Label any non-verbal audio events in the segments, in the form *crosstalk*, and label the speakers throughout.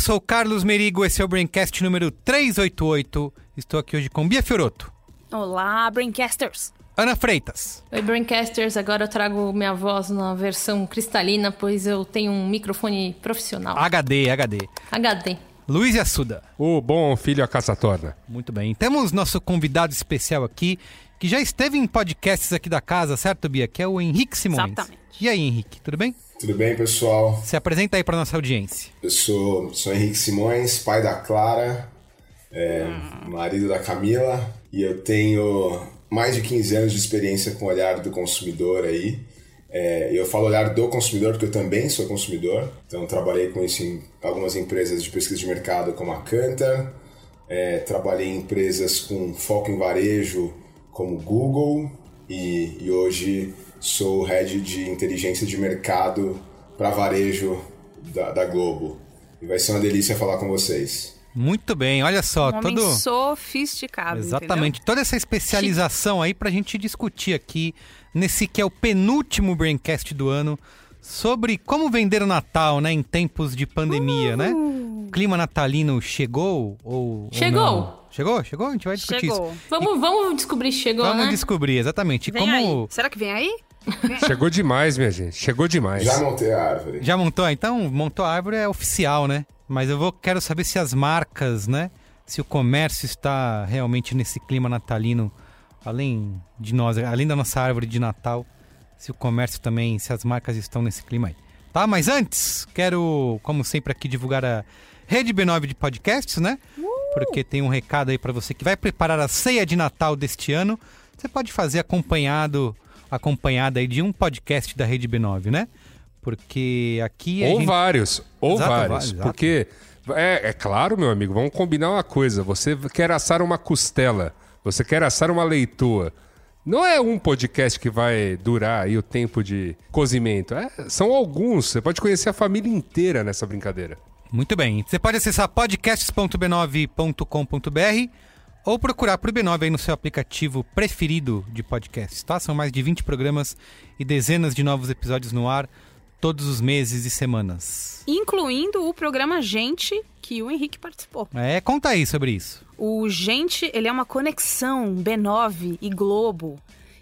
Speaker 1: eu sou o Carlos Merigo, esse é o Braincast número 388. Estou aqui hoje com Bia Fioroto,
Speaker 2: Olá, Braincasters!
Speaker 1: Ana Freitas,
Speaker 3: Oi, Braincasters. Agora eu trago minha voz na versão cristalina, pois eu tenho um microfone profissional.
Speaker 1: HD, HD,
Speaker 3: HD.
Speaker 1: Luiz Assuda.
Speaker 4: O bom filho a caça torna.
Speaker 1: Muito bem. Temos nosso convidado especial aqui, que já esteve em podcasts aqui da casa, certo, Bia? Que é o Henrique Simões.
Speaker 2: Exatamente.
Speaker 1: E aí, Henrique, tudo bem?
Speaker 5: Tudo bem, pessoal?
Speaker 1: Se apresenta aí para nossa audiência.
Speaker 5: Eu sou, sou Henrique Simões, pai da Clara, é, marido da Camila, e eu tenho mais de 15 anos de experiência com o olhar do consumidor aí. É, eu falo olhar do consumidor porque eu também sou consumidor, então trabalhei com isso em algumas empresas de pesquisa de mercado como a Kantar, é, trabalhei em empresas com foco em varejo como Google e, e hoje sou head de inteligência de mercado para varejo da, da Globo. E vai ser uma delícia falar com vocês.
Speaker 1: Muito bem, olha só,
Speaker 2: Um homem
Speaker 1: todo.
Speaker 2: sofisticado,
Speaker 1: Exatamente, toda essa especialização aí pra gente discutir aqui nesse que é o penúltimo Braincast do ano sobre como vender o Natal, né, em tempos de pandemia, né? O clima natalino chegou ou ou
Speaker 3: Chegou.
Speaker 1: não? Chegou, chegou, a gente vai discutir
Speaker 2: Chegou.
Speaker 1: isso.
Speaker 3: Vamos, vamos descobrir se chegou,
Speaker 1: Vamos
Speaker 3: né?
Speaker 1: descobrir exatamente
Speaker 2: Vem
Speaker 1: como
Speaker 2: aí. Será que vem aí?
Speaker 4: Chegou demais, minha gente. Chegou demais.
Speaker 5: Já montei a árvore.
Speaker 1: Já montou? Então, montou a árvore é oficial, né? Mas eu vou quero saber se as marcas, né? Se o comércio está realmente nesse clima natalino, além de nós, além da nossa árvore de Natal, se o comércio também, se as marcas estão nesse clima aí. Tá? Mas antes, quero, como sempre, aqui divulgar a Rede B9 de podcasts, né? Porque tem um recado aí para você que vai preparar a ceia de Natal deste ano. Você pode fazer acompanhado, acompanhada aí de um podcast da Rede B9, né? Porque aqui
Speaker 4: Ou
Speaker 1: gente...
Speaker 4: vários. Ou
Speaker 1: Exato,
Speaker 4: vários.
Speaker 1: vários, exato.
Speaker 4: Porque, é, é claro, meu amigo, vamos combinar uma coisa. Você quer assar uma costela, você quer assar uma leitoa. Não é um podcast que vai durar aí o tempo de cozimento. É, são alguns. Você pode conhecer a família inteira nessa brincadeira.
Speaker 1: Muito bem. Você pode acessar podcasts.b9.com.br ou procurar por B9 aí no seu aplicativo preferido de podcasts, tá? São mais de 20 programas e dezenas de novos episódios no ar todos os meses e semanas.
Speaker 2: Incluindo o programa Gente, que o Henrique participou.
Speaker 1: É, conta aí sobre isso.
Speaker 2: O Gente, ele é uma conexão B9 e Globo.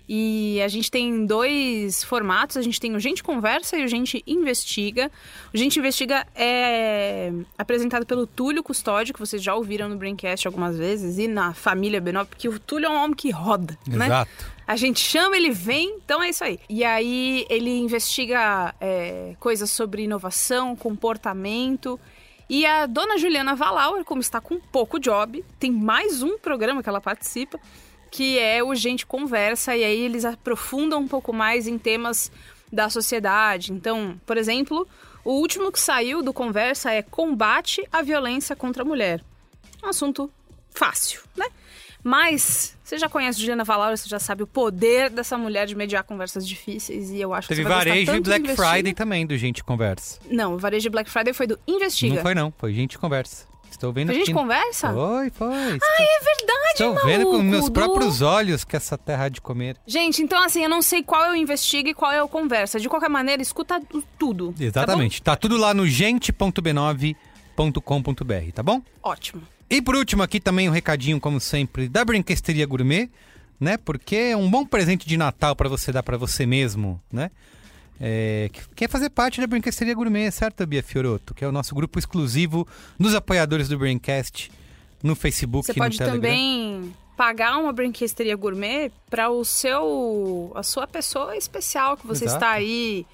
Speaker 2: E a gente tem dois formatos, a gente tem o Gente Conversa e o Gente Investiga. O Gente Investiga é apresentado pelo Túlio Custódio, que vocês já ouviram no Braincast algumas vezes, e na família B9, porque o Túlio é um homem que roda, né?
Speaker 1: Exato.
Speaker 2: A gente chama, ele vem, então é isso aí. E aí ele investiga é, coisas sobre inovação, comportamento. E a dona Juliana Valauer, como está com pouco job, tem mais um programa que ela participa, que é o Gente Conversa, e aí eles aprofundam um pouco mais em temas da sociedade. Então, por exemplo, o último que saiu do Conversa é Combate à Violência contra a Mulher. Um assunto fácil, né? Mas você já conhece Juliana Valaura, você já sabe o poder dessa mulher de mediar conversas difíceis e eu acho
Speaker 1: Teve
Speaker 2: que gostar
Speaker 1: varejo e Black
Speaker 2: Investiga.
Speaker 1: Friday também do Gente Conversa.
Speaker 2: Não, o varejo de Black Friday foi do Investiga.
Speaker 1: Não foi não, foi Gente Conversa. Estou vendo
Speaker 2: A gente
Speaker 1: aqui.
Speaker 2: conversa?
Speaker 1: Foi, foi.
Speaker 2: Ah, é verdade,
Speaker 1: Estou vendo com
Speaker 2: maluco,
Speaker 1: meus
Speaker 2: do-
Speaker 1: próprios olhos que essa terra há de comer.
Speaker 2: Gente, então assim, eu não sei qual é o Investiga e qual é o Conversa. De qualquer maneira, escuta tu- tudo. tá
Speaker 1: Exatamente. Tá, tudo lá no gente.b9.com.br, tá bom?
Speaker 2: Ótimo.
Speaker 1: E por último aqui também um recadinho, como sempre, da Brinquesteria Gourmet, né? Porque é um bom presente de Natal para você dar para você mesmo, né? É, que quer fazer parte da Brinquesteria Gourmet, certo, Bia Fioroto? Que é o nosso grupo exclusivo dos apoiadores do Braincast no Facebook
Speaker 2: Você
Speaker 1: e no
Speaker 2: pode
Speaker 1: Telegram.
Speaker 2: também pagar uma brinquesteria gourmet para o seu a sua pessoa especial que você
Speaker 1: Exato.
Speaker 2: está aí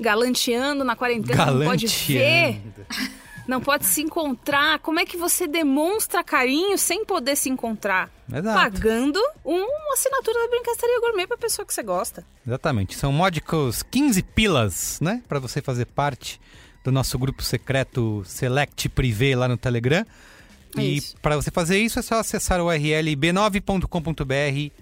Speaker 2: galanteando na quarentena, não pode ver,
Speaker 1: Galanteando. *laughs*
Speaker 2: não pode se encontrar. Como é que você demonstra carinho sem poder se encontrar?
Speaker 1: Exato.
Speaker 2: Pagando uma assinatura da brinquesteria gourmet para pessoa que você gosta.
Speaker 1: Exatamente. São módicos 15 pilas, né? Para você fazer parte do nosso grupo secreto Select Privé lá no Telegram. E
Speaker 2: Isso.
Speaker 1: para você fazer isso é só acessar o URL b9.com.br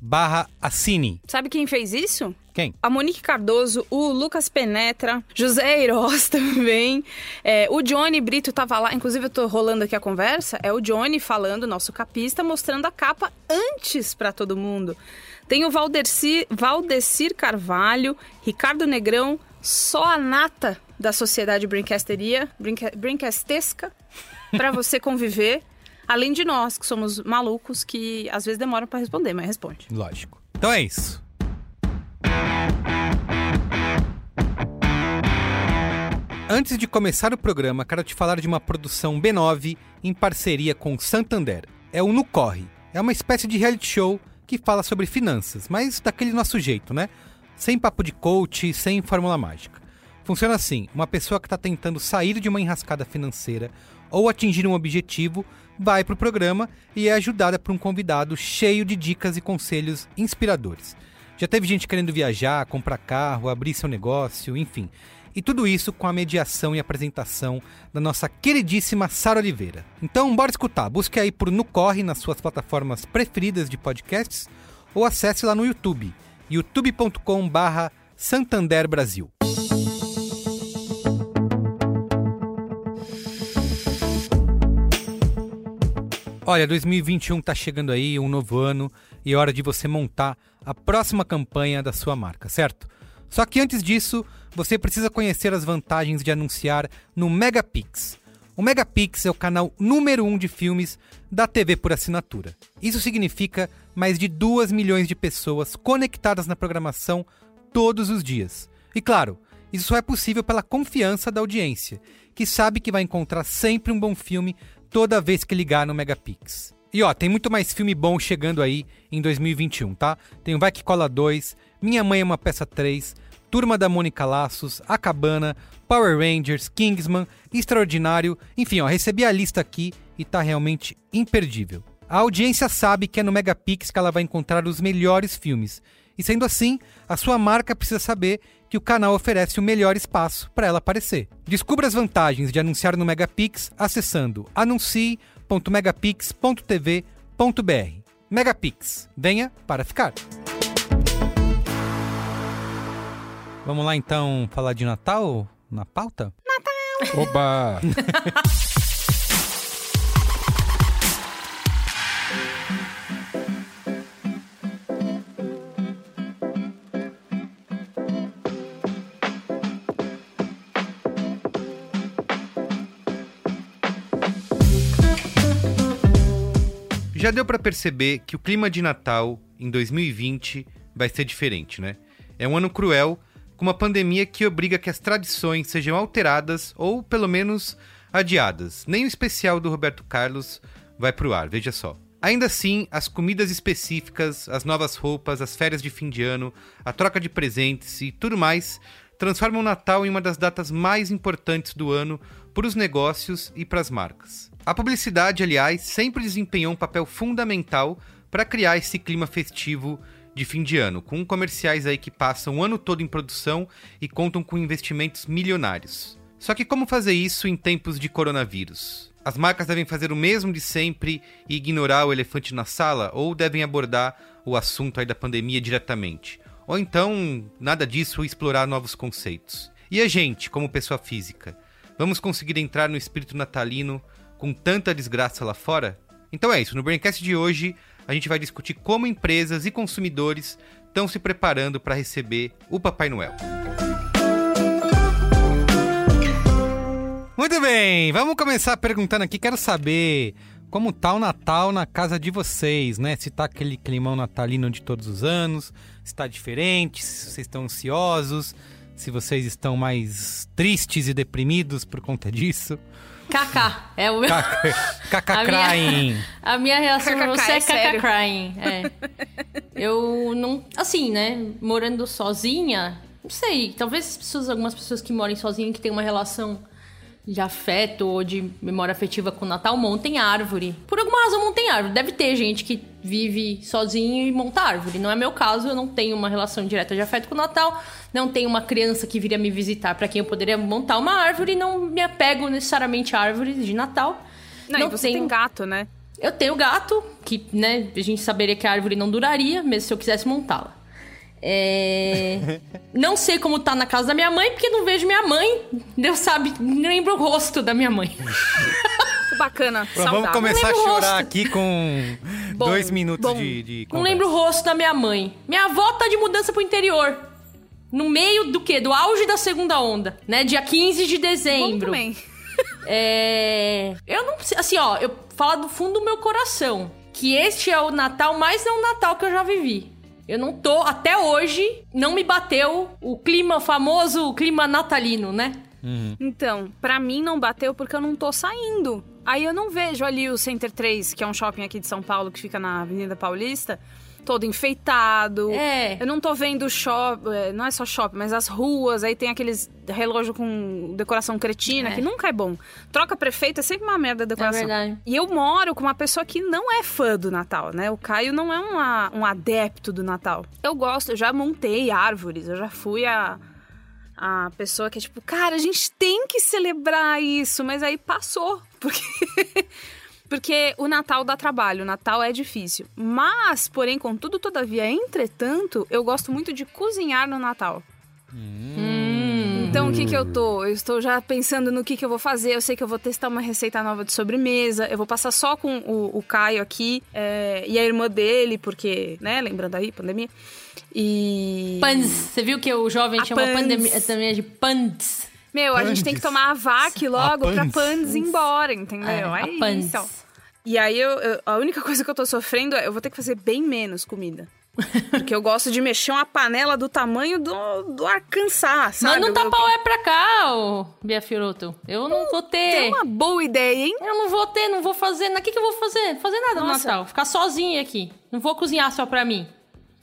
Speaker 1: barra assine.
Speaker 2: Sabe quem fez isso?
Speaker 1: Quem?
Speaker 2: A Monique Cardoso, o Lucas Penetra, José Eiroz *laughs* também. É, o Johnny Brito tava lá, inclusive eu tô rolando aqui a conversa. É o Johnny falando, nosso capista, mostrando a capa antes pra todo mundo. Tem o Valdecir, Valdecir Carvalho, Ricardo Negrão, só a nata da sociedade brincasteria, brinca, brincastesca, pra você conviver. *laughs* Além de nós, que somos malucos, que às vezes demoram pra responder, mas responde.
Speaker 1: Lógico. Então é isso. Antes de começar o programa, quero te falar de uma produção B9 em parceria com Santander. É o No Corre. É uma espécie de reality show que fala sobre finanças, mas daquele nosso jeito, né? Sem papo de coach, sem fórmula mágica. Funciona assim: uma pessoa que está tentando sair de uma enrascada financeira ou atingir um objetivo vai para o programa e é ajudada por um convidado cheio de dicas e conselhos inspiradores. Já teve gente querendo viajar, comprar carro, abrir seu negócio, enfim. E tudo isso com a mediação e apresentação da nossa queridíssima Sara Oliveira. Então, bora escutar. Busque aí por No Corre nas suas plataformas preferidas de podcasts ou acesse lá no YouTube, youtube.com barra Santander Brasil. Olha, 2021 tá chegando aí, um novo ano, e é hora de você montar a próxima campanha da sua marca, certo? Só que antes disso, você precisa conhecer as vantagens de anunciar no Megapix. O Megapix é o canal número 1 um de filmes da TV por assinatura. Isso significa mais de 2 milhões de pessoas conectadas na programação todos os dias. E claro, isso só é possível pela confiança da audiência, que sabe que vai encontrar sempre um bom filme toda vez que ligar no Megapix. E ó, tem muito mais filme bom chegando aí em 2021, tá? Tem o Vai Que Cola 2, Minha Mãe é uma Peça 3, Turma da Mônica Laços, A Cabana, Power Rangers, Kingsman, Extraordinário, enfim, ó, recebi a lista aqui e tá realmente imperdível. A audiência sabe que é no Megapix que ela vai encontrar os melhores filmes. E sendo assim, a sua marca precisa saber que o canal oferece o melhor espaço para ela aparecer. Descubra as vantagens de anunciar no Megapix acessando anuncie.megapix.tv.br. Megapix, venha para ficar. Vamos lá então falar de Natal na pauta?
Speaker 4: Oba! *laughs*
Speaker 1: Já deu para perceber que o clima de Natal em 2020 vai ser diferente, né? É um ano cruel, com uma pandemia que obriga que as tradições sejam alteradas ou, pelo menos, adiadas. Nem o especial do Roberto Carlos vai pro ar, veja só. Ainda assim, as comidas específicas, as novas roupas, as férias de fim de ano, a troca de presentes e tudo mais transformam o Natal em uma das datas mais importantes do ano para os negócios e para as marcas. A publicidade, aliás, sempre desempenhou um papel fundamental para criar esse clima festivo de fim de ano, com comerciais aí que passam o ano todo em produção e contam com investimentos milionários. Só que como fazer isso em tempos de coronavírus? As marcas devem fazer o mesmo de sempre e ignorar o elefante na sala ou devem abordar o assunto aí da pandemia diretamente? Ou então, nada disso e explorar novos conceitos? E a gente, como pessoa física, vamos conseguir entrar no espírito natalino com tanta desgraça lá fora? Então é isso, no Braincast de hoje a gente vai discutir como empresas e consumidores estão se preparando para receber o Papai Noel. Muito bem, vamos começar perguntando aqui. Quero saber como tá o Natal na casa de vocês, né? Se tá aquele climão natalino de todos os anos, se tá diferente, se vocês estão ansiosos, se vocês estão mais tristes e deprimidos por conta *laughs* disso.
Speaker 3: Kaká. É o meu. Minha-
Speaker 1: crying.
Speaker 3: A minha reação
Speaker 2: KKK
Speaker 3: você é
Speaker 2: sério.
Speaker 3: caca crying. É. *laughs* Eu não. Assim, né? Morando sozinha, não sei. Talvez as pessoas, algumas pessoas que moram sozinhas que têm uma relação de afeto ou de memória afetiva com o Natal, montem árvore. Por alguma razão, montem árvore. Deve ter gente que vive sozinho e monta árvore. Não é meu caso, eu não tenho uma relação direta de afeto com o Natal. Não tenho uma criança que viria me visitar para quem eu poderia montar uma árvore. Não me apego necessariamente a árvores de Natal.
Speaker 2: Não, não e você tenho... tem gato, né?
Speaker 3: Eu tenho gato, que né, a gente saberia que a árvore não duraria, mesmo se eu quisesse montá-la. É... não sei como tá na casa da minha mãe, porque não vejo minha mãe. Deus sabe, não lembro o rosto da minha mãe.
Speaker 2: Bacana,
Speaker 1: Pronto, Vamos começar a chorar aqui com bom, dois minutos bom. de, de
Speaker 3: Não lembro o rosto da minha mãe. Minha avó tá de mudança pro interior. No meio do quê? Do auge da segunda onda, né? Dia 15 de dezembro.
Speaker 2: Bom também. *laughs*
Speaker 3: É... Eu não... Assim, ó, eu falo do fundo do meu coração que este é o Natal mais não Natal que eu já vivi. Eu não tô, até hoje, não me bateu o clima, o famoso clima natalino, né?
Speaker 2: Uhum. Então, para mim não bateu porque eu não tô saindo. Aí eu não vejo ali o Center 3, que é um shopping aqui de São Paulo que fica na Avenida Paulista todo enfeitado.
Speaker 3: É.
Speaker 2: Eu não tô vendo shopping, é, não é só shopping, mas as ruas, aí tem aqueles relógio com decoração cretina, é. que nunca é bom. Troca prefeito é sempre uma merda a decoração.
Speaker 3: É verdade.
Speaker 2: E eu moro com uma pessoa que não é fã do Natal, né? O Caio não é uma, um adepto do Natal. Eu gosto, eu já montei árvores, eu já fui a a pessoa que é tipo, cara, a gente tem que celebrar isso, mas aí passou, porque *laughs* porque o Natal dá trabalho, o Natal é difícil. Mas, porém, contudo, todavia, entretanto, eu gosto muito de cozinhar no Natal. Hum. Então, o que que eu tô? Eu estou já pensando no que que eu vou fazer. Eu sei que eu vou testar uma receita nova de sobremesa. Eu vou passar só com o, o Caio aqui é, e a irmã dele, porque, né, lembrando aí, pandemia. E.
Speaker 3: Pans. Você viu que o jovem a chama pandemia também de pans.
Speaker 2: Meu, a gente tem que tomar a VAC logo a pra Pandes ir embora, entendeu? É, é isso. E aí, eu, eu, a única coisa que eu tô sofrendo é eu vou ter que fazer bem menos comida. Porque eu gosto de mexer uma panela do tamanho do, do Arkansas, sabe?
Speaker 3: Manda um tapaué pra cá, ô Bia Firoto. Eu não vou ter.
Speaker 2: Tem uma boa ideia, hein?
Speaker 3: Eu não vou ter, não vou fazer. O que, que eu vou fazer? Fazer nada Nossa. no Natal. Ficar sozinha aqui. Não vou cozinhar só pra mim.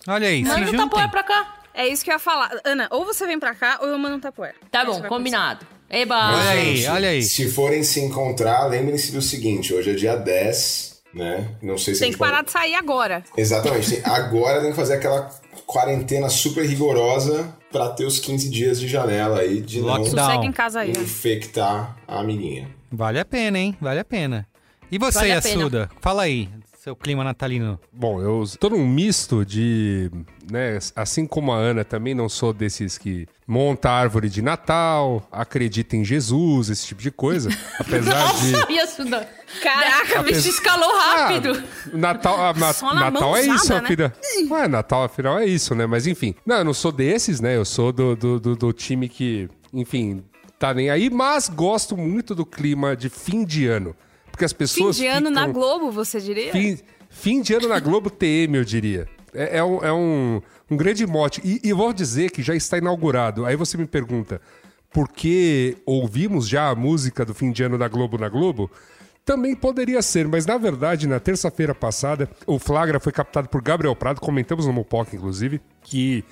Speaker 1: Olha aí,
Speaker 3: Manda um tapaué pra cá.
Speaker 2: É isso que eu ia falar. Ana, ou você vem pra cá ou eu mando um tapoer.
Speaker 3: Tá bom, combinado. Eba!
Speaker 1: Olha aí, olha aí.
Speaker 5: Se forem se encontrar, lembrem-se do seguinte: hoje é dia 10, né? Não sei se
Speaker 2: Tem que parar pode... de sair agora.
Speaker 5: Exatamente. agora tem que fazer aquela quarentena super rigorosa pra ter os 15 dias de janela aí de
Speaker 2: Lockdown. não em casa aí,
Speaker 5: infectar a amiguinha.
Speaker 1: Vale a pena, hein? Vale a pena. E você, vale Assuda? Fala aí seu clima natalino?
Speaker 4: Bom, eu tô num misto de, né, assim como a Ana, também não sou desses que monta árvore de Natal, acredita em Jesus, esse tipo de coisa, *laughs* apesar
Speaker 3: Nossa,
Speaker 4: de
Speaker 3: isso não. Caraca, o bicho escalou rápido.
Speaker 4: Ah, Natal, a, na, Natal é isso, né? filha. Ué, Natal afinal é isso, né? Mas enfim, não, eu não sou desses, né? Eu sou do, do, do, do time que, enfim, tá nem aí, mas gosto muito do clima de fim de ano. Porque as pessoas.
Speaker 2: Fim de ano ficam... na Globo, você diria?
Speaker 4: Fim, fim de ano na Globo TM, eu diria. É, é, um, é um, um, grande mote. E, e vou dizer que já está inaugurado. Aí você me pergunta, por que ouvimos já a música do fim de ano da Globo na Globo? Também poderia ser, mas na verdade, na terça-feira passada, o Flagra foi captado por Gabriel Prado, comentamos no Mopoca, inclusive, que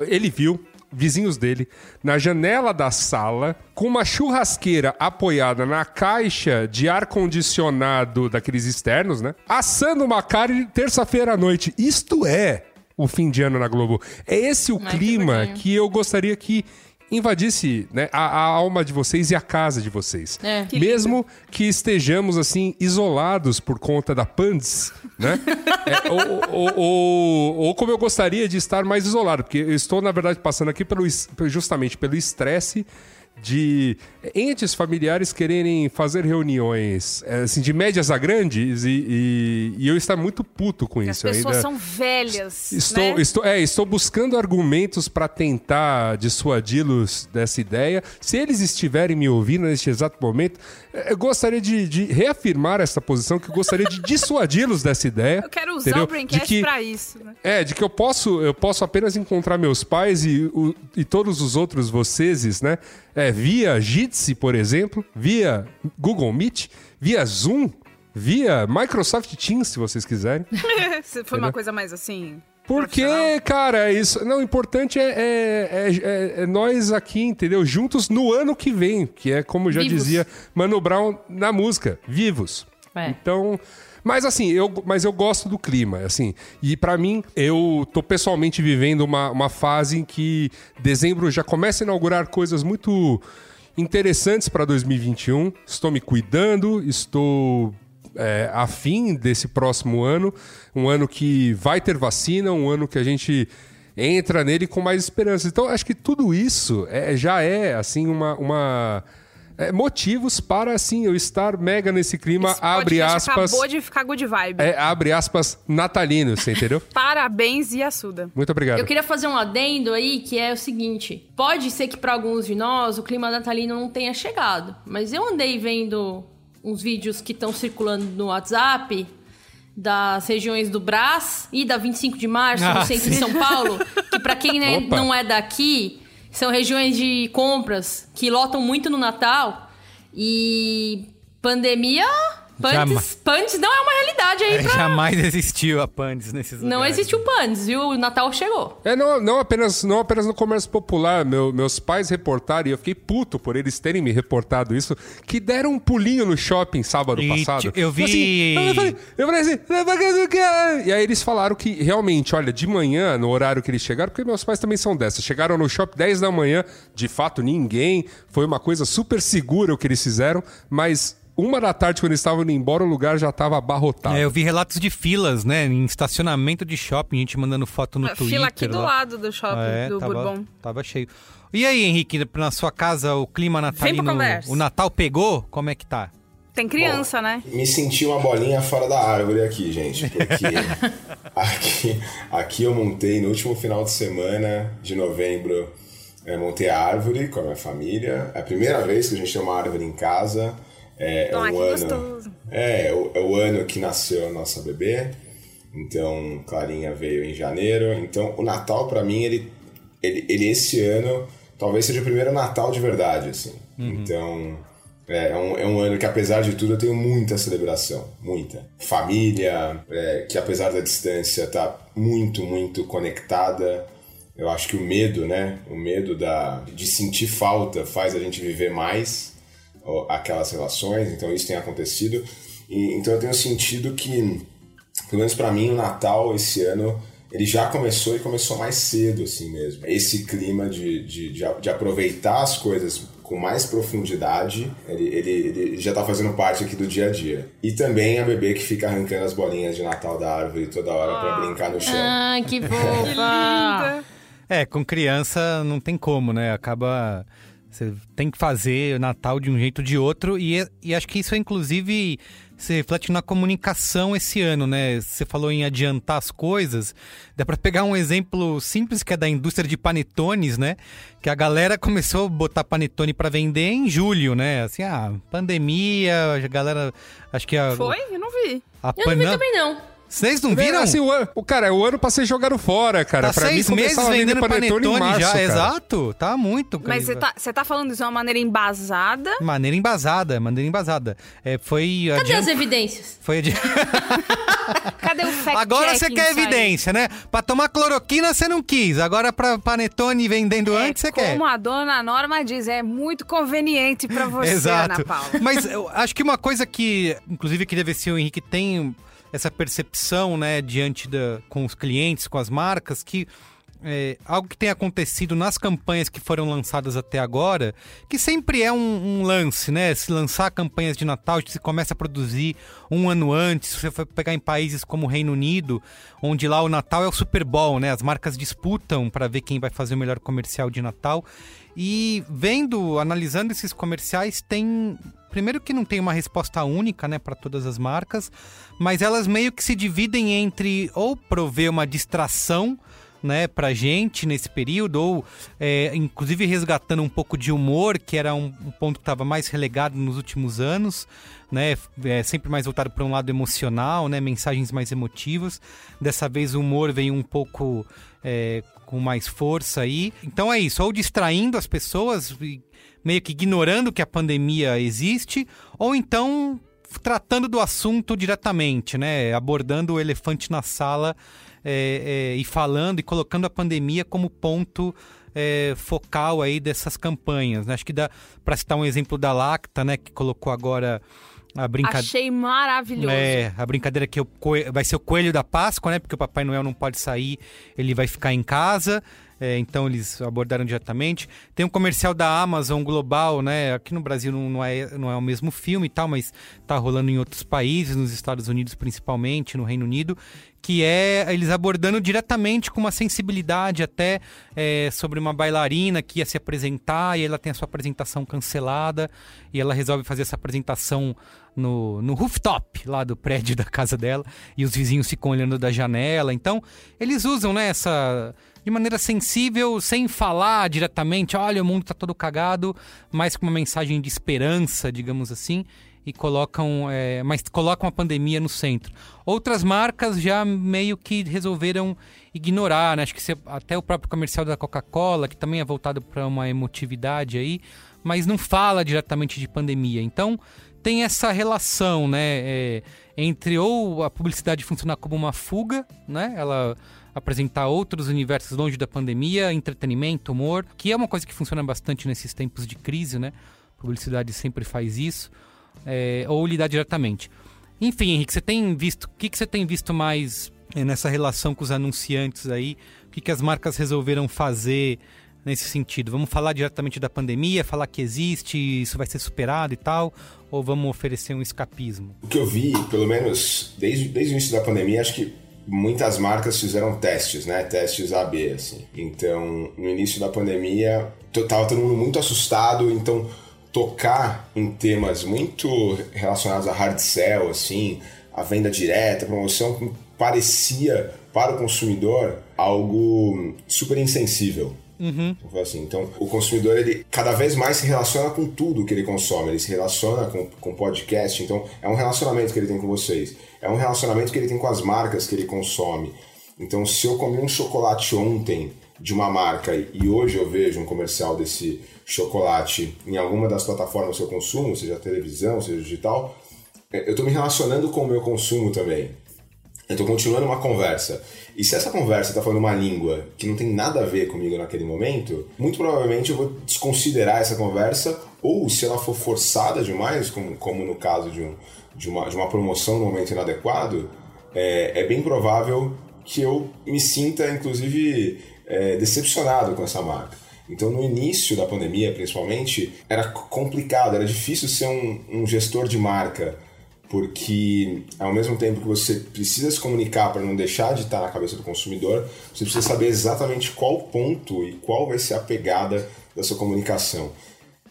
Speaker 4: ele viu vizinhos dele, na janela da sala, com uma churrasqueira apoiada na caixa de ar-condicionado daqueles externos, né? Assando uma carne terça-feira à noite. Isto é o fim de ano na Globo. É esse o Ai, clima que, que eu gostaria que invadisse né, a, a, alma de vocês e a casa de vocês.
Speaker 3: É.
Speaker 4: Que Mesmo que estejamos assim isolados por conta da PANDS, né? *laughs* é, ou, ou, ou, ou, como eu gostaria de estar mais isolado, porque eu estou, na verdade, passando aqui pelo, justamente pelo estresse de entes familiares quererem fazer reuniões eh, assim, de médias a grandes e, e, e eu estar muito puto com isso.
Speaker 2: As pessoas são velhas.
Speaker 4: Estou,
Speaker 2: né?
Speaker 4: estou, é, estou buscando argumentos para tentar dissuadi-los dessa ideia. Se eles estiverem me ouvindo neste exato momento, eh, eu gostaria de, de reafirmar essa posição, que eu gostaria de *laughs* dissuadi-los dessa ideia.
Speaker 2: Eu quero usar entendeu? o Braincast para isso. Né?
Speaker 4: É, de que eu posso, eu posso apenas encontrar meus pais e, o, e todos os outros vocês, né? É, via Jitsi, por exemplo, via Google Meet, via Zoom, via Microsoft Teams, se vocês quiserem. *laughs*
Speaker 2: se for uma coisa mais assim,
Speaker 4: Porque, cara, isso. Não, o importante é, é, é, é, nós aqui, entendeu? Juntos no ano que vem, que é como já
Speaker 3: Vivos.
Speaker 4: dizia Mano Brown na música, vivos.
Speaker 3: É.
Speaker 4: Então. Mas assim, eu, mas eu gosto do clima, assim. E pra mim, eu tô pessoalmente vivendo uma, uma fase em que dezembro já começa a inaugurar coisas muito interessantes para 2021. Estou me cuidando, estou é, afim desse próximo ano, um ano que vai ter vacina, um ano que a gente entra nele com mais esperança. Então, acho que tudo isso é- já é assim uma, uma é, motivos para assim eu estar mega nesse clima,
Speaker 2: Esse
Speaker 4: abre aspas,
Speaker 2: Acabou de ficar good vibe.
Speaker 4: é, abre aspas natalino, você entendeu? *laughs*
Speaker 2: Parabéns, Yasuda.
Speaker 4: Muito obrigado.
Speaker 3: Eu queria fazer um adendo aí, que é o seguinte: pode ser que para alguns de nós o clima natalino não tenha chegado, mas eu andei vendo uns vídeos que estão circulando no WhatsApp das regiões do Brás e da 25 de março, no
Speaker 1: Ah,
Speaker 3: centro de São Paulo, que para quem né, *laughs* não é daqui, são regiões de compras que lotam muito no Natal e pandemia. Pandes, Pandes não é uma realidade aí
Speaker 1: É,
Speaker 3: pra...
Speaker 1: jamais existiu a Pandes nesses
Speaker 3: Não
Speaker 1: lugares.
Speaker 3: existe o Pandes, viu? O Natal chegou.
Speaker 4: É, não, não, apenas, não apenas no comércio popular. Meu- meus pais reportaram, e eu fiquei puto por eles terem me reportado isso, que deram um pulinho no shopping sábado
Speaker 1: E
Speaker 4: passado.
Speaker 1: eu vi-
Speaker 4: Assim, eu falei, eu falei assim, "Não, não quer." e aí eles falaram que realmente, olha, de manhã, no horário que eles chegaram, porque meus pais também são dessas, chegaram no shopping 10 da manhã, de fato ninguém, foi uma coisa super segura o que eles fizeram, mas uma da tarde, quando eles estavam indo embora, o lugar já estava abarrotado.
Speaker 1: É, eu vi relatos de filas, né? Em estacionamento de shopping, gente mandando foto no
Speaker 2: A
Speaker 1: Twitter.
Speaker 2: Fila aqui do
Speaker 1: lá.
Speaker 2: lado do shopping
Speaker 1: É,
Speaker 2: do
Speaker 1: tava,
Speaker 2: Bourbon.
Speaker 1: tava cheio. E aí, Henrique, na sua casa, o clima natalino...
Speaker 2: conversa.
Speaker 1: O Natal pegou? Como é que tá?
Speaker 2: Tem criança, né?
Speaker 5: Me senti uma bolinha fora da árvore aqui, gente, porque *laughs* aqui, aqui eu montei no último final de semana de novembro, é, montei a árvore com a minha família. É a primeira vez que a gente tem uma árvore em casa. É, é
Speaker 2: Ai,
Speaker 5: um
Speaker 2: que
Speaker 5: ano,
Speaker 2: gostoso.
Speaker 5: é, é o, é o ano que nasceu a nossa bebê. Então, Clarinha veio em janeiro. Então, o Natal pra mim ele, ele, ele esse ano talvez seja o primeiro Natal de verdade, assim. Então, é, é um, é um ano que, apesar de tudo, eu tenho muita celebração. Muita. Família, é, que apesar da distância, tá muito, muito conectada. Eu acho que o medo, né? O medo da, de sentir falta faz a gente viver mais aquelas relações. Então, isso tem acontecido. E, então, eu tenho sentido que, pelo menos pra mim, o Natal esse ano ele já começou e começou mais cedo, assim mesmo. Esse clima de, de, de, a- de aproveitar as coisas com mais profundidade, ele, ele, ele já tá fazendo parte aqui do dia a dia. E também a bebê que fica arrancando as bolinhas de Natal da árvore toda hora pra brincar no chão.
Speaker 3: Ai, que *laughs* fofa.
Speaker 2: Linda.
Speaker 1: É, com criança não tem como, né? Acaba. Você tem que fazer o Natal de um jeito ou de outro. E, e acho que isso, inclusive, se reflete na comunicação esse ano, né? Você falou em adiantar as coisas. Dá pra pegar um exemplo simples que é da indústria de panetones, né? Que a galera começou a botar panetone pra vender em julho, né? Assim, ah, pandemia, a galera. Acho que a.
Speaker 2: Foi? Eu não vi.
Speaker 1: A
Speaker 3: Eu não vi também, não.
Speaker 1: Vocês não viram?
Speaker 4: Assim, o, ano, o cara, o ano pra ser jogado fora, cara.
Speaker 1: Tá
Speaker 4: pra
Speaker 1: seis
Speaker 4: mim,
Speaker 1: meses vendendo panetone,
Speaker 4: em março,
Speaker 1: já,
Speaker 4: cara.
Speaker 1: exato. Tá muito.
Speaker 2: Mas você tá, você tá falando isso de uma maneira embasada.
Speaker 1: Maneira embasada, maneira embasada. É, foi
Speaker 3: Cadê
Speaker 1: adian-
Speaker 3: as evidências?
Speaker 1: Foi adi- *laughs*
Speaker 2: Cadê o fact
Speaker 1: Agora você quer evidência, né? Pra tomar cloroquina você não quis. Agora pra panetone vendendo
Speaker 2: É,
Speaker 1: antes você quer.
Speaker 2: Como a dona Norma diz, é muito conveniente pra você,
Speaker 1: Exato.
Speaker 2: Ana Paula.
Speaker 1: Mas eu acho que uma coisa que, inclusive, que deve ser o Henrique tem essa percepção, né, diante da, com os clientes, com as marcas, que é, algo que tem acontecido nas campanhas que foram lançadas até agora, que sempre é um, um lance, né? Se lançar campanhas de Natal, se começa a produzir um ano antes, se você for pegar em países como o Reino Unido, onde lá o Natal é o Super Bowl, né? As marcas disputam para ver quem vai fazer o melhor comercial de Natal. E vendo, analisando esses comerciais, tem primeiro que não tem uma resposta única, né, para todas as marcas, mas elas meio que se dividem entre ou prover uma distração né, pra gente nesse período, ou é, inclusive resgatando um pouco de humor, que era um, um ponto que estava mais relegado nos últimos anos, né, é, sempre mais voltado para um lado emocional, né, mensagens mais emotivas. Dessa vez o humor veio um pouco é, com mais força aí. Então é isso, ou distraindo as pessoas, meio que ignorando que a pandemia existe, ou então tratando do assunto diretamente, né? Abordando o elefante na sala é, é, e falando e colocando a pandemia como ponto é, focal aí dessas campanhas. Né? Acho que dá para citar um exemplo da Lacta, né? Que colocou agora a brincadeira.
Speaker 2: Achei maravilhoso.
Speaker 1: É, a brincadeira que o coelho... vai ser o coelho da Páscoa, né? Porque o Papai Noel não pode sair, ele vai ficar em casa. É, então eles abordaram diretamente. Tem um comercial da Amazon global, né? Aqui no Brasil não, não, é, não é o mesmo filme e tal, mas tá rolando em outros países, nos Estados Unidos principalmente, no Reino Unido, que é eles abordando diretamente com uma sensibilidade até é, sobre uma bailarina que ia se apresentar e ela tem a sua apresentação cancelada e ela resolve fazer essa apresentação no, no rooftop lá do prédio *laughs* da casa dela e os vizinhos ficam olhando da janela. Então, eles usam né, essa de maneira sensível, sem falar diretamente, olha, o mundo está todo cagado, mas com uma mensagem de esperança, digamos assim, e colocam, é, mas colocam a pandemia no centro. Outras marcas já meio que resolveram ignorar, né? Acho que até o próprio comercial da Coca-Cola, que também é voltado para uma emotividade aí, mas não fala diretamente de pandemia. Então tem essa relação, né, é, entre ou a publicidade funcionar como uma fuga, né? Ela apresentar outros universos longe da pandemia, entretenimento, humor, que é uma coisa que funciona bastante nesses tempos de crise, né? Publicidade sempre faz isso, é, ou lidar diretamente. Enfim, Henrique, você tem visto, o que, que você tem visto mais é, nessa relação com os anunciantes aí? O que, que as marcas resolveram fazer nesse sentido? Vamos falar diretamente da pandemia, falar que existe, isso vai ser superado e tal? Ou vamos oferecer um escapismo?
Speaker 5: O que eu vi, pelo menos desde, desde o início da pandemia, acho que muitas marcas fizeram testes, né? Testes AB, assim. Então, no início da pandemia, tava todo mundo muito assustado, então tocar em temas muito relacionados a hard sell, assim, a venda direta, promoção, parecia para o consumidor algo super insensível.
Speaker 1: Uhum.
Speaker 5: Assim, então, o consumidor ele cada vez mais se relaciona com tudo que ele consome. Ele se relaciona com, com podcast. Então, é um relacionamento que ele tem com vocês. É um relacionamento que ele tem com as marcas que ele consome. Então, se eu comi um chocolate ontem de uma marca e hoje eu vejo um comercial desse chocolate em alguma das plataformas que eu consumo, seja televisão, seja digital, é, eu estou me relacionando com o meu consumo também. Eu estou continuando uma conversa. E se essa conversa está falando uma língua que não tem nada a ver comigo naquele momento, muito provavelmente eu vou desconsiderar essa conversa, ou se ela for forçada demais, como, como no caso de, um, de, uma, de uma promoção no momento inadequado, é, é bem provável que eu me sinta, inclusive, é, decepcionado com essa marca. Então, no início da pandemia, principalmente, era complicado, era difícil ser um, um gestor de marca porque ao mesmo tempo que você precisa se comunicar para não deixar de estar na cabeça do consumidor, você precisa saber exatamente qual ponto e qual vai ser a pegada da sua comunicação.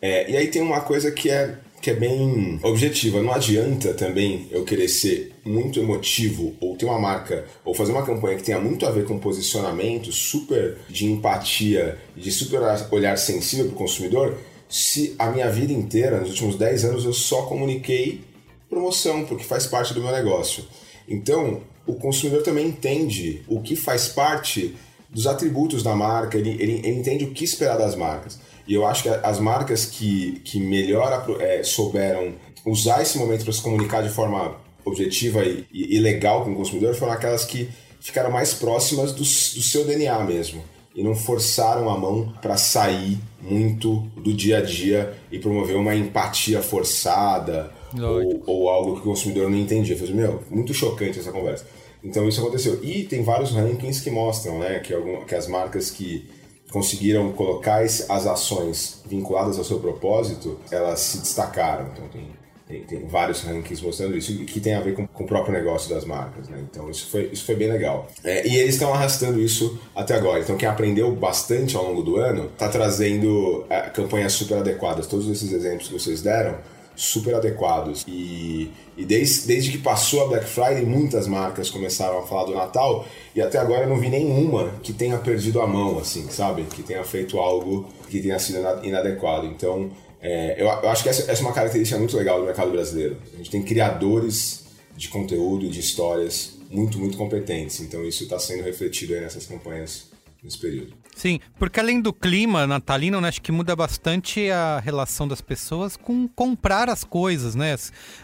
Speaker 5: É, e aí tem uma coisa que é, que é bem objetiva. Não adianta também eu querer ser muito emotivo ou ter uma marca ou fazer uma campanha que tenha muito a ver com posicionamento, super de empatia, de super olhar sensível para o consumidor, se a minha vida inteira, nos últimos 10 anos, eu só comuniquei promoção, porque faz parte do meu negócio. Então, o consumidor também entende o que faz parte dos atributos da marca, ele, ele, ele entende o que esperar das marcas. E eu acho que as marcas que, que melhor é, souberam usar esse momento para se comunicar de forma objetiva e, e, e, legal com o consumidor foram aquelas que ficaram mais próximas do, do seu DNA mesmo e não forçaram a mão para sair muito do dia a dia e promover uma empatia forçada ou, ou, algo que o consumidor não entendia. Eu falei, meu, muito chocante essa conversa. Então isso aconteceu. E tem vários rankings que mostram né, que, algum, que as marcas que conseguiram colocar as ações vinculadas ao seu propósito, elas se destacaram. Então tem, tem, tem vários rankings mostrando isso, que tem a ver com, com, o próprio negócio das marcas. Né? Então isso foi, isso foi bem legal. É, e eles estão arrastando isso até agora. Então quem aprendeu bastante ao longo do ano está trazendo é, campanhas super adequadas. Todos esses exemplos que vocês deram super adequados. E, e desde, desde que passou a Black Friday, muitas marcas começaram a falar do Natal e até agora eu não vi nenhuma que tenha perdido a mão, assim, sabe? Que tenha feito algo que tenha sido inadequado. Então, é, eu, eu, acho que essa, essa é uma característica muito legal do mercado brasileiro. A gente tem criadores de conteúdo e de histórias muito, muito competentes. Então, isso está sendo refletido aí nessas campanhas nesse período.
Speaker 1: Sim, porque além do clima natalino, né, acho que muda bastante a relação das pessoas com comprar as coisas, né?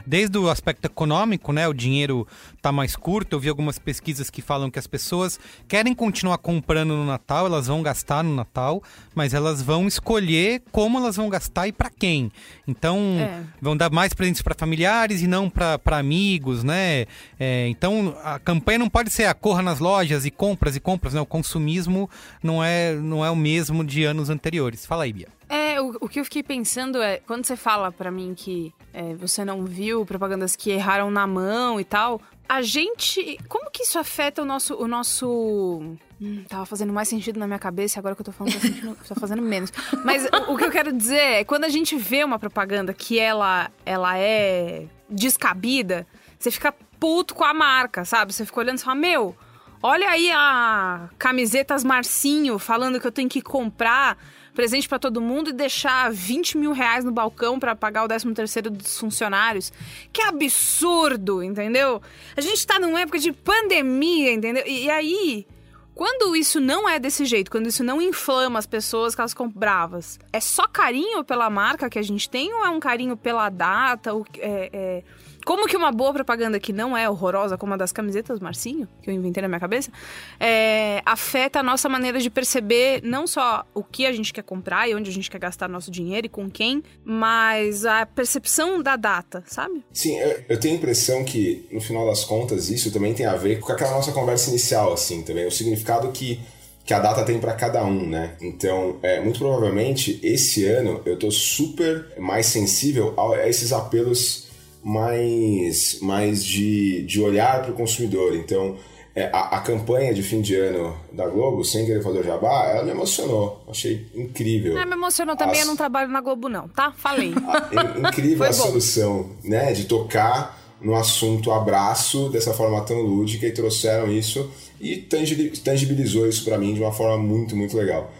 Speaker 1: Desde o aspecto econômico, né, o dinheiro tá mais curto. Eu vi algumas pesquisas que falam que as pessoas querem continuar comprando no Natal, elas vão gastar no Natal, mas elas vão escolher como elas vão gastar e para quem. Então,
Speaker 2: É.
Speaker 1: vão dar mais presentes para familiares e não para amigos, né? É, então, a campanha não pode ser a corra nas lojas e compras e compras, né? O consumismo não é, não é o mesmo de anos anteriores. Fala aí, Bia.
Speaker 2: É, o, o que eu fiquei pensando é, quando você fala pra mim que é, você não viu propagandas que erraram na mão e tal, a gente. Como que isso afeta o nosso. O nosso Hum, tava fazendo mais sentido na minha cabeça, agora que eu tô falando tá, sentindo, tá fazendo menos. Mas o, o que eu quero dizer é, quando a gente vê uma propaganda que ela, ela é descabida, você fica puto com a marca, sabe? Você fica olhando e fala, meu, olha aí a camisetas Marcinho falando que eu tenho que comprar presente pra todo mundo e deixar 20 mil reais no balcão pra pagar o 13 terceiro dos funcionários. Que absurdo, entendeu? A gente tá numa época de pandemia, entendeu? E, e aí, quando isso não é desse jeito, quando isso não inflama as pessoas que elas ficam bravas, é só carinho pela marca que a gente tem ou é um carinho pela data? Ou, é, é- Como que uma boa propaganda que não é horrorosa, como a das camisetas Marcinho, que eu inventei na minha cabeça, é, afeta a nossa maneira de perceber não só o que a gente quer comprar e onde a gente quer gastar nosso dinheiro e com quem, mas a percepção da data, sabe?
Speaker 5: Sim, eu, eu tenho a impressão que, no final das contas, isso também tem a ver com aquela nossa conversa inicial, assim, também. O significado que, que a data tem para cada um, né? Então, é, muito provavelmente, esse ano, eu tô super mais sensível a, a esses apelos mais, mais de, de olhar para o consumidor. Então, é, a, a campanha de fim de ano da Globo, sem querer fazer o jabá, ela me emocionou. Achei incrível.
Speaker 2: Ah, me emocionou também,
Speaker 5: As-
Speaker 2: eu não trabalho na Globo não, tá? Falei. *laughs*
Speaker 5: In- incrível a solução, né? De tocar no assunto abraço dessa forma tão lúdica e trouxeram isso e tangi- tangibilizou isso pra mim de uma forma muito, muito legal.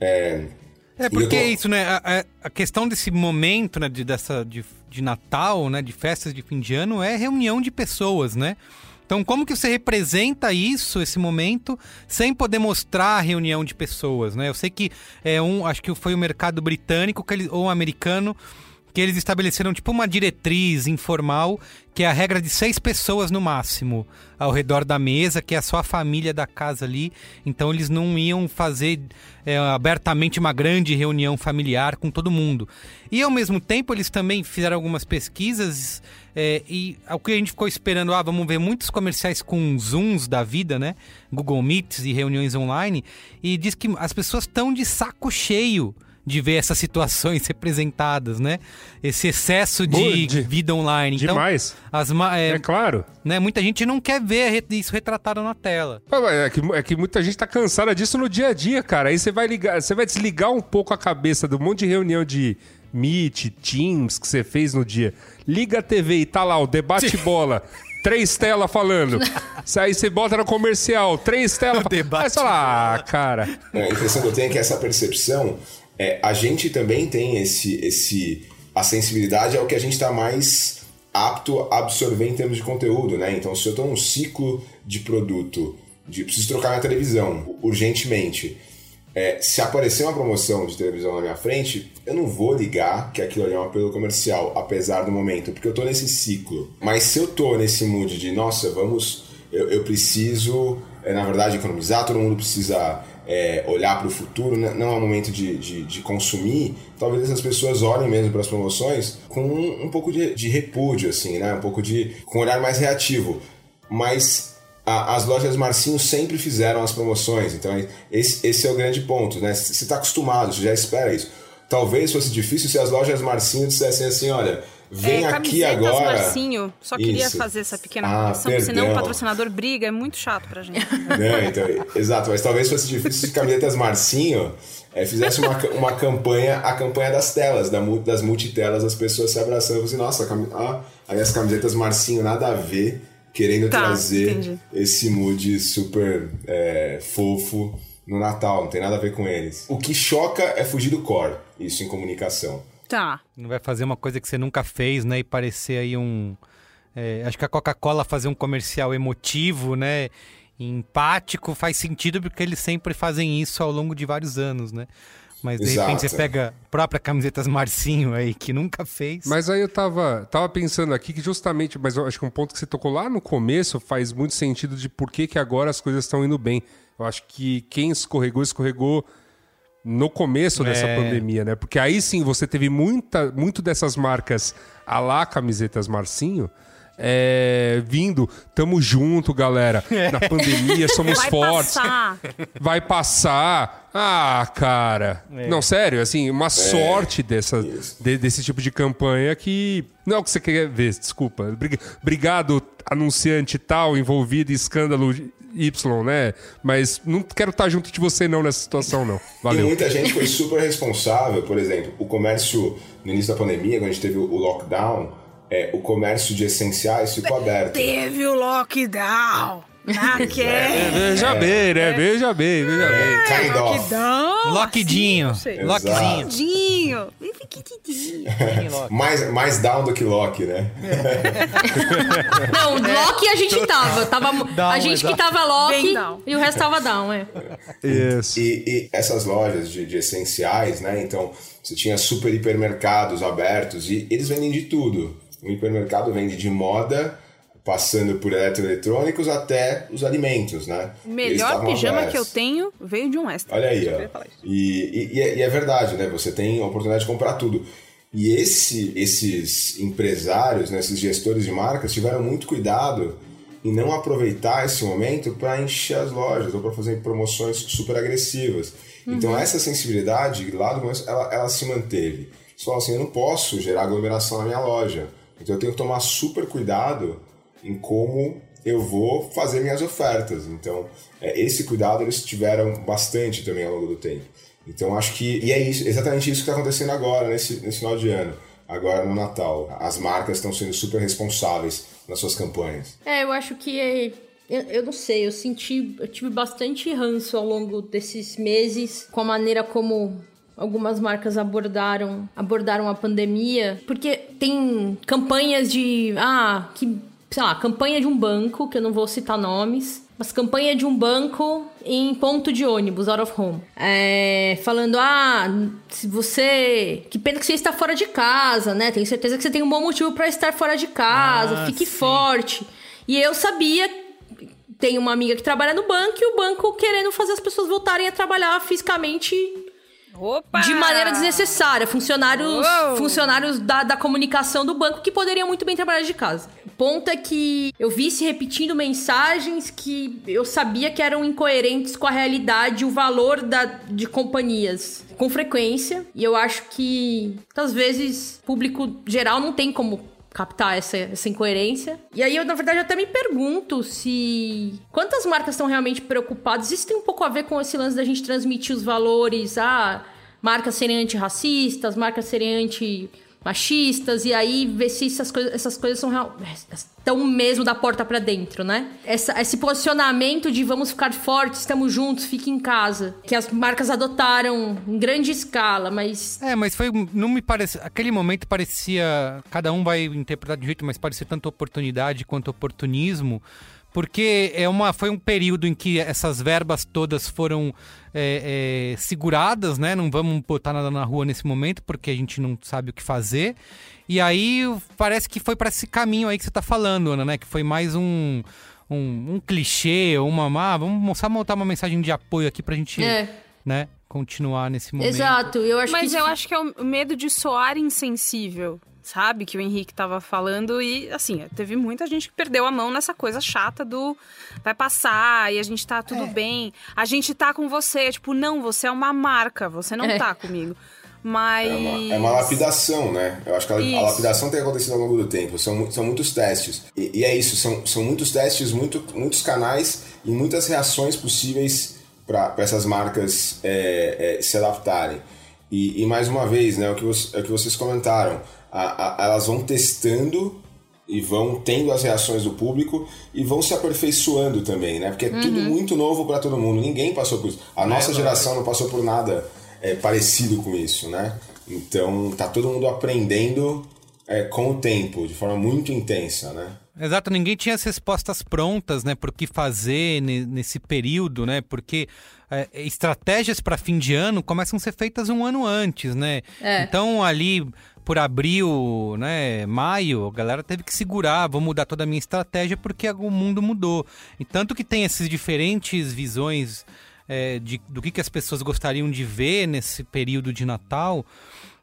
Speaker 5: É,
Speaker 1: É porque
Speaker 5: tô-
Speaker 1: é isso, né? A, a- questão desse momento, né, de, dessa, de, de Natal, né, de festas de fim de ano, é reunião de pessoas, né? Então, como que você representa isso, esse momento, sem poder mostrar a reunião de pessoas, né? Eu sei que é um, acho que foi o mercado britânico que ou americano que eles estabeleceram tipo uma diretriz informal, que é a regra de seis pessoas no máximo ao redor da mesa, que é só a família da casa ali. Então eles não iam fazer é, abertamente uma grande reunião familiar com todo mundo. E ao mesmo tempo eles também fizeram algumas pesquisas é, e o que a gente ficou esperando, ah, vamos ver muitos comerciais com zooms da vida, né? Google Meets e reuniões online, e diz que as pessoas estão de saco cheio de ver essas situações *laughs* representadas, né? Esse excesso de,
Speaker 4: de-
Speaker 1: vida online. Então,
Speaker 4: Demais.
Speaker 1: as, ma- é,
Speaker 4: É claro.
Speaker 1: né, muita gente não quer ver isso retratado na tela.
Speaker 4: É que, é que muita gente tá cansada disso no dia a dia, cara. Aí você vai ligar, você vai desligar um pouco a cabeça do monte de reunião de Meet, Teams que você fez no dia. Liga a TV e tá lá o debate *laughs* bola. Três telas falando. *laughs* Aí você bota no comercial, três telas. Aí você fala, ah, cara.
Speaker 5: a impressão que eu tenho é que essa percepção, é, a gente também tem esse, esse. A sensibilidade é o que a gente está mais apto a absorver em termos de conteúdo, né? Então, se eu estou num ciclo de produto, de preciso trocar minha televisão urgentemente, é, se aparecer uma promoção de televisão na minha frente, eu não vou ligar que aquilo ali é um apelo comercial, apesar do momento, porque eu tô nesse ciclo. Mas se eu tô nesse mood de, nossa, vamos, eu, eu preciso, é, na verdade, economizar, todo mundo precisa é, olhar para o futuro, né? não é o momento de, de, de consumir, talvez essas pessoas olhem mesmo para as promoções com um, um pouco de, de repúdio, assim, né? Um pouco de. com um olhar mais reativo. Mas a- as lojas Marcinho sempre fizeram as promoções, então esse, esse é o grande ponto, né? Você está acostumado, você já espera isso. Talvez fosse difícil se as lojas Marcinho dissessem assim, olha, vem
Speaker 2: é,
Speaker 5: aqui
Speaker 2: camisetas
Speaker 5: agora.
Speaker 2: Marcinho. Só queria
Speaker 5: Isso.
Speaker 2: fazer essa pequena
Speaker 5: Ah,
Speaker 2: correção, senão o patrocinador briga, é muito chato pra gente. *laughs*
Speaker 5: Não, então, exato, mas talvez fosse difícil se camisetas Marcinho é, fizesse uma, uma campanha, a campanha das telas, da, das multitelas, as pessoas se abraçando e assim, nossa, ah, as camisetas Marcinho nada a ver, querendo
Speaker 2: Tá,
Speaker 5: trazer
Speaker 2: entendi.
Speaker 5: esse mood super é, fofo no Natal, não tem nada a ver com eles. O que choca é fugir do core, isso em comunicação.
Speaker 2: Tá.
Speaker 1: Não vai fazer uma coisa que você nunca fez, né? E parecer aí um. é, acho que a Coca-Cola fazer um comercial emotivo, né? empático faz sentido porque eles sempre fazem isso ao longo de vários anos, né? Mas de
Speaker 5: Exato.
Speaker 1: repente você pega a própria camisetas Marcinho aí, que nunca fez.
Speaker 4: Mas aí eu tava, tava pensando aqui que justamente, mas eu acho que um ponto que você tocou lá no começo faz muito sentido de por que, que agora as coisas estão indo bem. Eu acho que quem escorregou, escorregou no começo dessa
Speaker 1: É.
Speaker 4: pandemia, né? Porque aí sim você teve muita, muito dessas marcas a lá camisetas Marcinho. é, vindo, tamo junto, galera. Na pandemia, somos
Speaker 2: Vai
Speaker 4: fortes.
Speaker 2: passar.
Speaker 4: Vai passar. Ah, cara. Não, sério, assim, uma sorte dessa, de- desse tipo de campanha que. Não é o que você quer ver, desculpa. Brig- Obrigado, anunciante tal, envolvido em escândalo Y, né? Mas não quero estar junto de você, não, nessa situação, não.
Speaker 5: E
Speaker 4: Valeu.
Speaker 5: muita gente foi super responsável, por exemplo, o comércio no início da pandemia, quando a gente teve o lockdown, é, o comércio de essenciais ficou aberto.
Speaker 2: Teve o lockdown. Naquele.
Speaker 4: É, Veja bem, né? Veja bem, veja bem.
Speaker 5: Kind of.
Speaker 2: Lockdown.
Speaker 1: Lockdinho.
Speaker 2: assim, sei.
Speaker 1: Lockzinho.
Speaker 2: Lockdinho. Pequenininho. *laughs*
Speaker 5: Mais, mais down do que lock, né?
Speaker 3: Não, Loki a gente tava. tava
Speaker 1: Down,
Speaker 3: a gente
Speaker 1: é
Speaker 3: que tava Loki
Speaker 2: down.
Speaker 3: e o resto tava down, é.
Speaker 4: Isso.
Speaker 5: E, e essas lojas de, de essenciais, né? Então, você tinha super hipermercados abertos e eles vendem de tudo. O hipermercado vende de moda, passando por eletroeletrônicos até os alimentos, né?
Speaker 2: Melhor pijama
Speaker 5: abertos.
Speaker 2: que eu tenho veio de um extra.
Speaker 5: Olha aí, ó. E, e- e é, e é verdade, né? Você tem a oportunidade de comprar tudo. E esse, esses empresários, né, esses gestores de marcas, tiveram muito cuidado em não aproveitar esse momento para encher as lojas ou para fazer promoções super agressivas. Então essa sensibilidade lá do começo, ela, ela se manteve. Fala assim, eu não posso gerar aglomeração na minha loja. Então eu tenho que tomar super cuidado em como eu vou fazer minhas ofertas. Então, é, esse cuidado eles tiveram bastante também ao longo do tempo. Então, acho que. E é isso, exatamente isso que está acontecendo agora, nesse, nesse final de ano. Agora no Natal. As marcas estão sendo super responsáveis nas suas campanhas.
Speaker 3: É, eu acho que é. Eu, eu não sei, eu senti. Eu tive bastante ranço ao longo desses meses com a maneira como algumas marcas abordaram abordaram a pandemia. Porque tem campanhas de. Ah, que. Sei lá, campanha de um banco, que eu não vou citar nomes. Mas campanha de um banco em ponto de ônibus, out of home. É, falando, ah, se você. Que pena que você está fora de casa, né? Tenho certeza que você tem um bom motivo para estar fora de casa.
Speaker 1: Ah,
Speaker 3: fique
Speaker 1: sim.
Speaker 3: forte. E eu sabia. Tem uma amiga que trabalha no banco e o banco querendo fazer as pessoas voltarem a trabalhar fisicamente
Speaker 2: Opa!
Speaker 3: de maneira desnecessária. Funcionários,
Speaker 2: Uou!
Speaker 3: funcionários da, da comunicação do banco que poderiam muito bem trabalhar de casa. O ponto é que eu vi se repetindo mensagens que eu sabia que eram incoerentes com a realidade e o valor da, de companhias com frequência. E eu acho que, às vezes, público geral não tem como captar essa, essa incoerência. E aí eu, na verdade, até me pergunto se. Quantas marcas estão realmente preocupadas? Isso tem um pouco a ver com esse lance da gente transmitir os valores, ah, marcas serem antirracistas, marcas serem anti-machistas, e aí ver se essas coisas, essas coisas são real- estão mesmo da porta pra dentro, né? Essa- esse posicionamento de vamos ficar fortes, estamos juntos, fique em casa, que as marcas adotaram em grande escala, mas
Speaker 1: É, mas foi. Não me parece. Aquele momento parecia. Cada um vai interpretar de jeito, mas parecia tanto oportunidade quanto oportunismo. Porque é uma, foi um período em que essas verbas todas foram é, é, seguradas, né? Não vamos botar nada na rua nesse momento, porque a gente não sabe o que fazer. E aí parece que foi para esse caminho aí que você tá falando, Ana, né? Que foi mais um, um, um clichê, uma. Ah, vamos só montar uma mensagem de apoio aqui pra gente,
Speaker 3: É.
Speaker 1: né? Continuar nesse momento.
Speaker 3: exato, eu acho que
Speaker 2: Mas
Speaker 3: isso-
Speaker 2: eu acho que é o medo de soar insensível, sabe? Que o Henrique tava falando. E, assim, teve muita gente que perdeu a mão nessa coisa chata do vai passar e a gente tá tudo bem. A gente tá com você. Tipo, não, você é uma marca, você não
Speaker 3: É.
Speaker 2: tá comigo. Mas.
Speaker 5: É uma, é uma lapidação, né? Eu acho que a, a lapidação tem acontecido ao longo do tempo. São, são muitos testes. E, e é isso, são, são muitos testes, muito, muitos canais e muitas reações possíveis para essas marcas é, é, se adaptarem. E, e mais uma vez, né, o que, você- é o que vocês comentaram, a- a- elas vão testando e vão tendo as reações do público e vão se aperfeiçoando também, né? Porque é tudo muito novo para todo mundo. Ninguém passou por isso. A nossa geração não passou por nada é, parecido com isso, né? Então tá todo mundo aprendendo é, com o tempo, de forma muito intensa, né?
Speaker 1: Exato, ninguém tinha as respostas prontas, né, por que fazer nesse período, né, porque é, estratégias para fim de ano começam a ser feitas um ano antes, né? É. Então ali por abril, né, maio, a galera teve que segurar, vou mudar toda a minha estratégia porque o mundo mudou. E tanto que tem essas diferentes visões é, de, do que, que as pessoas gostariam de ver nesse período de Natal.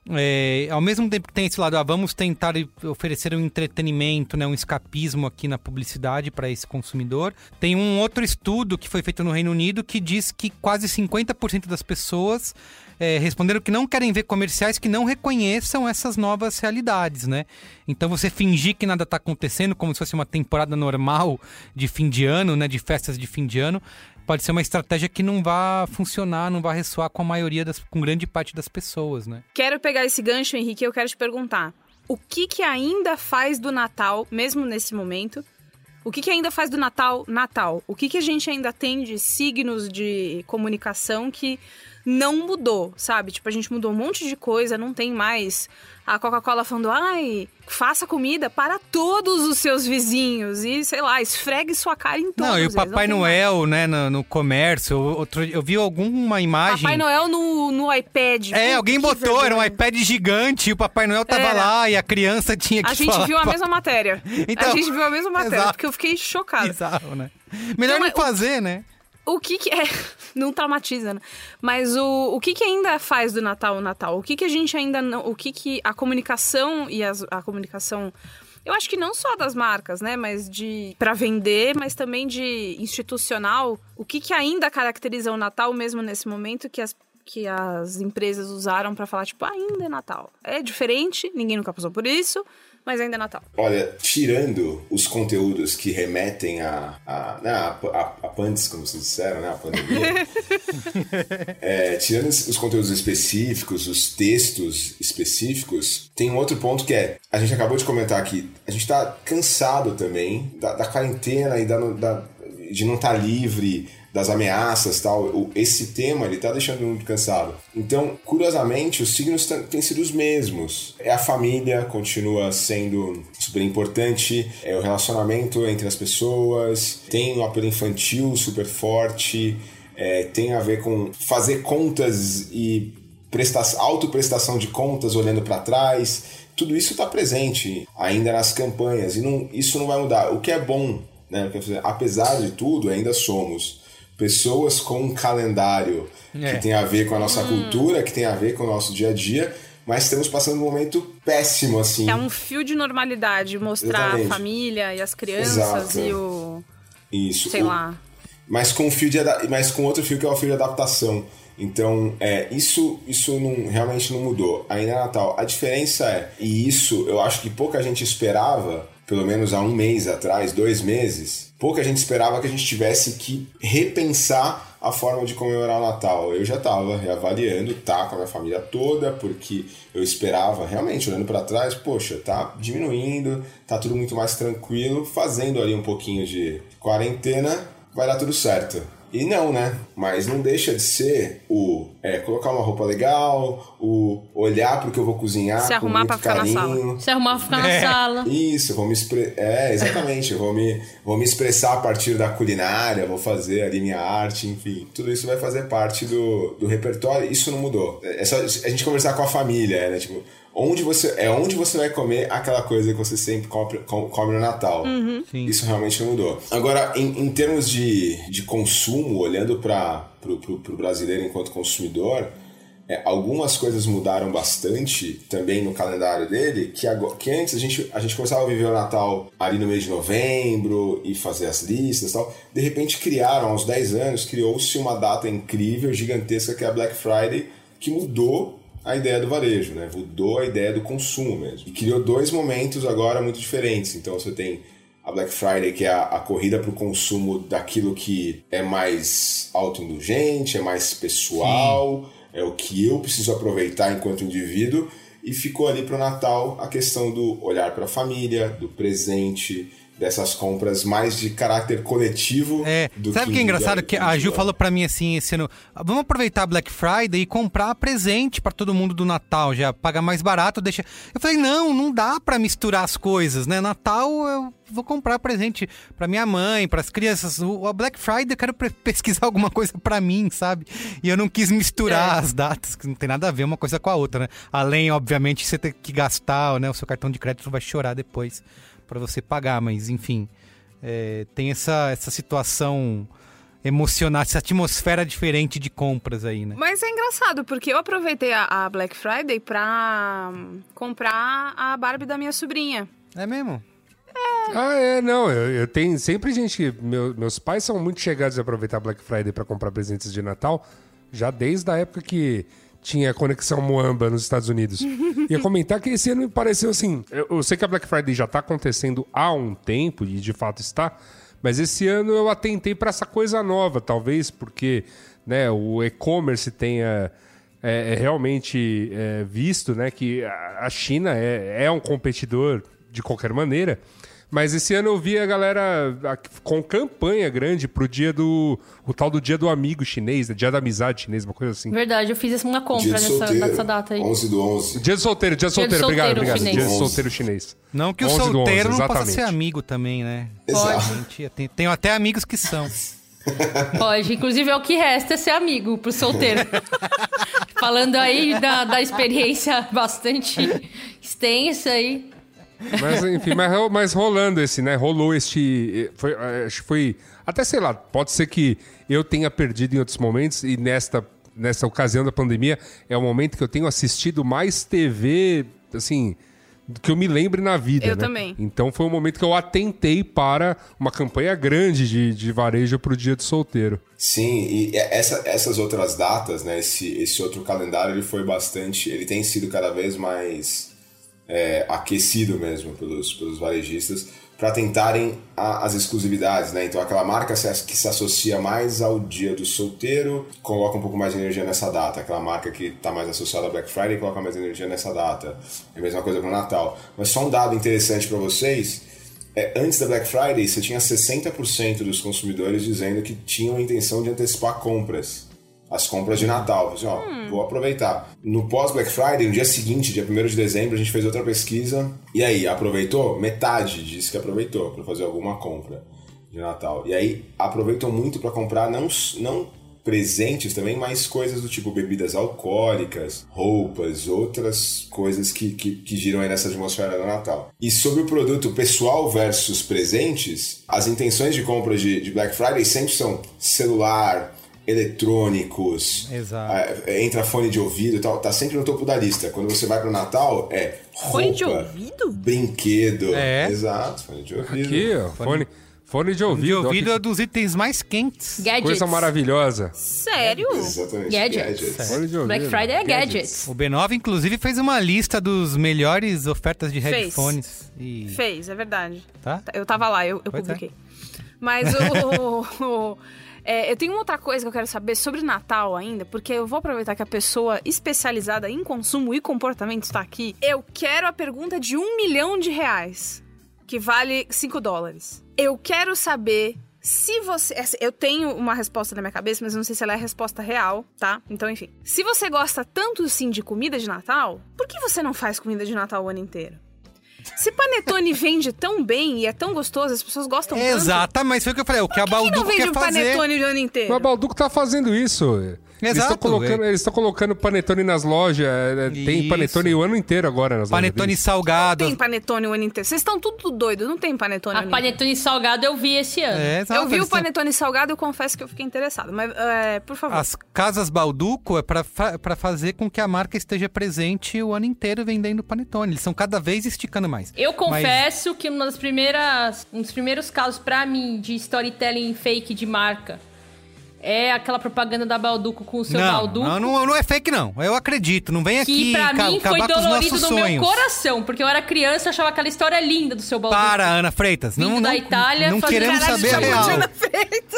Speaker 1: É, ao mesmo tempo que tem esse lado, ah, vamos tentar oferecer um entretenimento, né, um escapismo aqui na publicidade para esse consumidor. Tem um outro estudo que foi feito no Reino Unido que diz que quase 50% das pessoas é, responderam que não querem ver comerciais que não reconheçam essas novas realidades, né? Então você fingir que nada está acontecendo, como se fosse uma temporada normal de fim de ano, né? De festas de fim de ano, pode ser uma estratégia que não vá funcionar, não vá ressoar com a maioria das, com grande parte das pessoas, né?
Speaker 2: Quero pegar esse gancho, Henrique, eu quero te perguntar. O que que ainda faz do Natal, mesmo nesse momento, o que, que ainda faz do Natal Natal? O que, que a gente ainda tem de signos de comunicação que não mudou, sabe? Tipo, a gente mudou um monte de coisa, não tem mais a Coca-Cola falando, ai, faça comida para todos os seus vizinhos e, sei lá, esfregue sua cara em todos.
Speaker 1: Não, e o Papai Noel, né, no, no, comércio, outro, eu vi alguma imagem...
Speaker 2: Papai Noel no, no iPad.
Speaker 1: É, alguém botou, era um iPad gigante e o Papai Noel tava era. lá e a criança tinha que
Speaker 2: A gente
Speaker 1: falar,
Speaker 2: viu a mesma matéria. Então, a gente viu a mesma matéria, *laughs* exato. porque eu fiquei chocada.
Speaker 1: Bizarro, né? Melhor então, não fazer, né?
Speaker 2: O que que é. *laughs* Não traumatiza, né? Mas o, o que que ainda faz do Natal o Natal? O que que a gente ainda não. O que que a comunicação e as, a comunicação. Eu acho que não só das marcas, né, mas de para vender, mas também de institucional. O que que ainda caracteriza o Natal mesmo nesse momento que as que as empresas usaram para falar tipo ainda é Natal. É diferente, ninguém nunca passou por isso mas ainda é Natal.
Speaker 5: Olha, tirando os conteúdos que remetem a, a, né, a, a, a pandes, como vocês disseram, né, a pandemia, *laughs* é, tirando os conteúdos específicos, os textos específicos, tem um outro ponto que é, a gente acabou de comentar aqui, a gente está cansado também da, da quarentena e da, da de não estar tá livre, das ameaças tal, esse tema ele tá deixando muito cansado. Então, curiosamente, os signos têm sido os mesmos. É a família, continua sendo super importante, é o relacionamento entre as pessoas, tem um apelo infantil super forte, é, tem a ver com fazer contas e prestação, autoprestação de contas olhando para trás. Tudo isso está presente ainda nas campanhas e não, isso não vai mudar. O que é bom, né? apesar de tudo, ainda somos pessoas com um calendário é. que tem a ver com a nossa hum. cultura, que tem a ver com o nosso dia a dia, mas estamos passando um momento péssimo, assim.
Speaker 2: É um fio de normalidade mostrar Exatamente. a família e as crianças Exato. e o.
Speaker 5: Isso.
Speaker 2: Sei o... lá.
Speaker 5: Mas com, fio de mas com outro fio que é o fio de adaptação. Então, é, isso, isso não, realmente não mudou. Ainda é Natal. A diferença é, e isso eu acho que pouca gente esperava, pelo menos há um mês atrás, dois meses, pouca gente esperava que a gente tivesse que repensar a forma de comemorar o Natal. Eu já estava reavaliando, tá, com a minha família toda, porque eu esperava, realmente, olhando para trás, poxa, tá diminuindo, tá tudo muito mais tranquilo, fazendo ali um pouquinho de quarentena, vai dar tudo certo. E não, né? Mas não deixa de ser o é, colocar uma roupa legal, o olhar pro que eu vou cozinhar.
Speaker 2: Se arrumar
Speaker 5: pra
Speaker 2: ficar
Speaker 5: carinho.
Speaker 2: na sala. Se arrumar pra ficar é. na sala.
Speaker 5: Isso, vou me expre... É, exatamente. vou, me, vou me expressar a partir da culinária, vou fazer ali minha arte, enfim. Tudo isso vai fazer parte do, do repertório. Isso não mudou. É só a gente conversar com a família, né? Tipo, onde você é onde você vai comer aquela coisa que você sempre come, come no Natal.
Speaker 2: Uhum.
Speaker 5: Isso realmente não mudou. Agora, em, em termos de, de consumo, olhando para o brasileiro enquanto consumidor, é, algumas coisas mudaram bastante também no calendário dele, que, agora, que antes a gente, a gente começava a viver o Natal ali no mês de novembro e fazer as listas e tal. De repente criaram, aos 10 anos, criou-se uma data incrível, gigantesca, que é a Black Friday, que mudou a ideia do varejo, né? Mudou a ideia do consumo mesmo. E criou dois momentos agora muito diferentes. Então você tem a Black Friday, que é a, a corrida para o consumo daquilo que é mais autoindulgente, é mais pessoal, Sim. é o que eu preciso aproveitar enquanto indivíduo. E ficou ali para o Natal a questão do olhar para a família, do presente, dessas compras mais de caráter coletivo.
Speaker 1: É,
Speaker 5: do
Speaker 1: sabe o que é engraçado? Que a Ju falou pra mim assim esse ano: vamos aproveitar a Black Friday e comprar presente pra todo mundo do Natal, já paga mais barato, deixa. Eu falei: não, não dá pra misturar as coisas, né? Natal eu vou comprar presente pra minha mãe, pras crianças. O a Black Friday eu quero *laughs* pesquisar alguma coisa pra mim, sabe? E eu não quis misturar as datas, que não tem nada a ver uma coisa com a outra, né? Além, obviamente, você ter que gastar, né? O seu cartão de crédito vai chorar depois pra você pagar, mas enfim. é, tem essa, essa situação emocional, essa atmosfera diferente de compras aí, né?
Speaker 2: Mas é engraçado, porque eu aproveitei a, a Black Friday pra hum, comprar a Barbie da minha sobrinha.
Speaker 1: É mesmo?
Speaker 4: Ah, é, não. Eu, eu tenho sempre gente que. meu- meus pais são muito chegados a aproveitar Black Friday para comprar presentes de Natal, já desde a época que tinha conexão Moamba nos Estados Unidos. Ia comentar que esse ano me pareceu assim. Eu, eu sei que a Black Friday já tá acontecendo há um tempo, e de fato está, mas esse ano eu atentei para essa coisa nova, talvez porque né, o e-commerce tenha. é, é realmente é, visto né, que a China é, é um competidor de qualquer maneira. Mas esse ano eu vi a galera com campanha grande pro dia do. O tal do dia do amigo chinês, né? dia da amizade chinês, uma coisa assim.
Speaker 3: Verdade, eu fiz uma compra nessa,
Speaker 5: solteiro,
Speaker 3: nessa data aí.
Speaker 5: 11 do 11.
Speaker 4: Dia do solteiro, dia do
Speaker 3: Dia
Speaker 4: solteiro, obrigado,
Speaker 3: solteiro
Speaker 4: obrigado.
Speaker 3: chinês.
Speaker 4: Dia do solteiro chinês.
Speaker 1: Não que o
Speaker 4: 11 do 11,
Speaker 1: solteiro não possa
Speaker 4: exatamente.
Speaker 1: ser amigo também, né?
Speaker 5: Exato.
Speaker 1: Tem- tenho até amigos que são. *laughs*
Speaker 3: Pode. Inclusive, é o que resta é ser amigo pro solteiro. *laughs* Falando aí da, da experiência bastante extensa aí.
Speaker 4: Mas enfim, mas, mas rolando esse, né? Rolou este. Foi, eh, acho que foi. Até sei lá, pode ser que eu tenha perdido em outros momentos e nesta, nessa ocasião da pandemia é o momento que eu tenho assistido mais TV, assim. do Que eu me lembre na vida.
Speaker 2: Eu
Speaker 4: né?
Speaker 2: também.
Speaker 4: Então foi um momento que eu atentei para uma campanha grande de, de varejo pro dia do solteiro.
Speaker 5: Sim, e essa- essas outras datas, né? Esse, esse outro calendário ele foi bastante. Ele tem sido cada vez mais é, aquecido mesmo pelos, pelos varejistas para tentarem a- as exclusividades, né? Então aquela marca que se associa mais ao dia do solteiro coloca um pouco mais de energia nessa data. Aquela marca que está mais associada ao Black Friday coloca mais energia nessa data. É a mesma coisa com o Natal. Mas só um dado interessante para vocês. É, antes da Black Friday, você tinha 60% dos consumidores dizendo que tinham a intenção de antecipar compras. As compras de Natal. Assim, ó, vou aproveitar. No pós-Black Friday, no dia seguinte, dia 1 de dezembro, a gente fez outra pesquisa. E aí, aproveitou? Metade disse que aproveitou para fazer alguma compra de Natal. E aí, aproveitou muito para comprar não, não presentes também, mas coisas do tipo bebidas alcoólicas, roupas, outras coisas que, que, que giram aí nessa atmosfera do Natal. E sobre o produto pessoal versus presentes, as intenções de compra de, de Black Friday sempre são celular, eletrônicos,
Speaker 1: Exato.
Speaker 5: ah, entra fone de ouvido e tal, tá sempre no topo da lista. Quando você vai pro Natal, é roupa,
Speaker 2: Fone de ouvido?
Speaker 5: brinquedo.
Speaker 1: É.
Speaker 5: Exato, fone de ouvido.
Speaker 4: Aqui, ó, fone, fone de
Speaker 1: De
Speaker 4: ouvido. ó,
Speaker 1: ouvido
Speaker 4: que
Speaker 1: é dos itens mais quentes.
Speaker 3: Gadgets.
Speaker 4: coisa maravilhosa.
Speaker 2: Sério?
Speaker 5: Exatamente.
Speaker 3: Gadgets.
Speaker 4: Fone de ouvido.
Speaker 3: Black Friday é gadgets.
Speaker 1: O B9, inclusive, fez uma lista dos melhores ofertas de
Speaker 2: Fez.
Speaker 1: headphones. E...
Speaker 2: Fez, é verdade.
Speaker 1: Tá?
Speaker 2: Eu tava lá, eu, eu
Speaker 1: é.
Speaker 2: publiquei. Mas o. *laughs* é, eu tenho outra coisa que eu quero saber sobre Natal ainda, porque eu vou aproveitar que a pessoa especializada em consumo e comportamento está aqui. Eu quero a pergunta de um milhão de reais, que vale 5 dólares. Eu quero saber se você. Eu tenho uma resposta na minha cabeça, mas não sei se ela é a resposta real, tá? Então, enfim. Se você gosta tanto assim de comida de Natal, por que você não faz comida de Natal o ano inteiro? Se panetone vende tão bem e é tão gostoso, as pessoas gostam tanto.
Speaker 1: Exato, mas foi o que eu falei. O que a
Speaker 2: Por que, não
Speaker 1: Balduco
Speaker 2: vende
Speaker 1: fazer.
Speaker 2: panetone o ano inteiro?
Speaker 4: Mas o Balduco tá fazendo isso. Eles estão
Speaker 1: Exato,
Speaker 4: colocando,
Speaker 1: é.
Speaker 4: eles estão colocando panetone nas lojas. é, é, Tem
Speaker 1: Isso.
Speaker 4: panetone o ano inteiro agora nas
Speaker 1: Panetone
Speaker 4: lojas.
Speaker 1: salgado.
Speaker 2: Tem panetone o ano inteiro. Vocês estão tudo doido, não tem panetone
Speaker 3: A
Speaker 2: inteiro.
Speaker 3: panetone salgado eu vi esse ano.
Speaker 1: É, exato,
Speaker 2: Eu vi o
Speaker 1: tão-
Speaker 2: panetone salgado e eu confesso que eu fiquei interessado. Mas, é, por favor.
Speaker 1: As casas Balduco é fa- pra fazer com que a marca esteja presente o ano inteiro vendendo panetone. Eles estão cada vez esticando mais.
Speaker 3: Eu confesso que uma das primeiras, um dos primeiros casos pra mim de storytelling fake de marca é aquela propaganda da Balduco com o seu
Speaker 1: não,
Speaker 3: Balduco.
Speaker 1: não, não, não é fake, não. Eu acredito. Não vem
Speaker 3: Que
Speaker 1: aqui
Speaker 3: pra
Speaker 1: ca-
Speaker 3: mim foi
Speaker 1: acabar com os
Speaker 3: dolorido
Speaker 1: nossos
Speaker 3: no meu
Speaker 1: sonhos.
Speaker 3: coração, porque eu era criança e achava aquela história linda do seu Balduco.
Speaker 1: Para, Ana Freitas.
Speaker 3: Vindo
Speaker 1: Não, não,
Speaker 3: da Itália,
Speaker 1: não queremos saber a real.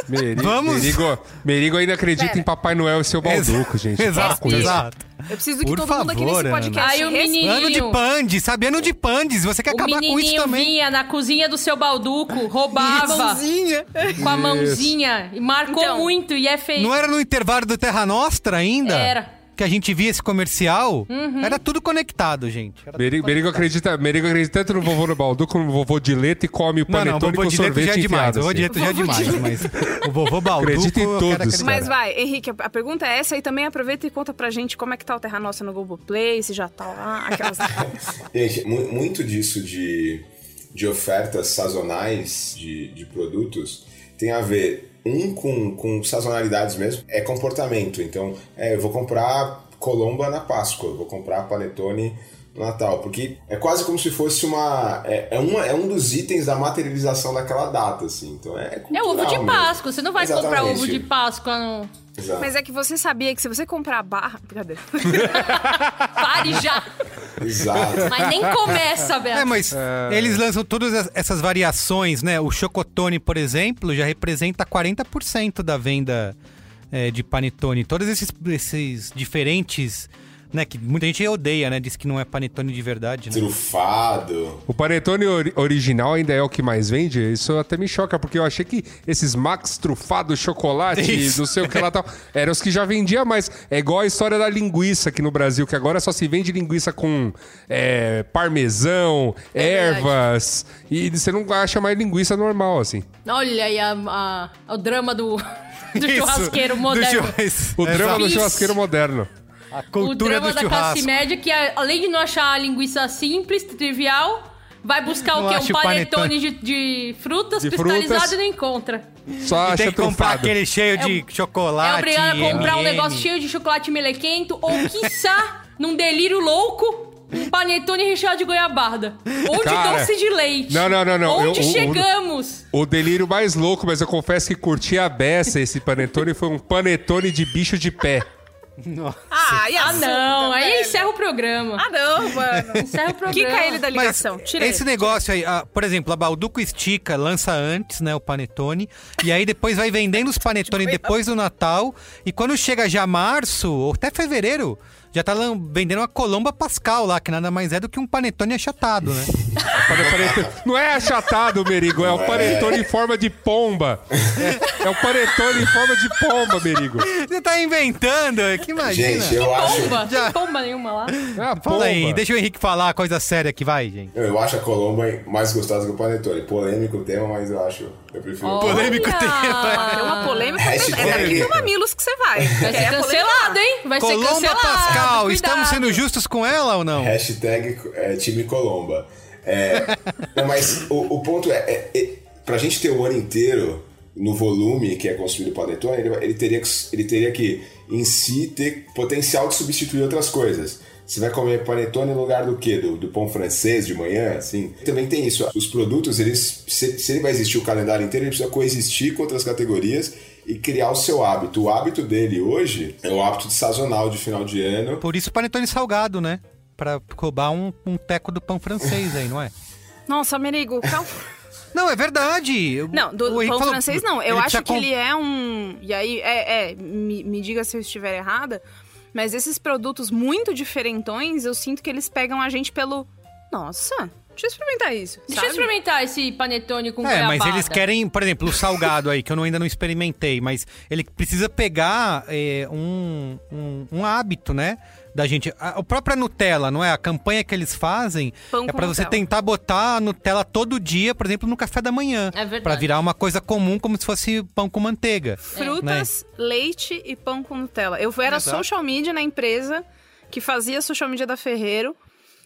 Speaker 4: Merigo,
Speaker 1: Vamos-
Speaker 4: Merigo, Merigo ainda acredita
Speaker 2: Pera.
Speaker 4: em Papai Noel e seu Balduco, gente. *laughs*
Speaker 1: Exato, exato.
Speaker 2: Eu preciso que
Speaker 1: Por
Speaker 2: todo mundo aqui
Speaker 1: favor,
Speaker 2: nesse
Speaker 1: Ana.
Speaker 2: podcast
Speaker 3: Ai, o
Speaker 1: Ano de pandes, sabe? Ano de pandes. Você quer
Speaker 3: O
Speaker 1: acabar com isso também.
Speaker 3: vinha na cozinha do seu balduco, *laughs* roubava
Speaker 1: Mãozinha.
Speaker 3: com a mãozinha e marcou
Speaker 2: Então,
Speaker 3: muito e é feio.
Speaker 1: Não era no intervalo do Terra Nostra ainda?
Speaker 3: Era.
Speaker 1: Que a gente via esse comercial?
Speaker 3: Uhum.
Speaker 1: Era tudo conectado, gente.
Speaker 4: Merigo, acredita, Merigo acredita tanto no vovô no baldu como no vovô de leite e come o
Speaker 1: Não, não,
Speaker 4: panetone
Speaker 1: vovô
Speaker 4: com
Speaker 1: de
Speaker 4: sorvete
Speaker 1: já é demais.
Speaker 4: enfiado.
Speaker 1: Vovô
Speaker 4: assim.
Speaker 1: de leite já é demais, mas o vovô Balduco...
Speaker 4: Acredita em todos.
Speaker 2: Mas vai, Henrique, a pergunta é essa e também aproveita e conta pra gente como é que tá o Terra Nossa no Globoplay, se já tá lá, aquelas... *laughs*
Speaker 5: Gente, mu- muito disso de, de ofertas sazonais de, de produtos tem a ver, um, com, com sazonalidades mesmo, é comportamento. Então, é, eu vou comprar colomba na Páscoa, eu vou comprar panetone no Natal, porque é quase como se fosse uma é, é, uma, é um dos itens da materialização daquela data, assim. Então é
Speaker 3: É ovo de
Speaker 5: mesmo.
Speaker 3: Páscoa. Você não vai comprar
Speaker 5: Exatamente.
Speaker 3: ovo de Páscoa no.
Speaker 5: Exato.
Speaker 2: Mas é que você sabia que se você comprar a barra... Brincadeira. *laughs*
Speaker 3: Pare já! *laughs*
Speaker 5: Exato.
Speaker 3: Mas nem começa, Beto.
Speaker 1: É, mas eles lançam todas es- essas variações, né? O Chocotone, por exemplo, já representa 40% da venda é, de panetone. Todos esses, esses diferentes, né? Que muita gente odeia, né? Diz que não é panetone de verdade, né?
Speaker 5: Trufado.
Speaker 4: O panetone ori- original ainda é o que mais vende? Isso até me choca, porque eu achei que esses Max trufado chocolate, *laughs*
Speaker 1: Isso.
Speaker 4: não sei o que lá tal, eram os que já vendia mais. É igual a história da linguiça aqui no Brasil, que agora só se vende linguiça com é, parmesão, ervas, e você não acha mais linguiça normal, assim.
Speaker 3: Olha aí a, a- o drama do, *laughs* do
Speaker 1: Isso,
Speaker 3: churrasqueiro
Speaker 1: do
Speaker 3: moderno.
Speaker 1: churras-
Speaker 4: O drama do churrasqueiro moderno.
Speaker 1: A
Speaker 3: O
Speaker 1: cultura
Speaker 3: drama
Speaker 1: do
Speaker 3: da
Speaker 1: churrasco.
Speaker 3: classe média que, a- além de não achar a linguiça simples, trivial, vai buscar
Speaker 1: Não
Speaker 3: o quê? Um
Speaker 1: o
Speaker 3: panetone de, de frutas
Speaker 4: De
Speaker 3: cristalizado
Speaker 4: frutas.
Speaker 3: e não encontra.
Speaker 4: Só
Speaker 1: E
Speaker 4: acha
Speaker 1: tem que comprar
Speaker 4: trufado.
Speaker 1: aquele cheio de chocolate.
Speaker 3: é obrigado a comprar um negócio cheio de chocolate melequento ou, quiçá, *laughs* num delírio louco, um panetone recheado de goiabada. Ou de
Speaker 4: Cara,
Speaker 3: doce de leite.
Speaker 4: não, não, não, não.
Speaker 3: Onde
Speaker 4: Eu- o- o-
Speaker 3: chegamos?
Speaker 4: O delírio mais louco, mas eu confesso que curti a beça esse panetone, foi um panetone de bicho de pé.
Speaker 2: Ah, e
Speaker 3: Ah, não. Aí
Speaker 2: velho?
Speaker 3: encerra o programa.
Speaker 2: Ah, não, mano. *laughs*
Speaker 3: Encerra o programa.
Speaker 2: Quica ele da
Speaker 1: Mas
Speaker 2: ligação. Tira
Speaker 1: esse
Speaker 2: ele.
Speaker 1: negócio aí, ah, por exemplo, a Balduco Estica lança antes, né, o panetone, e aí depois vai vendendo os panetone depois do Natal, e quando chega já março, ou até fevereiro, já tá vendendo uma Colomba Pascal lá, que nada mais é do que um panetone achatado, né?
Speaker 4: Não é achatado, Merigo, é o panetone em forma de pomba. É, é o panetone em forma de pomba, Merigo.
Speaker 1: Você tá inventando, que imagina.
Speaker 5: Gente, eu acho,
Speaker 3: Pomba.
Speaker 1: Já-
Speaker 3: Pomba nenhuma lá.
Speaker 4: Ah, pomba.
Speaker 1: Fala aí, deixa o Henrique falar a coisa séria que vai, gente.
Speaker 5: eu acho a Colomba mais gostosa que o Panetone. Polêmico o tema, mas eu acho. Eu prefiro o
Speaker 1: Polêmico
Speaker 3: Olha!
Speaker 1: tema.
Speaker 2: É uma polêmica.
Speaker 5: Hashtag-
Speaker 2: É daqui do Mamilos que você vai.
Speaker 3: Vai ser cancelado, hein? Vai ser
Speaker 1: Colomba
Speaker 3: cancelado.
Speaker 1: Pascal,
Speaker 3: cuidado.
Speaker 1: estamos sendo justos com ela ou não?
Speaker 5: Hashtag é, time Colomba. É, *laughs* não, mas o, o ponto é, é, é, pra gente ter o ano inteiro no volume que é consumido o panetone, ele, ele teria que, ele teria que, em si, ter potencial de substituir outras coisas. Você vai comer panetone no lugar do quê? Do, do pão francês de manhã, assim? Também tem isso. Os produtos, eles, se, se ele vai existir o calendário inteiro, ele precisa coexistir com outras categorias e criar o seu hábito. O hábito dele hoje é o hábito de sazonal de final de ano.
Speaker 1: Por isso panetone salgado, né? Pra roubar um, um teco do pão francês aí, não é? *laughs*
Speaker 2: Nossa, Merigo, calma. *laughs*
Speaker 1: Não, é verdade.
Speaker 2: Não, do
Speaker 1: O Henrique
Speaker 2: pão
Speaker 1: falou-
Speaker 2: francês não. Eu acho que
Speaker 1: com-
Speaker 2: ele é um. E aí, é, é me, me diga se eu estiver errada, mas esses produtos muito diferentões, eu sinto que eles pegam a gente pelo. Nossa, deixa eu experimentar isso.
Speaker 3: Deixa eu
Speaker 2: sabe?
Speaker 3: experimentar esse panetone com
Speaker 1: É, mas eles querem, por exemplo, o salgado aí, que eu não- ainda não experimentei, mas ele precisa pegar é, um, um, um hábito, né? Da gente. A, a própria Nutella, não é? A campanha que eles fazem
Speaker 2: Pão
Speaker 1: é pra você tentar botar a Nutella todo dia, por exemplo, no café da manhã.
Speaker 3: É verdade.
Speaker 1: Pra virar uma coisa comum, como se fosse pão com manteiga.
Speaker 2: Frutas, leite e pão com Nutella. Eu era
Speaker 1: Exato.
Speaker 2: social media na empresa que fazia social media da Ferreiro.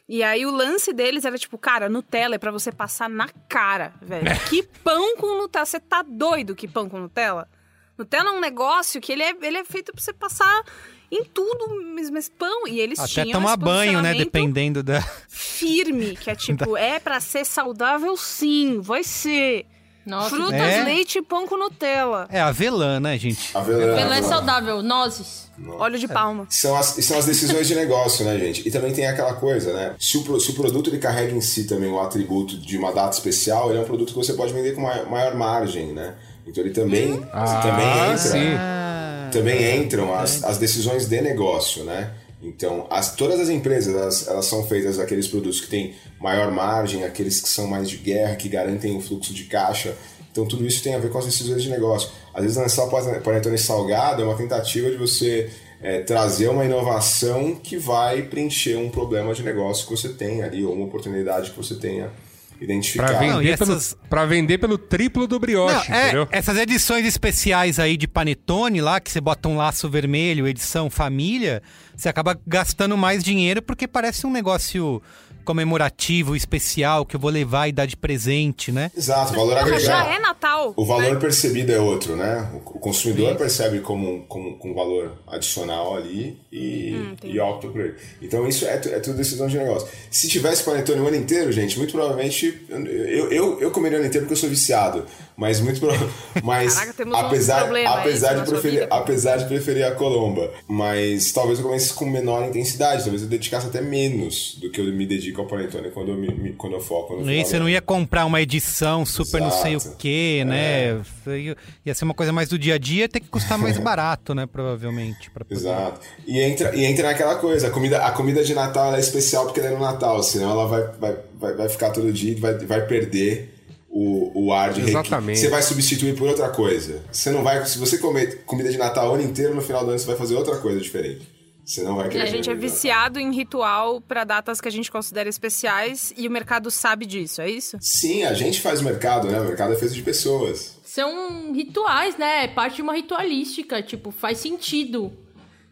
Speaker 2: E aí o lance deles era tipo, cara, Nutella é pra você passar na cara, velho. que pão com Nutella? Você tá doido que pão com Nutella? Nutella é um negócio que ele é, ele é feito pra você passar em tudo, mas, mas pão. E eles
Speaker 1: Até
Speaker 2: tinham
Speaker 1: tomar
Speaker 2: esse
Speaker 1: banho, né? Dependendo da.
Speaker 2: firme, que é *laughs* tipo, é pra ser saudável sim, vai ser.
Speaker 3: Nossa,
Speaker 2: Frutas,
Speaker 1: É?
Speaker 2: leite e pão com Nutella.
Speaker 1: É avelã, né, gente?
Speaker 5: Avelã,
Speaker 3: Pelo é
Speaker 5: avelã.
Speaker 3: saudável, nozes.
Speaker 2: Óleo de palma.
Speaker 5: São as, são as decisões de negócio, né, gente? E também tem aquela coisa, né? Se o, se o produto ele carrega em si também o atributo de uma data especial, ele é um produto que você pode vender com maior, maior margem, né? Então ele também,
Speaker 4: Ah,
Speaker 5: também entra.
Speaker 4: sim.
Speaker 1: Ah,
Speaker 5: Também entram as, as decisões de negócio, né? Então, as, todas as empresas, elas, elas são feitas daqueles produtos que têm maior margem, aqueles que são mais de guerra, que garantem o fluxo de caixa. Então, tudo isso tem a ver com as decisões de negócio. Às vezes, lançar o panetone salgado é uma tentativa de você é, trazer uma inovação que vai preencher um problema de negócio que você tem ali, ou uma oportunidade que você tenha identificado.
Speaker 4: Pra vender,
Speaker 1: Não,
Speaker 4: pelo,
Speaker 1: essas-
Speaker 4: pra vender pelo triplo do brioche,
Speaker 1: Não, é,
Speaker 4: entendeu?
Speaker 1: essas edições especiais aí de panetone lá, que você bota um laço vermelho, edição família, você acaba gastando mais dinheiro porque parece um negócio comemorativo, especial, que eu vou levar e dar de presente, né?
Speaker 5: Exato, o valor
Speaker 2: Porra, já
Speaker 5: agregado.
Speaker 2: é Natal.
Speaker 5: O valor
Speaker 2: né?
Speaker 5: percebido é outro, né? O consumidor percebe como, um- como, com um valor adicional ali e,
Speaker 2: Hum,
Speaker 5: e opta por ele. Então isso é, é tudo decisão de negócio. Se tivesse panetone o ano inteiro, gente, muito provavelmente eu, eu, eu comeria o ano inteiro porque eu sou viciado. Mas muito pro... *laughs* mas
Speaker 2: Caraca, temos um
Speaker 5: apesar,
Speaker 2: problema
Speaker 5: apesar, de preferir,
Speaker 2: vida.
Speaker 5: apesar de preferir a colomba. Mas talvez eu comece com menor intensidade, talvez eu dedicasse até menos do que eu me dedico ao panetone quando eu, me, me- quando eu foco no
Speaker 1: E você não ia comprar uma edição super não sei o
Speaker 5: Exato.
Speaker 1: quê, né? Ia- Ia ser uma coisa mais do dia a dia, ter que custar mais *laughs* barato, né? Provavelmente. poder-
Speaker 5: Exato. E entra, e entra naquela coisa, a comida, a comida de Natal ela é especial porque ela é no Natal, senão ela vai, vai, vai, vai ficar todo dia e vai, vai perder o, o ar de
Speaker 4: Exatamente.
Speaker 5: Você vai substituir por outra coisa. Você não vai. Se você comer comida de Natal o ano inteiro, no final do ano você vai fazer outra coisa diferente. Você não vai querer.
Speaker 2: A gente é viciado em ritual pra datas que a gente considera especiais e o mercado sabe disso, é isso?
Speaker 5: Sim, a gente faz mercado, né? O mercado é feito de pessoas.
Speaker 3: São rituais, né? É parte de uma ritualística. Tipo, faz sentido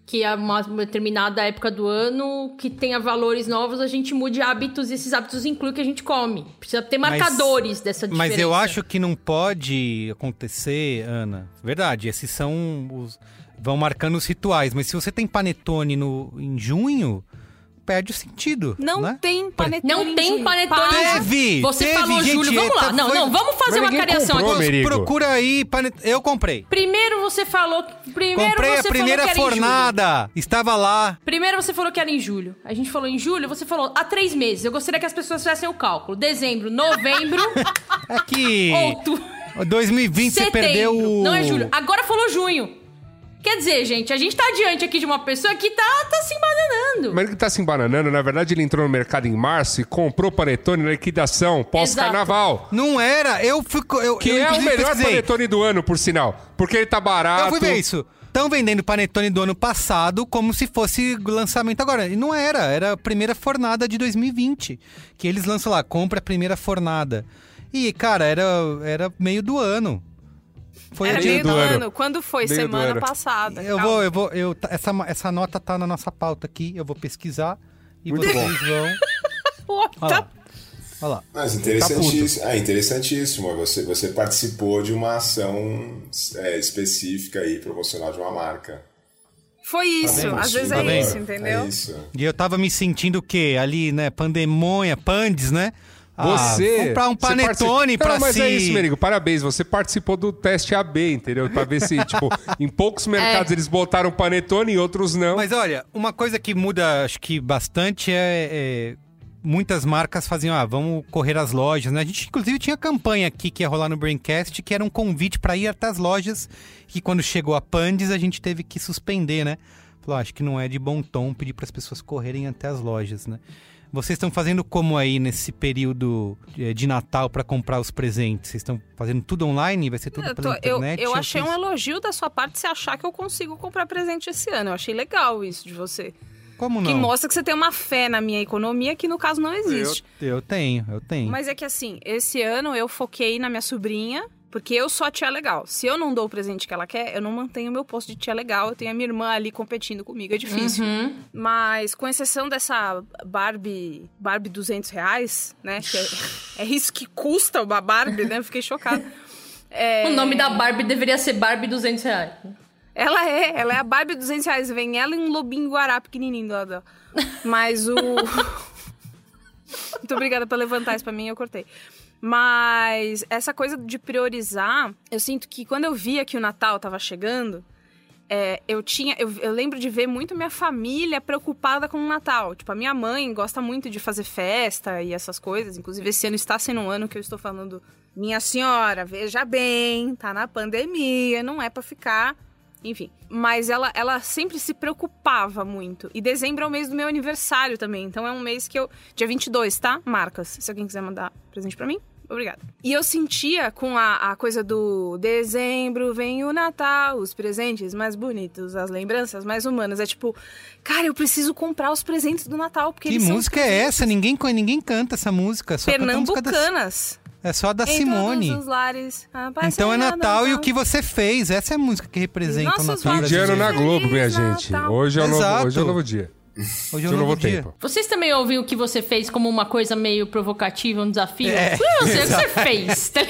Speaker 3: que a uma determinada época do ano que tenha valores novos, a gente mude hábitos e esses hábitos incluem o que a gente come. Precisa ter
Speaker 1: Mas-
Speaker 3: marcadores dessa diferença.
Speaker 1: Mas eu acho que não pode acontecer, Ana. Verdade, esses são os. Vão marcando os rituais. Mas se você tem panetone no, em junho, perde o sentido.
Speaker 2: Não
Speaker 1: né?
Speaker 2: tem panetone.
Speaker 3: Não
Speaker 2: em
Speaker 3: tem panetone.
Speaker 1: Teve!
Speaker 3: Você
Speaker 1: teve,
Speaker 3: falou
Speaker 1: gente,
Speaker 3: Júlio. Vamos lá.
Speaker 1: eita,
Speaker 3: Não,
Speaker 1: foi-
Speaker 3: não, vamos fazer uma cariação
Speaker 4: comprou,
Speaker 3: aqui.
Speaker 4: Merigo.
Speaker 1: Procura aí, panet... eu comprei.
Speaker 3: Primeiro você falou. que- Primeiro
Speaker 1: comprei
Speaker 3: você
Speaker 1: a primeira
Speaker 3: falou que era em julho.
Speaker 1: fornada. Estava lá.
Speaker 3: Primeiro você falou que era em julho. A gente falou em julho, você falou há três meses. Eu gostaria que as pessoas fizessem o cálculo. Dezembro, novembro, *laughs*
Speaker 1: É que.
Speaker 3: outubro,
Speaker 1: 2020 você
Speaker 3: setembro.
Speaker 1: perdeu o.
Speaker 3: Não é julho. Agora falou junho. Quer dizer, gente, a gente tá diante aqui de uma pessoa que tá, tá se embananando.
Speaker 4: Mas ele tá se embananando, na verdade ele entrou no mercado em março e comprou panetone na liquidação pós-carnaval.
Speaker 1: Não era, eu fico. Eu,
Speaker 4: Que
Speaker 1: eu,
Speaker 4: é o melhor
Speaker 1: pesquisei.
Speaker 4: panetone do ano, por sinal. Porque ele tá barato.
Speaker 1: Eu fui ver isso. Estão vendendo panetone do ano passado como se fosse lançamento agora. E não era, era a primeira fornada de 2020. Que eles lançam lá, compra a primeira fornada. E, cara, era, era meio do ano. Foi
Speaker 2: Era meio do,
Speaker 4: do ano.
Speaker 2: ano. Quando foi?
Speaker 4: Meio
Speaker 2: Semana passada.
Speaker 1: Eu
Speaker 2: Calma.
Speaker 1: vou, eu vou, eu, essa, essa nota tá na nossa pauta aqui, eu vou pesquisar e
Speaker 4: Muito
Speaker 1: vocês vão.
Speaker 2: Pô, *laughs*
Speaker 1: Olha
Speaker 2: tá
Speaker 1: lá. Olha lá.
Speaker 5: Mas
Speaker 1: Tá
Speaker 5: interessantíssimo. é interessantíssimo. Você, você participou de uma ação é, específica aí, promocional de uma marca.
Speaker 2: Foi isso.
Speaker 5: vendo?
Speaker 2: Às vezes
Speaker 1: Tá
Speaker 2: é isso, entendeu?
Speaker 5: É isso.
Speaker 1: E eu tava me sentindo o quê? Ali, né? Pandemônia, pandes, né? Ah,
Speaker 4: Você.
Speaker 1: comprar um
Speaker 4: você
Speaker 1: panetone
Speaker 4: participa-
Speaker 1: pra
Speaker 4: Não, mas
Speaker 1: si.
Speaker 4: é isso, Merigo. Parabéns. Você participou do teste AB, entendeu? Pra ver se, tipo, *laughs* em poucos mercados eles botaram panetone e outros não.
Speaker 1: Mas olha, uma coisa que muda, acho que bastante é. é, muitas marcas faziam, ah, vamos correr às lojas, né? A gente, inclusive, tinha campanha aqui que ia rolar no Braincast, que era um convite para ir até as lojas, que quando chegou a Pandes, a gente teve que suspender, né? Falou, ah, acho que não é de bom tom pedir para as pessoas correrem até as lojas, né? Vocês estão fazendo como aí nesse período eh, de Natal para comprar os presentes? Vocês estão fazendo tudo online? Vai ser tudo
Speaker 2: Eu, tô-
Speaker 1: pela
Speaker 2: eu-
Speaker 1: internet?
Speaker 2: eu
Speaker 1: ou
Speaker 2: achei um
Speaker 1: vocês-
Speaker 2: elogio da sua parte você achar que eu consigo comprar presente esse ano. Eu achei legal isso de você.
Speaker 1: Como não?
Speaker 2: Que mostra que você tem uma fé na minha economia que no caso não existe.
Speaker 1: Eu, eu tenho, eu tenho.
Speaker 2: Mas é que assim, esse ano eu foquei na minha sobrinha, porque eu sou a tia legal. Se eu não dou o presente que ela quer, eu não mantenho o meu posto de tia legal. Eu tenho a minha irmã ali competindo comigo, é difícil.
Speaker 3: Uhum.
Speaker 2: Mas com exceção dessa Barbie, Barbie 200 reais, né? É, é isso que custa uma Barbie, né? Eu fiquei chocada. É,
Speaker 3: O nome da Barbie deveria ser Barbie 200 reais.
Speaker 2: Ela é, ela é a Barbie 200 reais. Vem ela e um lobinho guará pequenininho do lado dela. Mas o... *laughs* Muito obrigada por levantar isso pra mim, eu cortei. Mas essa coisa de priorizar, eu sinto que quando eu via que o Natal tava chegando, é, eu tinha. Eu, eu lembro de ver muito minha família preocupada com o Natal. Tipo, a minha mãe gosta muito de fazer festa e essas coisas. Inclusive, esse ano está sendo um ano que eu estou falando. Minha senhora, veja bem, tá na pandemia, não é pra ficar enfim. Mas ela, ela sempre se preocupava muito. E dezembro é o mês do meu aniversário também. Então é um mês que eu. Dia 22, tá? Marcas. Se alguém quiser mandar presente pra mim, obrigada. E eu sentia com a, a coisa do dezembro vem o Natal, os presentes mais bonitos, as lembranças mais humanas. É tipo, cara, eu preciso comprar os presentes do Natal. Porque
Speaker 1: Que música é essa? Ninguém, ninguém canta essa música. Só
Speaker 2: Pernambucanas.
Speaker 1: É só a da
Speaker 2: Em
Speaker 1: Simone.
Speaker 2: todos os lares. a paz
Speaker 1: Então é
Speaker 2: será
Speaker 1: Natal e o
Speaker 2: Natal.
Speaker 1: que você fez. Essa é a música que representa o Natal.
Speaker 4: Fim de ano na Globo, minha
Speaker 2: Natal.
Speaker 4: gente. Hoje é, o novo, hoje é o novo dia.
Speaker 1: Hoje é um novo dia.
Speaker 4: tempo.
Speaker 3: Vocês também ouviram o que você fez como uma coisa meio provocativa, um desafio?
Speaker 1: É,
Speaker 3: eu sei o que você fez. tá?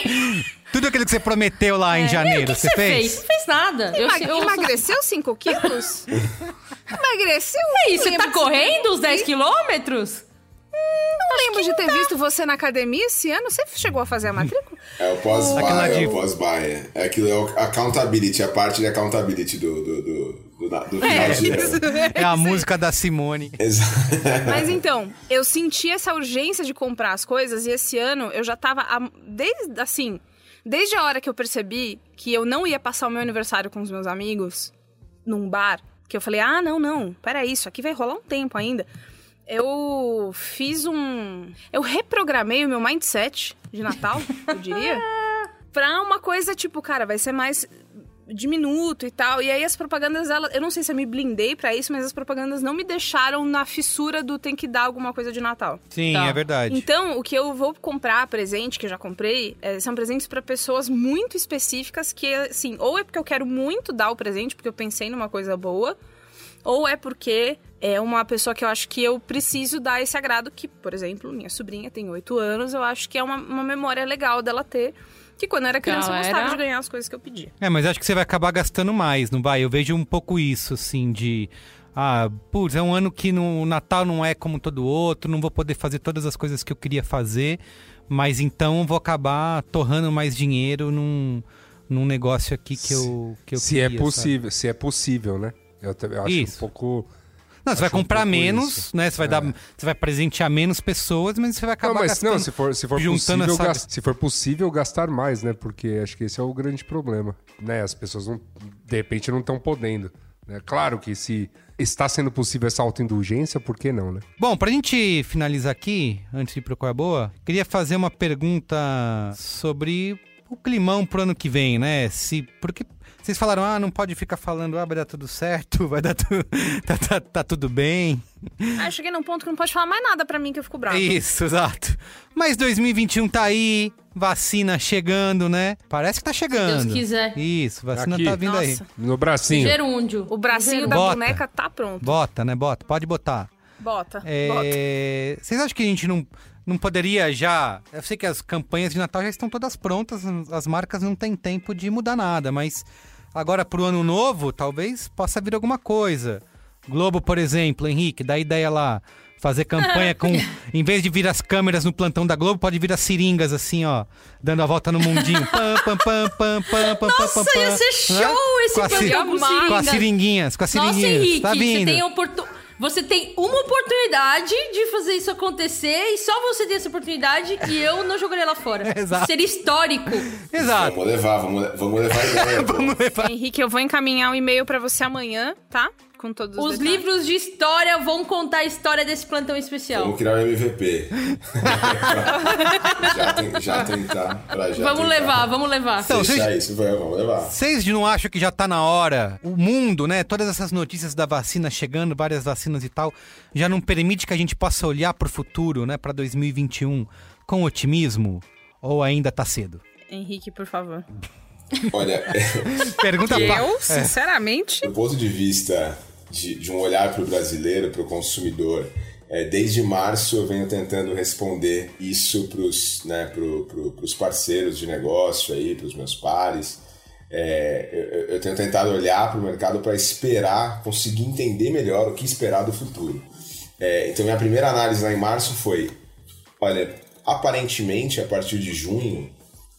Speaker 1: Tudo aquilo que você prometeu lá em
Speaker 3: É,
Speaker 1: janeiro,
Speaker 3: o que que
Speaker 1: você fez?
Speaker 3: Não fez nada. Eu,
Speaker 2: Emag-
Speaker 3: eu,
Speaker 2: Emagreceu 5 quilos? *laughs* Emagreceu?
Speaker 3: É isso, você tá correndo os 10 quilômetros?
Speaker 2: Não lembro de ter visto você na academia esse ano. Você chegou a fazer a matrícula?
Speaker 5: É o pós-buy, é o pós-buy. É aquilo, é o accountability, a parte de accountability do, do, do, do, do final de ano.
Speaker 1: É a *laughs* música da Simone.
Speaker 5: Exato. *laughs*
Speaker 2: Mas então, eu senti essa urgência de comprar as coisas e esse ano eu já tava. Desde assim. Desde a hora que eu percebi que eu não ia passar o meu aniversário com os meus amigos num bar, que eu falei, ah, não, não, peraí, isso aqui vai rolar um tempo ainda. Eu fiz um. Eu reprogramei o meu mindset de Natal, eu diria, *laughs* pra uma coisa tipo, cara, vai ser mais diminuto e tal. E aí as propagandas, ela, eu não sei se eu me blindei pra isso, mas as propagandas não me deixaram na fissura do tem que dar alguma coisa de Natal.
Speaker 1: Sim,
Speaker 3: Tá.
Speaker 1: é verdade.
Speaker 2: Então, o que eu vou comprar presente, que eu já comprei, é, são presentes pra pessoas muito específicas que, assim, ou é porque eu quero muito dar o presente, porque eu pensei numa coisa boa, ou é porque é uma pessoa que eu acho que eu preciso dar esse agrado, que, por exemplo, minha sobrinha tem oito anos, eu acho que é uma, uma memória legal dela ter, que quando eu era criança eu
Speaker 3: Galera.
Speaker 2: gostava de ganhar as coisas que eu pedia.
Speaker 1: É, mas acho que você vai acabar gastando mais, não vai? Eu vejo um pouco isso, assim, de. Ah, putz, é um ano que no o Natal não é como todo outro, não vou poder fazer todas as coisas que eu queria fazer, mas então vou acabar torrando mais dinheiro num, num negócio aqui que eu, que eu
Speaker 4: Se
Speaker 1: queria,
Speaker 4: é
Speaker 1: sabe?
Speaker 4: possível, se é possível, né? Eu, também acho
Speaker 1: Isso.
Speaker 4: um pouco.
Speaker 1: Não, você vai
Speaker 4: um
Speaker 1: comprar
Speaker 4: pouco
Speaker 1: menos,
Speaker 4: isso.
Speaker 1: né? Você vai dar, você vai presentear menos pessoas, mas você vai acabar
Speaker 4: Não, mas
Speaker 1: gastando.
Speaker 4: não, se for, se for possível,
Speaker 1: essa-
Speaker 4: gas- se for possível gastar mais, né? Porque acho que esse é o grande problema, né? As pessoas não, de repente não estão podendo. Né? Claro que se está sendo possível essa autoindulgência, por que não, né?
Speaker 1: Bom, pra gente finalizar aqui, antes de ir pro Qual é Boa, queria fazer uma pergunta sobre o climão pro ano que vem, né? Se, porque vocês falaram, ah, não pode ficar falando, ah, vai dar tudo certo, *laughs* vai dar tudo, *laughs* tá, tá, tá tudo bem.
Speaker 2: Ah, eu cheguei num ponto que não pode falar mais nada pra mim que eu fico brava.
Speaker 1: Isso, exato. Mas 2021 tá aí, vacina chegando, né? Parece que tá chegando.
Speaker 3: Deus quiser.
Speaker 1: Isso, vacina
Speaker 4: Aqui.
Speaker 1: tá vindo aí.
Speaker 2: Nossa.
Speaker 4: No bracinho.
Speaker 3: Gerúndio.
Speaker 2: O bracinho da
Speaker 1: Bota.
Speaker 2: boneca tá pronto.
Speaker 1: Bota, né? Bota, pode botar.
Speaker 2: Bota, bota.
Speaker 1: É, Vocês acham que a gente não, não poderia já. Eu sei que as campanhas de Natal já estão todas prontas, as marcas não têm tempo de mudar nada, mas agora pro ano novo, talvez possa vir alguma coisa. Globo, por exemplo, Henrique, dá ideia lá. Fazer campanha *laughs* com. Em vez de vir as câmeras no plantão da Globo, pode vir as seringas assim, ó. Dando a volta no mundinho. Pam, pam, pam, pam, pam, pam,
Speaker 3: Nossa,
Speaker 1: pam,
Speaker 3: ia
Speaker 1: pam.
Speaker 3: ser show
Speaker 1: Né?
Speaker 3: esse
Speaker 1: Com
Speaker 3: programa com
Speaker 1: Com as seringuinhas, com as
Speaker 3: Nossa,
Speaker 1: seringuinhas.
Speaker 3: Henrique,
Speaker 1: tá vindo.
Speaker 3: você tem, oportu... você tem uma oportunidade de fazer isso acontecer e só você tem essa oportunidade e eu não jogaria lá fora. *laughs*
Speaker 1: Exato.
Speaker 3: Seria histórico.
Speaker 1: Exato.
Speaker 5: Vamos levar, vamos, vamos levar a ideia. *laughs*
Speaker 1: Vamos levar.
Speaker 2: Henrique, eu vou encaminhar um e-mail pra você amanhã, tá? Com todos os,
Speaker 3: Os
Speaker 2: detalhes.
Speaker 3: livros de história vão contar a história desse plantão especial.
Speaker 5: Vamos criar um MVP. *laughs* já, tem- já tentar. Pra já
Speaker 3: Vamos
Speaker 5: tentar
Speaker 3: levar, vamos levar.
Speaker 1: Então, vocês-
Speaker 5: isso, vamos levar.
Speaker 1: Vocês não acham que já tá na hora? O mundo, né? Todas essas notícias da vacina chegando, várias vacinas e tal, já não permite que a gente possa olhar pro futuro, né? Pra 2021 com otimismo? Ou ainda tá cedo?
Speaker 2: Henrique, por favor.
Speaker 5: Olha, *laughs*
Speaker 1: Pergunta
Speaker 2: Eu,
Speaker 1: É.
Speaker 2: sinceramente,
Speaker 5: do ponto de vista de, de um olhar para o brasileiro, para o consumidor, é, desde março eu venho tentando responder isso para os né, pro, pro, pros parceiros de negócio aí, para os meus pares. É, eu, eu tenho tentado olhar para o mercado para esperar, conseguir entender melhor o que esperar do futuro. É, então minha primeira análise lá em março foi, olha, aparentemente a partir de junho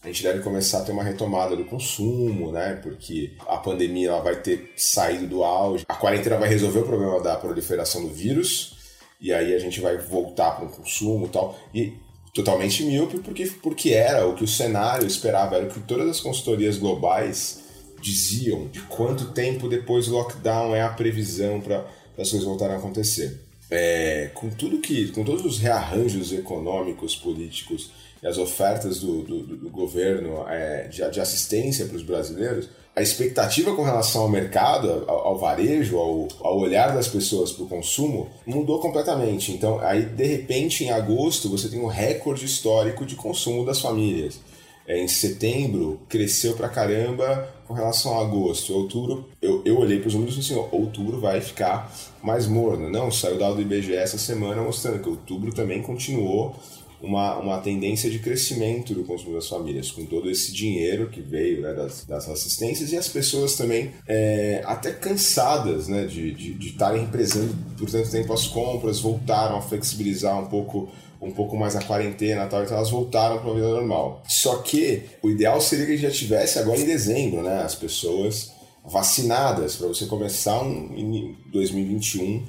Speaker 5: a gente deve começar a ter uma retomada do consumo, né? Porque a pandemia ela vai ter saído do auge. A quarentena vai resolver o problema da proliferação do vírus e aí a gente vai voltar para o consumo e tal. E totalmente míope porque, porque era o que o cenário esperava, era o que todas as consultorias globais diziam de quanto tempo depois do lockdown é a previsão para as coisas voltarem a acontecer. É, com tudo que, com todos os rearranjos econômicos, políticos e as ofertas do, do, do governo é, de, de assistência para os brasileiros, a expectativa com relação ao mercado, ao, ao varejo, ao, ao, olhar das pessoas para o consumo, mudou completamente. Então, aí, de repente, em agosto, você tem um recorde histórico de consumo das famílias. É, em setembro, cresceu pra caramba com relação a agosto. Outubro, eu, eu olhei para os números e disse assim, outubro vai ficar mais morno. Não, saiu dado do IBGE essa semana mostrando que outubro também continuou uma, uma tendência de crescimento do consumo das famílias, com todo esse dinheiro que veio né, das, das assistências e as pessoas também é, até cansadas né, de estarem represando por tanto tempo as compras, voltaram a flexibilizar um pouco um pouco mais a quarentena tal, então elas voltaram para a vida normal. Só que o ideal seria que já tivesse agora em dezembro, né, as pessoas vacinadas para você começar um, em 2021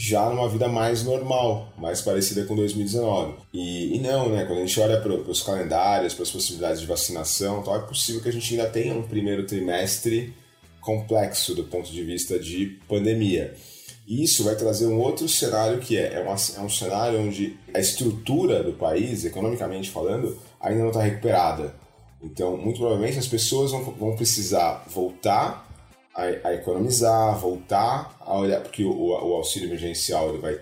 Speaker 5: já numa vida mais normal, mais parecida com 2019. E, e não, né? Quando a gente olha para os calendários, para as possibilidades de vacinação, tal, é possível que a gente ainda tenha um primeiro trimestre complexo do ponto de vista de pandemia. E isso vai trazer um outro cenário que é, é, uma, é um cenário onde a estrutura do país, economicamente falando, ainda não está recuperada. Então, muito provavelmente as pessoas vão, vão precisar voltar a, a, economizar, voltar a olhar, porque o, o auxílio emergencial ele vai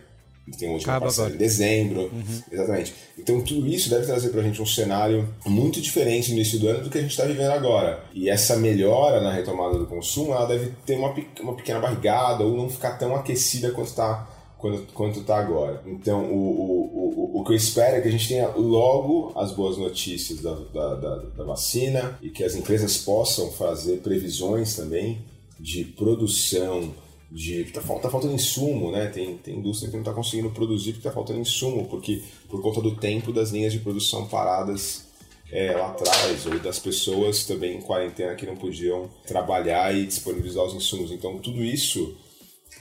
Speaker 5: tem um última parcela em dezembro, uhum. exatamente. Então tudo isso deve trazer para a gente um cenário muito diferente no início do ano do que a gente está vivendo agora. E essa melhora na retomada do consumo, ela deve ter uma, uma pequena barrigada ou não ficar tão aquecida quanto está quanto, quanto tá agora. Então, o, o, o, o que eu espero é que a gente tenha logo as boas notícias da, da, da, da vacina e que as empresas possam fazer previsões também de produção, de tá, tá faltando insumo, né? Tem, tem indústria que não está conseguindo produzir porque está faltando insumo, porque por conta do tempo das linhas de produção paradas é, lá atrás, ou das pessoas também em quarentena que não podiam trabalhar e disponibilizar os insumos. Então tudo isso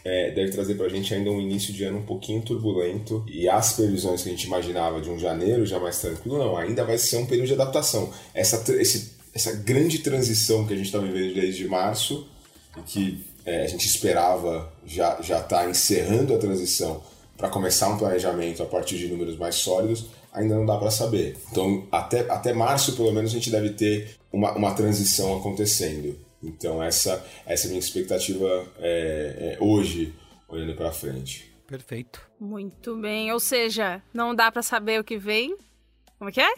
Speaker 5: é, deve trazer para a gente ainda um início de ano um pouquinho turbulento e as previsões que a gente imaginava de um janeiro já mais tranquilo, não, ainda vai ser um período de adaptação. Essa, esse, essa grande transição que a gente está vivendo desde março que é, a gente esperava já já tá encerrando a transição para começar um planejamento a partir de números mais sólidos, ainda não dá para saber. Então, até, até março, pelo menos, a gente deve ter uma, uma transição acontecendo. Então, essa, essa é a minha expectativa é, é, hoje, olhando para frente.
Speaker 1: Perfeito.
Speaker 2: Muito bem. Ou seja, não dá para saber o que vem. Como é que é?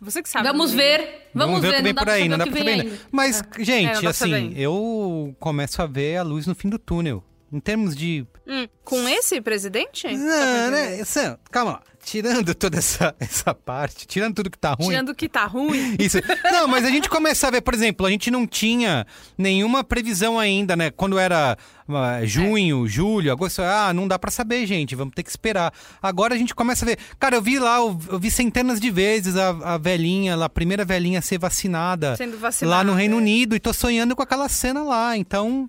Speaker 2: Você que sabe.
Speaker 3: Vamos ver. Vamos, Vamos ver, ver
Speaker 1: o que vem por aí, não dá pra saber ainda. Mas, é. gente, é, assim, eu começo a ver a luz no fim do túnel. Em termos de.
Speaker 2: Hum, com esse presidente?
Speaker 1: Não, né? Sam, calma lá. Tirando toda essa, essa parte, tirando tudo que tá ruim.
Speaker 2: Tirando o que tá ruim. *laughs*
Speaker 1: Isso. Não, mas a gente começa a ver, por exemplo, a gente não tinha nenhuma previsão ainda, né? Quando era uh, junho, é. julho, agosto, ah, não dá para saber, gente, vamos ter que esperar. Agora a gente começa a ver. Cara, eu vi lá, eu, eu vi centenas de vezes a, a velhinha, a primeira velhinha ser vacinada.
Speaker 2: Sendo vacinada.
Speaker 1: Lá no Reino é. Unido, e tô sonhando com aquela cena lá. Então,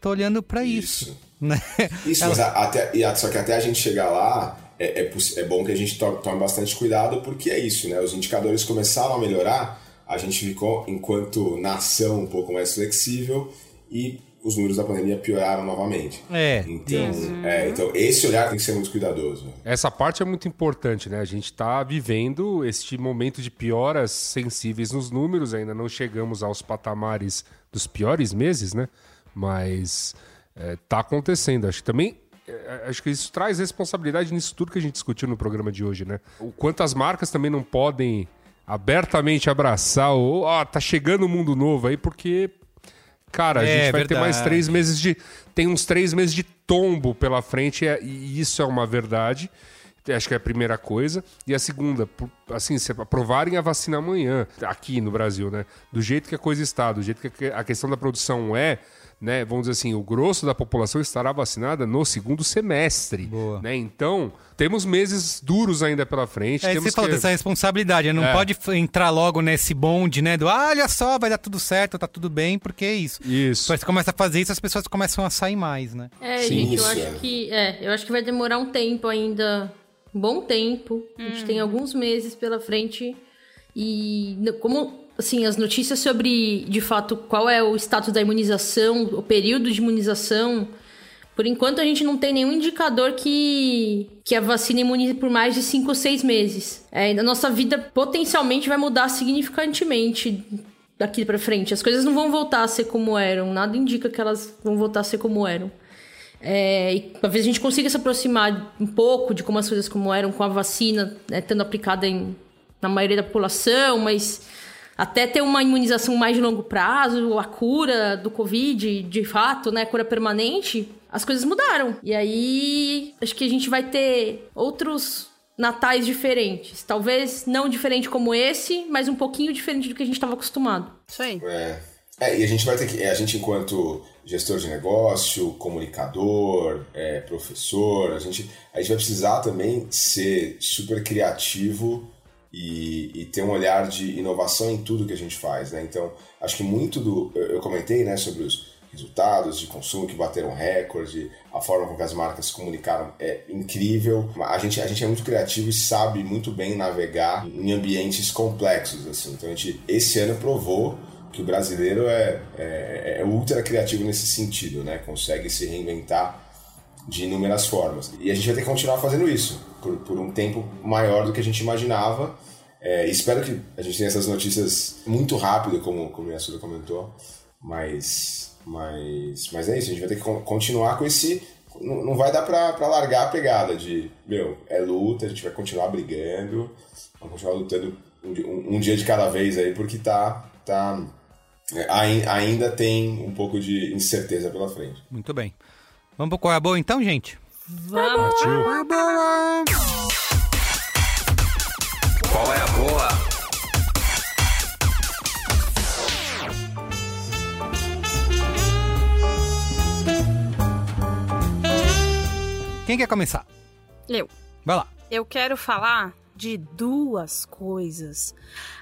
Speaker 1: tô olhando para isso. isso. Né?
Speaker 5: Isso, Ela... mas até, só que até a gente chegar lá, é, é, é, bom que a gente tome bastante cuidado, porque é isso, né? Os indicadores começaram a melhorar, a gente ficou, enquanto nação, um pouco mais flexível e os números da pandemia pioraram novamente.
Speaker 1: É.
Speaker 5: Então, é, então esse olhar tem que ser muito cuidadoso.
Speaker 4: Essa parte é muito importante, né? A gente está vivendo este momento de pioras sensíveis nos números, ainda não chegamos aos patamares dos piores meses, né? Mas é, tá acontecendo. Acho que também. É, acho que isso traz responsabilidade nisso tudo que a gente discutiu no programa de hoje, né? O quanto as marcas também não podem abertamente abraçar o. Ó, oh, tá chegando o um mundo novo aí, porque. Cara, a é, gente vai verdade. ter mais três meses de. Tem uns três meses de tombo pela frente, e isso é uma verdade. Acho que é a primeira coisa. E a segunda, assim, se aprovarem a vacina amanhã, aqui no Brasil, né? Do jeito que a coisa está, do jeito que a questão da produção é, né, vamos dizer assim, o grosso da população estará vacinada no segundo semestre. Boa. Né? Então, temos meses duros ainda pela frente.
Speaker 1: É, você falou dessa responsabilidade, não é. pode entrar logo nesse bonde, né? Do ah, olha só, vai dar tudo certo, tá tudo bem, porque é isso.
Speaker 4: Isso.
Speaker 1: Quando você começa a fazer isso, as pessoas começam a sair mais, né?
Speaker 3: É, Sim, gente, eu acho que. É, eu acho que vai demorar um tempo ainda. Um bom tempo. Hum. A gente tem hum. alguns meses pela frente. E como assim, as notícias sobre, de fato, qual é o status da imunização, o período de imunização, por enquanto a gente não tem nenhum indicador que, que a vacina imunize por mais de 5 ou 6 meses. É, a nossa vida potencialmente vai mudar significantemente daqui para frente. As coisas não vão voltar a ser como eram, nada indica que elas vão voltar a ser como eram. É, e talvez a gente consiga se aproximar um pouco de como as coisas como eram com a vacina, né, tendo aplicada em, na maioria da população, mas até ter uma imunização mais de longo prazo, a cura do Covid, de fato, né, cura permanente, as coisas mudaram. E aí, acho que a gente vai ter outros natais diferentes. Talvez não diferente como esse, mas um pouquinho diferente do que a gente estava acostumado.
Speaker 2: Isso aí.
Speaker 5: É. é, e a gente vai ter que. A gente, enquanto gestor de negócio, comunicador, é, professor, a gente, a gente vai precisar também ser super criativo e, e, ter um olhar de inovação em tudo que a gente faz, né? Então, acho que muito do. Eu comentei, né, sobre os resultados de consumo que bateram recorde, a forma com que as marcas se comunicaram é incrível. A gente, a gente é muito criativo e sabe muito bem navegar em ambientes complexos, assim. Então, a gente, esse ano provou que o brasileiro é, é, é ultra criativo nesse sentido, né? Consegue se reinventar de inúmeras formas. E a gente vai ter que continuar fazendo isso por, por um tempo maior do que a gente imaginava. É, espero que a gente tenha essas notícias muito rápido, como, como a Sura comentou, mas, mas, mas é isso, a gente vai ter que continuar com esse. Não, vai dar pra largar a pegada de, meu, é luta, a gente vai continuar brigando, vamos continuar lutando um, um, dia de cada vez aí, porque tá, tá é, ainda tem um pouco de incerteza pela frente.
Speaker 1: Muito bem. Vamos pro qual é então, gente?
Speaker 2: Vamos!
Speaker 6: Qual é a boa?
Speaker 1: Quem quer começar?
Speaker 2: Eu.
Speaker 1: Vai lá.
Speaker 2: Eu quero falar de duas coisas.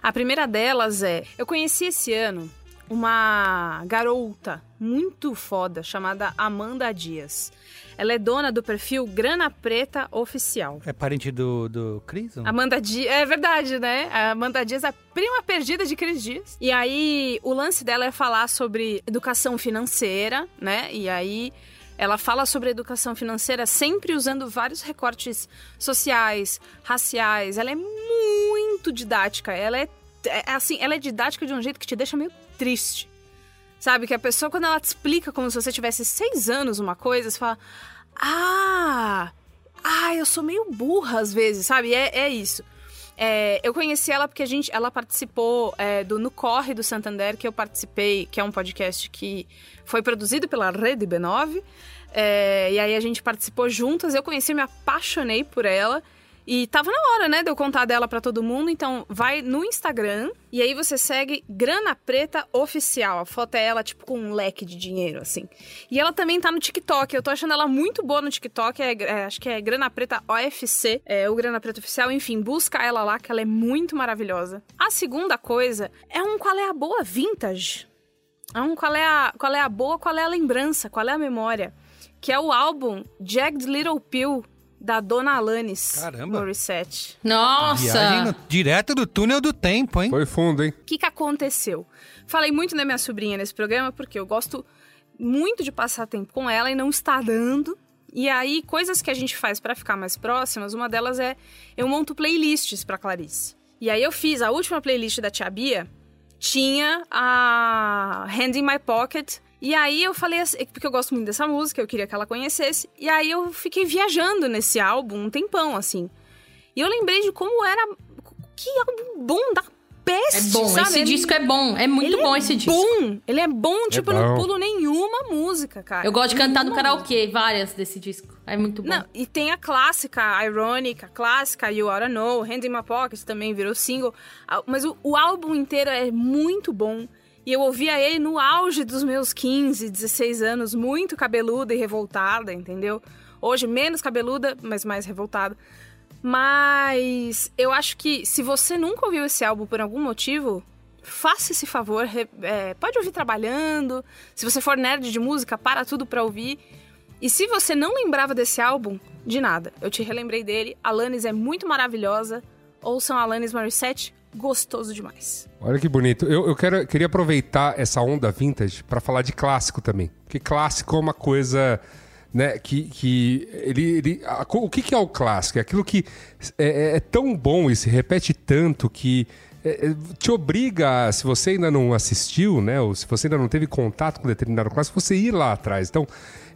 Speaker 2: A primeira delas é: eu conheci esse ano uma garota muito foda chamada Amanda Dias. Ela é dona do perfil Grana Preta Oficial.
Speaker 1: É parente do, do Cris?
Speaker 2: Amanda Dias, é verdade, né? A Amanda Dias é a prima perdida de Cris Dias. E aí, o lance dela é falar sobre educação financeira, né? E aí, ela fala sobre educação financeira sempre usando vários recortes sociais, raciais. Ela é muito didática. Ela é, é assim, ela é didática de um jeito que te deixa meio triste. Sabe? Que a pessoa, quando ela te explica como se você tivesse seis anos uma coisa, você fala: Ah! Ah, eu sou meio burra às vezes, sabe? É, é isso. É, eu conheci ela porque a gente, ela participou é, do No Corre do Santander, que eu participei, que é um podcast que foi produzido pela Rede B9. É, e aí a gente participou juntas, eu conheci, me apaixonei por ela. E tava na hora, né, de eu contar dela pra todo mundo. Então, vai no Instagram e aí você segue Grana Preta Oficial. A foto é ela, tipo, com um leque de dinheiro, assim. E ela também tá no TikTok. Eu tô achando ela muito boa no TikTok. É, é, acho que é Grana Preta OFC, é o Grana Preta Oficial. Enfim, busca ela lá, que ela é muito maravilhosa. A segunda coisa é um qual é a boa vintage. É um qual é a, qual é a boa, qual é a lembrança, qual é a memória. Que é o álbum Jagged Little Pill, da Dona Alanis
Speaker 1: Caramba.
Speaker 2: Morissette.
Speaker 3: Nossa!
Speaker 1: Viagem no- direto do túnel do tempo, hein?
Speaker 4: Foi fundo, hein?
Speaker 2: O que, que aconteceu? Falei muito da minha sobrinha nesse programa porque eu gosto muito de passar tempo com ela e não está dando. E aí, coisas que a gente faz pra ficar mais próximas, uma delas é eu monto playlists pra Clarice. E aí eu fiz a última playlist da Tia Bia, tinha a Hand in My Pocket. E aí eu falei assim, porque eu gosto muito dessa música, eu queria que ela conhecesse. E aí eu fiquei viajando nesse álbum um tempão, assim. E eu lembrei de como era. Que álbum bom da peste,
Speaker 3: É bom,
Speaker 2: sabe?
Speaker 3: esse
Speaker 2: É
Speaker 3: disco é bom, é muito
Speaker 2: ele
Speaker 3: bom
Speaker 2: é
Speaker 3: esse disco.
Speaker 2: Bom, ele é bom, tipo, eu não
Speaker 4: bom.
Speaker 2: pulo nenhuma música, cara.
Speaker 3: Eu gosto de cantar no karaokê, várias desse disco. É muito bom.
Speaker 2: Não, e tem a clássica, a Ironic, a clássica You Oughta Know, Hand in My Pocket também virou single. Ah, Mas o, o álbum inteiro é muito bom. E eu ouvia ele no auge dos meus 15, 16 anos, muito cabeluda e revoltada, entendeu? Hoje menos cabeluda, mas mais revoltada. Mas eu acho que se você nunca ouviu esse álbum por algum motivo, faça esse favor. é, pode ouvir trabalhando. Se você for nerd de música, para tudo pra ouvir. E se você não lembrava desse álbum, de nada. Eu te relembrei dele. Alanis é muito maravilhosa. Ouçam Alanis Morissette gostoso demais.
Speaker 4: Olha que bonito. Eu, eu quero, queria aproveitar essa onda vintage para falar de clássico também. Porque clássico é uma coisa. Né, que, que ele, ele a- o que, que é o clássico? É aquilo que é, é- é tão bom e se repete tanto que é, é, te obriga, se você ainda não assistiu, né, ou se você ainda não teve contato com determinado clássico, você ir lá atrás. Então,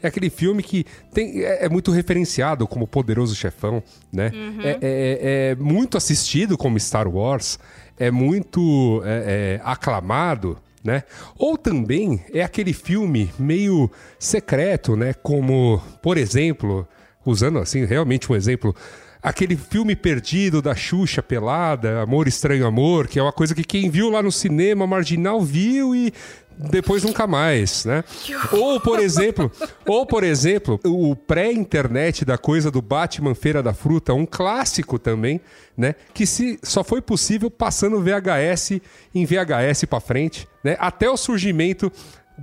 Speaker 4: é aquele filme que tem, é, é muito referenciado como Poderoso Chefão, né? É, é- é- é muito assistido como Star Wars, é muito é, é, aclamado, né? Ou também é aquele filme meio secreto, né? Como, por exemplo, usando assim realmente um exemplo, aquele filme perdido da Xuxa pelada, Amor Estranho Amor, que é uma coisa que quem viu lá no cinema marginal viu e depois nunca mais, né? Ou por exemplo, ou por exemplo, o pré-internet da coisa do Batman Feira da Fruta, um clássico também, né? Que se só foi possível passando VHS em VHS para frente, né? Até o surgimento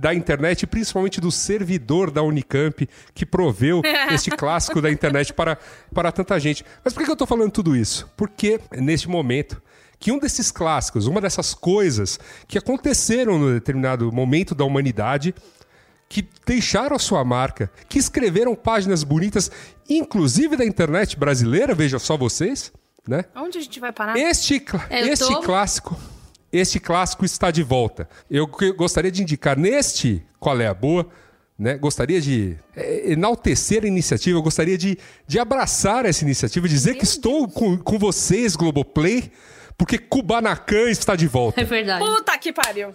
Speaker 4: da internet, principalmente do servidor da Unicamp, que proveu *laughs* este clássico da internet para, para tanta gente. Mas por que eu estou falando tudo isso? Porque neste momento que um desses clássicos, uma dessas coisas que aconteceram no determinado momento da humanidade, que deixaram a sua marca, que escreveram páginas bonitas, inclusive da internet brasileira, veja só vocês, né?
Speaker 2: Onde a gente vai parar?
Speaker 4: Este,
Speaker 3: É,
Speaker 4: este
Speaker 3: tô-
Speaker 4: clássico, este clássico está de volta. Eu gostaria de indicar neste qual é a boa, né? Gostaria de é, enaltecer a iniciativa, eu gostaria de, de abraçar essa iniciativa, dizer que estou com, com vocês, Globoplay, porque Kubanacan está de volta.
Speaker 3: É verdade.
Speaker 2: Puta que pariu.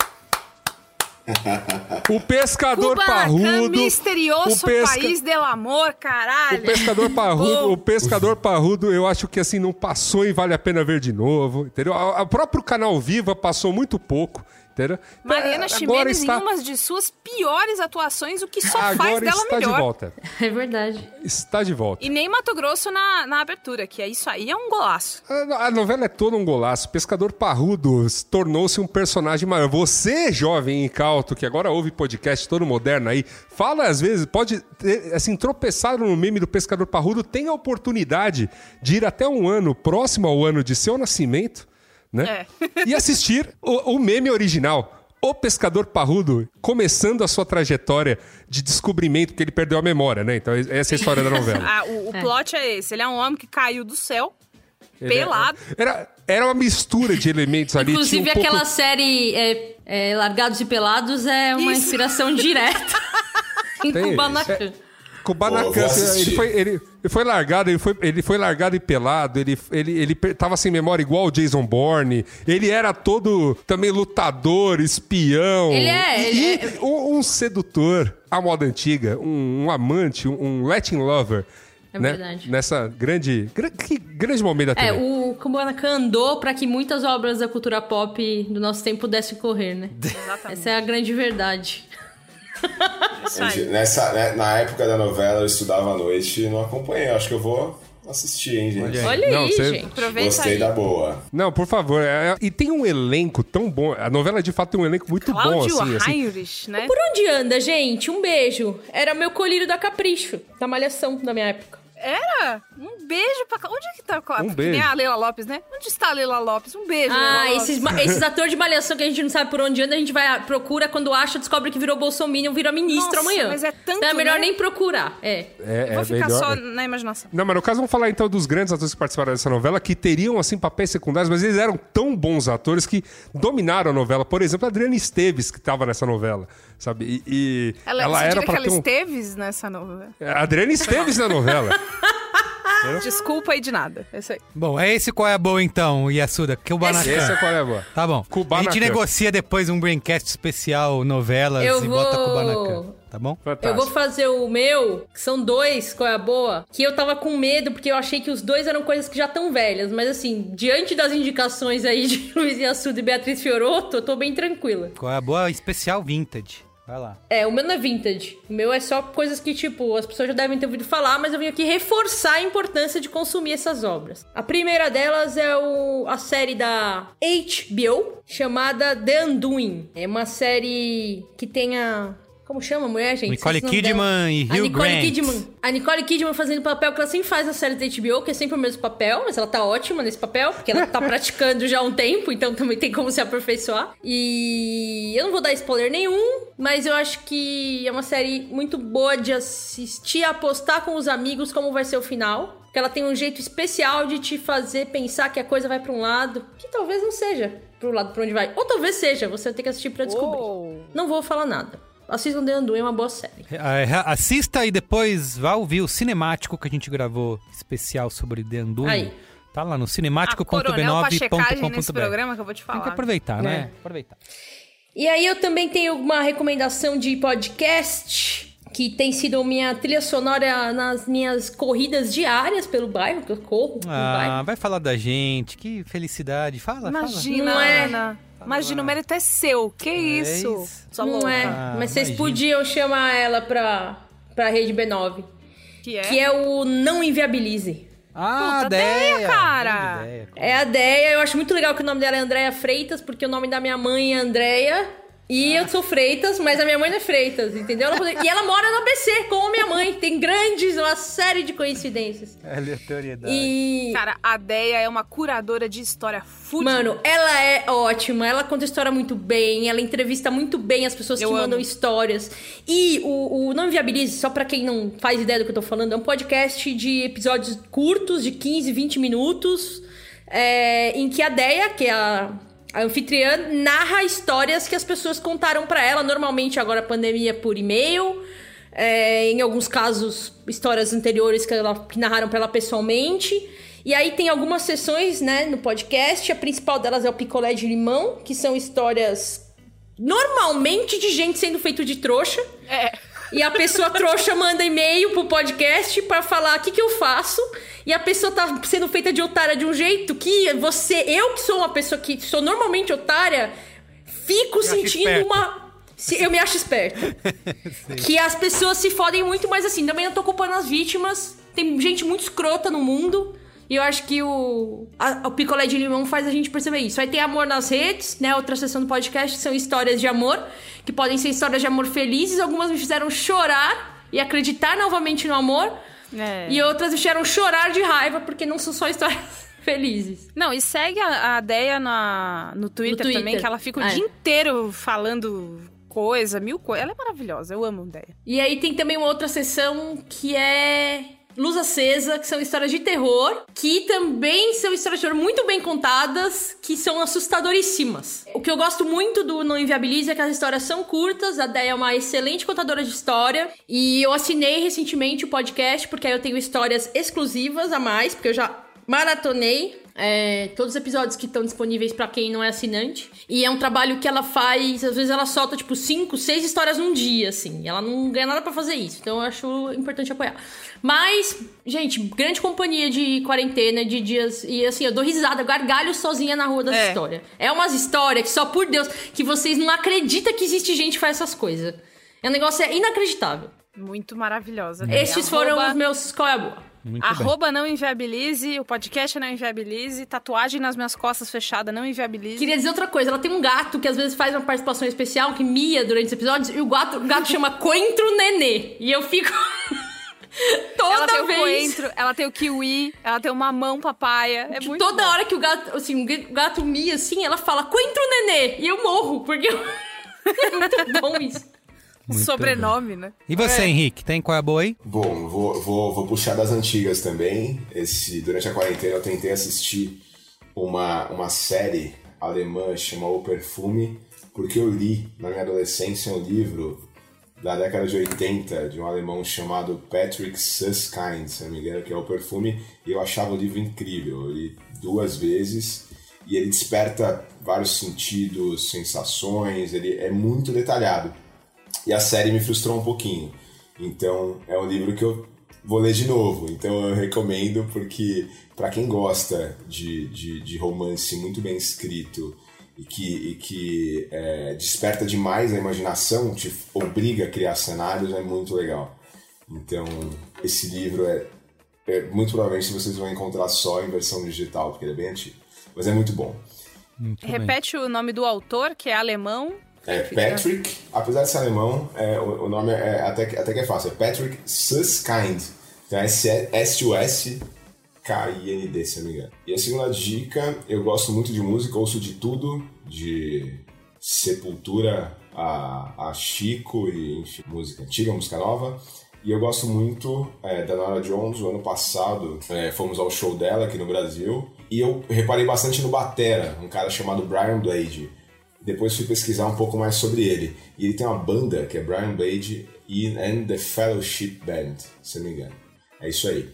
Speaker 2: *laughs*
Speaker 4: O pescador
Speaker 2: Kubanacan,
Speaker 4: parrudo,
Speaker 2: misterioso
Speaker 4: o pesca-
Speaker 2: país del amor, caralho.
Speaker 4: O pescador parrudo, o pescador parrudo, eu acho que assim não passou e vale a pena ver de novo, entendeu? O próprio canal Viva passou muito pouco, entendeu? Então,
Speaker 2: Mariana
Speaker 4: agora
Speaker 2: Ximenes
Speaker 4: está,
Speaker 2: em uma de suas piores atuações, o que só faz
Speaker 4: agora
Speaker 2: dela
Speaker 4: está de
Speaker 2: melhor.
Speaker 4: volta. *laughs*
Speaker 3: É verdade.
Speaker 4: Está de volta.
Speaker 2: E nem Mato Grosso na, na abertura, que é isso aí é um golaço.
Speaker 4: A a novela é toda um golaço. Pescador Parrudo tornou-se um personagem maior. Você, jovem e incauto, que agora ouve podcast todo moderno aí, fala às vezes, pode ter, assim, tropeçar no meme do Pescador Parrudo, tem a oportunidade de ir até um ano próximo ao ano de seu nascimento, né? E assistir o, o meme original. O Pescador Parrudo começando a sua trajetória de descobrimento, porque ele perdeu a memória, né? Então, essa é a história da novela. *laughs*
Speaker 2: Ah, o o plot é esse: ele é um homem que caiu do céu,
Speaker 4: Ele é-
Speaker 2: pelado.
Speaker 4: Era, era uma mistura de elementos ali.
Speaker 3: Inclusive,
Speaker 4: tinha um pouco-
Speaker 3: aquela série é, é, Largados e Pelados é uma
Speaker 2: Isso.
Speaker 3: inspiração direta em *laughs*
Speaker 4: Tem,
Speaker 3: Kubanacan.
Speaker 4: Kubanacan,
Speaker 5: assistir.
Speaker 4: ele foi, ele, ele foi largado, ele foi, ele foi largado e pelado, ele, ele, ele tava sem memória igual o Jason Bourne, ele era todo também lutador, espião.
Speaker 3: Ele é,
Speaker 4: e,
Speaker 3: ele
Speaker 4: e um, um sedutor à moda antiga, um, um amante, um, um Latin lover.
Speaker 3: É
Speaker 4: né?
Speaker 3: verdade.
Speaker 4: Nessa grande, gra- que grande momento da
Speaker 3: É,
Speaker 4: TV.
Speaker 3: o Kubanacan andou para que muitas obras da cultura pop do nosso tempo pudessem correr, né? *laughs* Essa é a grande verdade. *laughs*
Speaker 5: Nessa, né, na época da novela, eu estudava à noite e não acompanhei. Acho que eu vou assistir, hein, gente.
Speaker 3: Olha
Speaker 4: Não,
Speaker 3: aí,
Speaker 4: você-
Speaker 3: gente.
Speaker 2: Aproveita
Speaker 5: Gostei
Speaker 2: aí.
Speaker 5: da boa.
Speaker 4: Não, por favor. é- e tem um elenco tão bom. A novela de fato tem um elenco muito bom,
Speaker 2: Cláudio
Speaker 4: assim. assim.
Speaker 2: Heinrich, né?
Speaker 3: Por onde anda, gente? Um beijo. Era meu colírio da Capricho, da Malhação da minha época.
Speaker 2: Era? Um beijo pra. Onde é que tá?
Speaker 4: Um
Speaker 2: que
Speaker 4: beijo.
Speaker 2: A Leila Lopes, né? Onde está a Leila Lopes? Um beijo.
Speaker 3: Ah,
Speaker 2: Leila Lopes.
Speaker 3: esses, esses atores de malhação que a gente não sabe por onde anda, a gente vai procura quando acha, descobre que virou Bolsonaro, vira ministro
Speaker 2: Nossa,
Speaker 3: amanhã.
Speaker 2: mas é tanto,
Speaker 3: Então é melhor
Speaker 2: né?
Speaker 3: nem procurar. É.
Speaker 4: É,
Speaker 2: Vou
Speaker 4: é
Speaker 2: ficar
Speaker 4: melhor.
Speaker 2: só na imaginação.
Speaker 4: Não, mas no caso, vamos falar então dos grandes atores que participaram dessa novela, que teriam, assim, papéis secundários, mas eles eram tão bons atores que dominaram a novela. Por exemplo, a Adriana Esteves, que estava nessa novela, sabe? E, e
Speaker 2: Ela,
Speaker 4: ela
Speaker 2: você
Speaker 4: era
Speaker 2: diria
Speaker 4: para
Speaker 2: que ela
Speaker 4: um...
Speaker 2: esteves nessa novela?
Speaker 4: A Adriana Esteves na novela. *laughs*
Speaker 2: Desculpa aí de nada. É isso aí.
Speaker 1: Bom, é esse qual é a boa então, Yasuda? Que o
Speaker 4: Esse é
Speaker 1: Banacan.
Speaker 4: qual é a boa.
Speaker 1: Tá bom.
Speaker 4: Kubanacan.
Speaker 1: A gente negocia depois um Braincast especial novelas
Speaker 3: Eu
Speaker 1: e bota
Speaker 3: vou-
Speaker 1: Kubanacan. Tá bom?
Speaker 4: Fantástico.
Speaker 3: Eu vou fazer o meu, que são dois, qual é a boa? Que eu tava com medo, porque eu achei que os dois eram coisas que já estão velhas. Mas assim, diante das indicações aí de *laughs* Luiz Assuda e Beatriz Fioroto, eu tô bem tranquila.
Speaker 1: Qual é a boa? Especial Vintage. Vai lá.
Speaker 3: É, o meu não é vintage. O meu é só coisas que, tipo, as pessoas já devem ter ouvido falar, mas eu vim aqui reforçar a importância de consumir essas obras. A primeira delas é o, a série da HBO, chamada The Undoing. É uma série que tem a Como chama a mulher, gente?
Speaker 1: Nicole Kidman
Speaker 3: dela.
Speaker 1: e
Speaker 3: a
Speaker 1: Hugh
Speaker 3: Nicole
Speaker 1: Grant.
Speaker 3: Kidman. A Nicole Kidman fazendo o papel que ela sempre faz na série da HBO, que é sempre o mesmo papel, mas ela tá ótima nesse papel, porque ela tá *laughs* praticando já há um tempo, então também tem como se aperfeiçoar. E eu não vou dar spoiler nenhum, mas eu acho que é uma série muito boa de assistir, apostar com os amigos como vai ser o final. Porque ela tem um jeito especial de te fazer pensar que a coisa vai pra um lado, que talvez não seja pro lado pra onde vai. Ou talvez seja, você vai ter que assistir pra descobrir.
Speaker 2: Oh.
Speaker 3: Não vou falar nada. Assistam The Undoing, é uma boa série.
Speaker 1: É, Assista e depois vá ouvir o cinemático que a gente gravou especial sobre The Undoing.
Speaker 3: Aí.
Speaker 1: Tá lá no
Speaker 2: A coronel Pachecagem nesse
Speaker 1: cinemático.b9.com.br.
Speaker 2: programa que eu vou te
Speaker 1: Tem
Speaker 2: falar.
Speaker 1: que aproveitar,
Speaker 3: É.
Speaker 1: né? Aproveitar.
Speaker 3: E aí eu também tenho uma recomendação de podcast que tem sido minha trilha sonora nas minhas corridas diárias pelo bairro, que eu corro
Speaker 1: Ah,
Speaker 3: bairro.
Speaker 1: vai falar da gente. Que felicidade. Fala,
Speaker 2: Imagina,
Speaker 3: Não é?
Speaker 2: Imagina, o mérito é seu. Que isso?
Speaker 1: isso.
Speaker 2: Sua
Speaker 3: Não
Speaker 2: louca.
Speaker 3: é,
Speaker 1: Ah,
Speaker 3: mas vocês
Speaker 1: imagina.
Speaker 3: podiam chamar ela pra, pra rede B9,
Speaker 2: Que é?
Speaker 3: que é o Não Inviabilize.
Speaker 1: Ah,
Speaker 2: Puta
Speaker 1: ideia,
Speaker 2: ideia, cara.
Speaker 3: É a Deia, eu acho muito legal que o nome dela é Andréia Freitas, porque o nome da minha mãe é Andréia. E eu sou Freitas, mas a minha mãe não é Freitas, entendeu? Ela pode- E ela mora no ABC, como minha mãe. Tem grandes, uma série de coincidências.
Speaker 1: Aleatoriedade.
Speaker 3: E.
Speaker 2: Cara, a Deia é uma curadora de história fútil.
Speaker 3: Mano, ela é ótima, ela conta história muito bem, ela entrevista muito bem as pessoas
Speaker 2: Eu
Speaker 3: que mandam
Speaker 2: amo.
Speaker 3: histórias. E o, o Não Inviabilize, só pra quem não faz ideia do que eu tô falando, é um podcast de episódios curtos, de 15, 20 minutos, é, em que a Deia, que é a, a anfitriã, narra histórias que as pessoas contaram pra ela, normalmente agora a pandemia por e-mail. é, em alguns casos, histórias anteriores que, ela, que narraram pra ela pessoalmente. E aí tem algumas sessões, né, no podcast. A principal delas é o picolé de limão, que são histórias normalmente de gente sendo feito de trouxa.
Speaker 2: É.
Speaker 3: E a pessoa trouxa manda e-mail pro podcast pra falar o que, que eu faço. E a pessoa tá sendo feita de otária de um jeito que você, eu que sou uma pessoa que sou normalmente otária, fico
Speaker 1: acho
Speaker 3: sentindo uma. se- Eu me acho esperta. *laughs* que as pessoas se fodem muito, mas assim, também eu tô culpando as vítimas. Tem gente muito escrota no mundo. E eu acho que o, a- o picolé de limão faz a gente perceber isso. Aí tem amor nas redes, né? Outra sessão do podcast são histórias de amor, que podem ser histórias de amor felizes. Algumas me fizeram chorar e acreditar novamente no amor.
Speaker 2: É.
Speaker 3: E outras me fizeram chorar de raiva, porque não são só histórias *laughs* felizes.
Speaker 2: Não, e segue a, a Deia na, no, Twitter
Speaker 3: Twitter.
Speaker 2: também, que ela fica o
Speaker 3: É.
Speaker 2: dia inteiro falando coisa, mil coisas. Ela é maravilhosa, eu amo a Deia.
Speaker 3: E aí tem também uma outra sessão que é Luz Acesa, que são histórias de terror, que também são histórias de terror muito bem contadas, que são assustadoríssimas. O que eu gosto muito do Não Inviabilize é que as histórias são curtas, a Deia é uma excelente contadora de história, e eu assinei recentemente o podcast, porque aí eu tenho histórias exclusivas a mais, porque eu já maratonei é, todos os episódios que estão disponíveis pra quem não é assinante. E é um trabalho que ela faz, às vezes ela solta tipo cinco, seis histórias num dia, assim. Ela não ganha nada pra fazer isso, então eu acho importante apoiar. Mas, gente, grande companhia de quarentena, de dias. E assim, eu dou risada, eu gargalho sozinha na rua das
Speaker 2: É.
Speaker 3: histórias. É umas histórias que só por Deus, que vocês não acreditam que existe gente que faz essas coisas. É um negócio é inacreditável.
Speaker 2: Muito maravilhosa.
Speaker 3: Estes foram
Speaker 2: Arroba-
Speaker 3: os meus. Qual é a boa?
Speaker 1: Muito bem.
Speaker 2: Arroba não inviabilize, o podcast não inviabilize, tatuagem nas minhas costas fechada não inviabilize.
Speaker 3: Queria dizer outra coisa, ela tem um gato que às vezes faz uma participação especial, que mia durante os episódios, e o gato, o gato chama Coentro Nenê. E eu fico. *laughs* toda
Speaker 2: ela tem o
Speaker 3: vez.
Speaker 2: coentro, ela tem o kiwi, ela tem o mamão papaya. É muito
Speaker 3: toda
Speaker 2: bom.
Speaker 3: hora que o gato, assim, o gato mia assim, ela fala Coentro Nenê. E eu morro, porque eu... *laughs* é muito bom isso.
Speaker 1: Muito
Speaker 2: Sobrenome, né?
Speaker 1: E você,
Speaker 3: É.
Speaker 1: Henrique, tem qual é a boa aí?
Speaker 5: Bom, vou, vou, vou puxar das antigas também. Esse, durante a quarentena eu tentei assistir uma, uma série alemã chamada O Perfume, porque eu li na minha adolescência um livro da década de 80 de um alemão chamado Patrick Susskind, se não me engano, que é O Perfume, e eu achava o livro incrível. Eu li duas vezes e ele desperta vários sentidos, sensações, ele é muito detalhado. E a série me frustrou um pouquinho. Então, é um livro que eu vou ler de novo. Então, eu recomendo porque, para quem gosta de, de, de romance muito bem escrito e que, e que é, desperta demais a imaginação, te obriga a criar cenários, é muito legal. Então, esse livro é, é muito provavelmente vocês vão encontrar só em versão digital, porque ele é bem antigo. Mas é muito bom.
Speaker 1: Muito bem.
Speaker 2: Repete o nome do autor, que é alemão.
Speaker 5: É Patrick, apesar de ser alemão, é, o, o nome é até, que- até que é fácil. É Patrick Suskind. Então é S-U-S-K-I-N-D, se não me engano. E a segunda dica, eu gosto muito de música, ouço de tudo, de Sepultura a, a Chico e enfim, música antiga, música nova. E eu gosto muito é, da Nora Jones. O ano passado é, fomos ao show dela aqui no Brasil. E eu reparei bastante no Batera, um cara chamado Brian Blade. Depois fui pesquisar um pouco mais sobre ele. E ele tem uma banda que é Brian Blade e- and the Fellowship Band, se eu não me engano. É isso aí.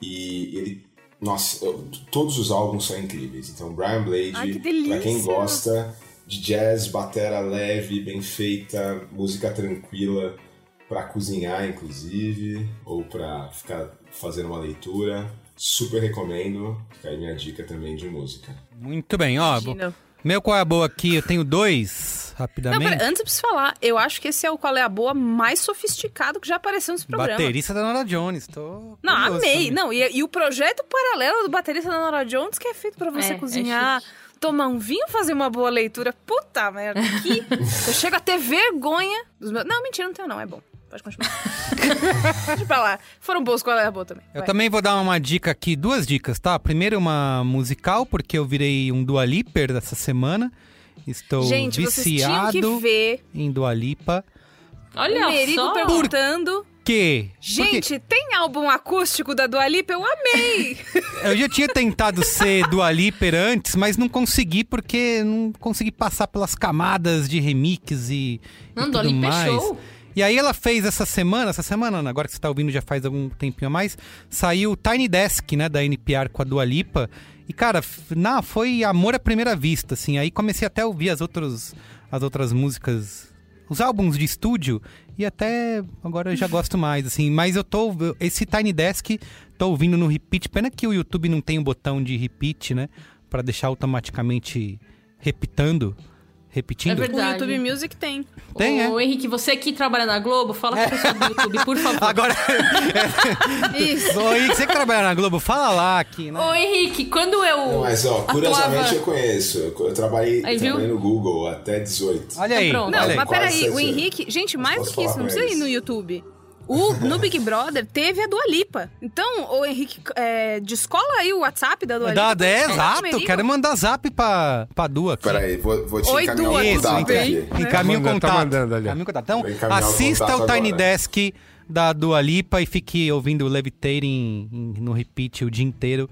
Speaker 5: E ele. Nossa, eu- todos os álbuns são incríveis. Então, Brian Blade,
Speaker 2: Ai, que
Speaker 5: pra quem gosta de jazz, batera leve, bem feita, música tranquila, pra cozinhar, inclusive, ou pra ficar fazendo uma leitura, super recomendo. Fica aí minha dica também de música.
Speaker 1: Muito bem, ó.
Speaker 2: Imagina.
Speaker 1: Meu qual é a boa aqui? Eu tenho dois,
Speaker 2: Não,
Speaker 1: rapidamente.
Speaker 2: pera, antes eu preciso falar, eu acho que esse é o Qual é a Boa mais sofisticado que já apareceu nesse programa.
Speaker 1: Baterista da Nora Jones. Tô
Speaker 2: Não, amei.
Speaker 1: também.
Speaker 2: Não, e, e o projeto paralelo do baterista da Nora Jones, que é feito pra você
Speaker 3: É, é
Speaker 2: cozinhar, tomar um vinho, fazer uma boa leitura. Puta merda, que *laughs* eu chego a ter vergonha dos meus... Não, mentira, não tenho não, é bom. Pode continuar. *laughs* Deixa pra lá. Foram boas qual é a boa também.
Speaker 1: Eu
Speaker 2: Vai.
Speaker 1: também vou dar uma dica aqui, duas dicas, tá? Primeiro uma musical, porque eu virei um Dua Liper dessa semana. Estou
Speaker 2: Gente, vocês tinham que
Speaker 1: viciado
Speaker 2: ver
Speaker 1: em Dua Lipa.
Speaker 3: Olha
Speaker 2: o Merigo
Speaker 3: só.
Speaker 2: perguntando...
Speaker 1: Que?
Speaker 2: Gente, tem álbum acústico da Dua Lipa? Eu amei!
Speaker 1: Porque *laughs* eu já tinha tentado ser Dua Liper antes, mas não consegui porque não consegui passar pelas camadas de remix e,
Speaker 3: Não,
Speaker 1: e
Speaker 3: Dua
Speaker 1: tudo
Speaker 3: Lipa é
Speaker 1: mais.
Speaker 3: show.
Speaker 1: E aí ela fez essa semana, essa semana, agora que você tá ouvindo já faz algum tempinho a mais, saiu o Tiny Desk, né, da NPR com a Dua Lipa. E, cara, não, foi amor à primeira vista, assim. Aí comecei até a ouvir as outras, as outras músicas, os álbuns de estúdio, e até agora eu já *laughs* gosto mais, assim. Mas eu tô. Esse Tiny Desk, tô ouvindo no repeat. Pena que o YouTube não tem o botão de repeat, né? Pra deixar automaticamente repitando. Repetindo.
Speaker 3: É
Speaker 2: O
Speaker 3: verdade.
Speaker 2: YouTube Music tem.
Speaker 1: Tem,
Speaker 3: Ô, Henrique, você que trabalha na Globo, fala com o pessoal do YouTube, por favor.
Speaker 1: Agora, *laughs*
Speaker 2: Isso.
Speaker 1: Oi, você que trabalha na Globo, fala lá aqui, né?
Speaker 3: Ô, Henrique, quando eu.
Speaker 5: Não, mas ó, curiosamente
Speaker 3: atuava-
Speaker 5: eu conheço. Eu, eu trabalhei,
Speaker 3: Aí,
Speaker 5: trabalhei no Google até 18.
Speaker 1: Olha aí,
Speaker 3: pronto.
Speaker 1: olha
Speaker 2: Não,
Speaker 1: aí.
Speaker 2: mas peraí, o. Henrique. Gente, mais do que isso, não precisa ir no YouTube. O, no Big Brother teve a Dua Lipa. Então, o Henrique, é, descola aí o WhatsApp da Dua Lipa.
Speaker 1: Dá, é,
Speaker 2: o
Speaker 1: exato. Quero mandar zap pra, pra Du aqui.
Speaker 5: Peraí, vou, vou te
Speaker 2: Oi,
Speaker 5: encaminhar
Speaker 2: Dua,
Speaker 5: o
Speaker 1: Isso,
Speaker 5: contato
Speaker 2: bem?
Speaker 5: aqui.
Speaker 1: encaminha o
Speaker 4: Tá tá
Speaker 1: o contato. Então,
Speaker 5: Vou encaminhar o
Speaker 1: assista
Speaker 5: contato
Speaker 1: o Tiny
Speaker 5: agora.
Speaker 1: Desk da Dua Lipa e fique ouvindo Levitating em- no repeat o dia inteiro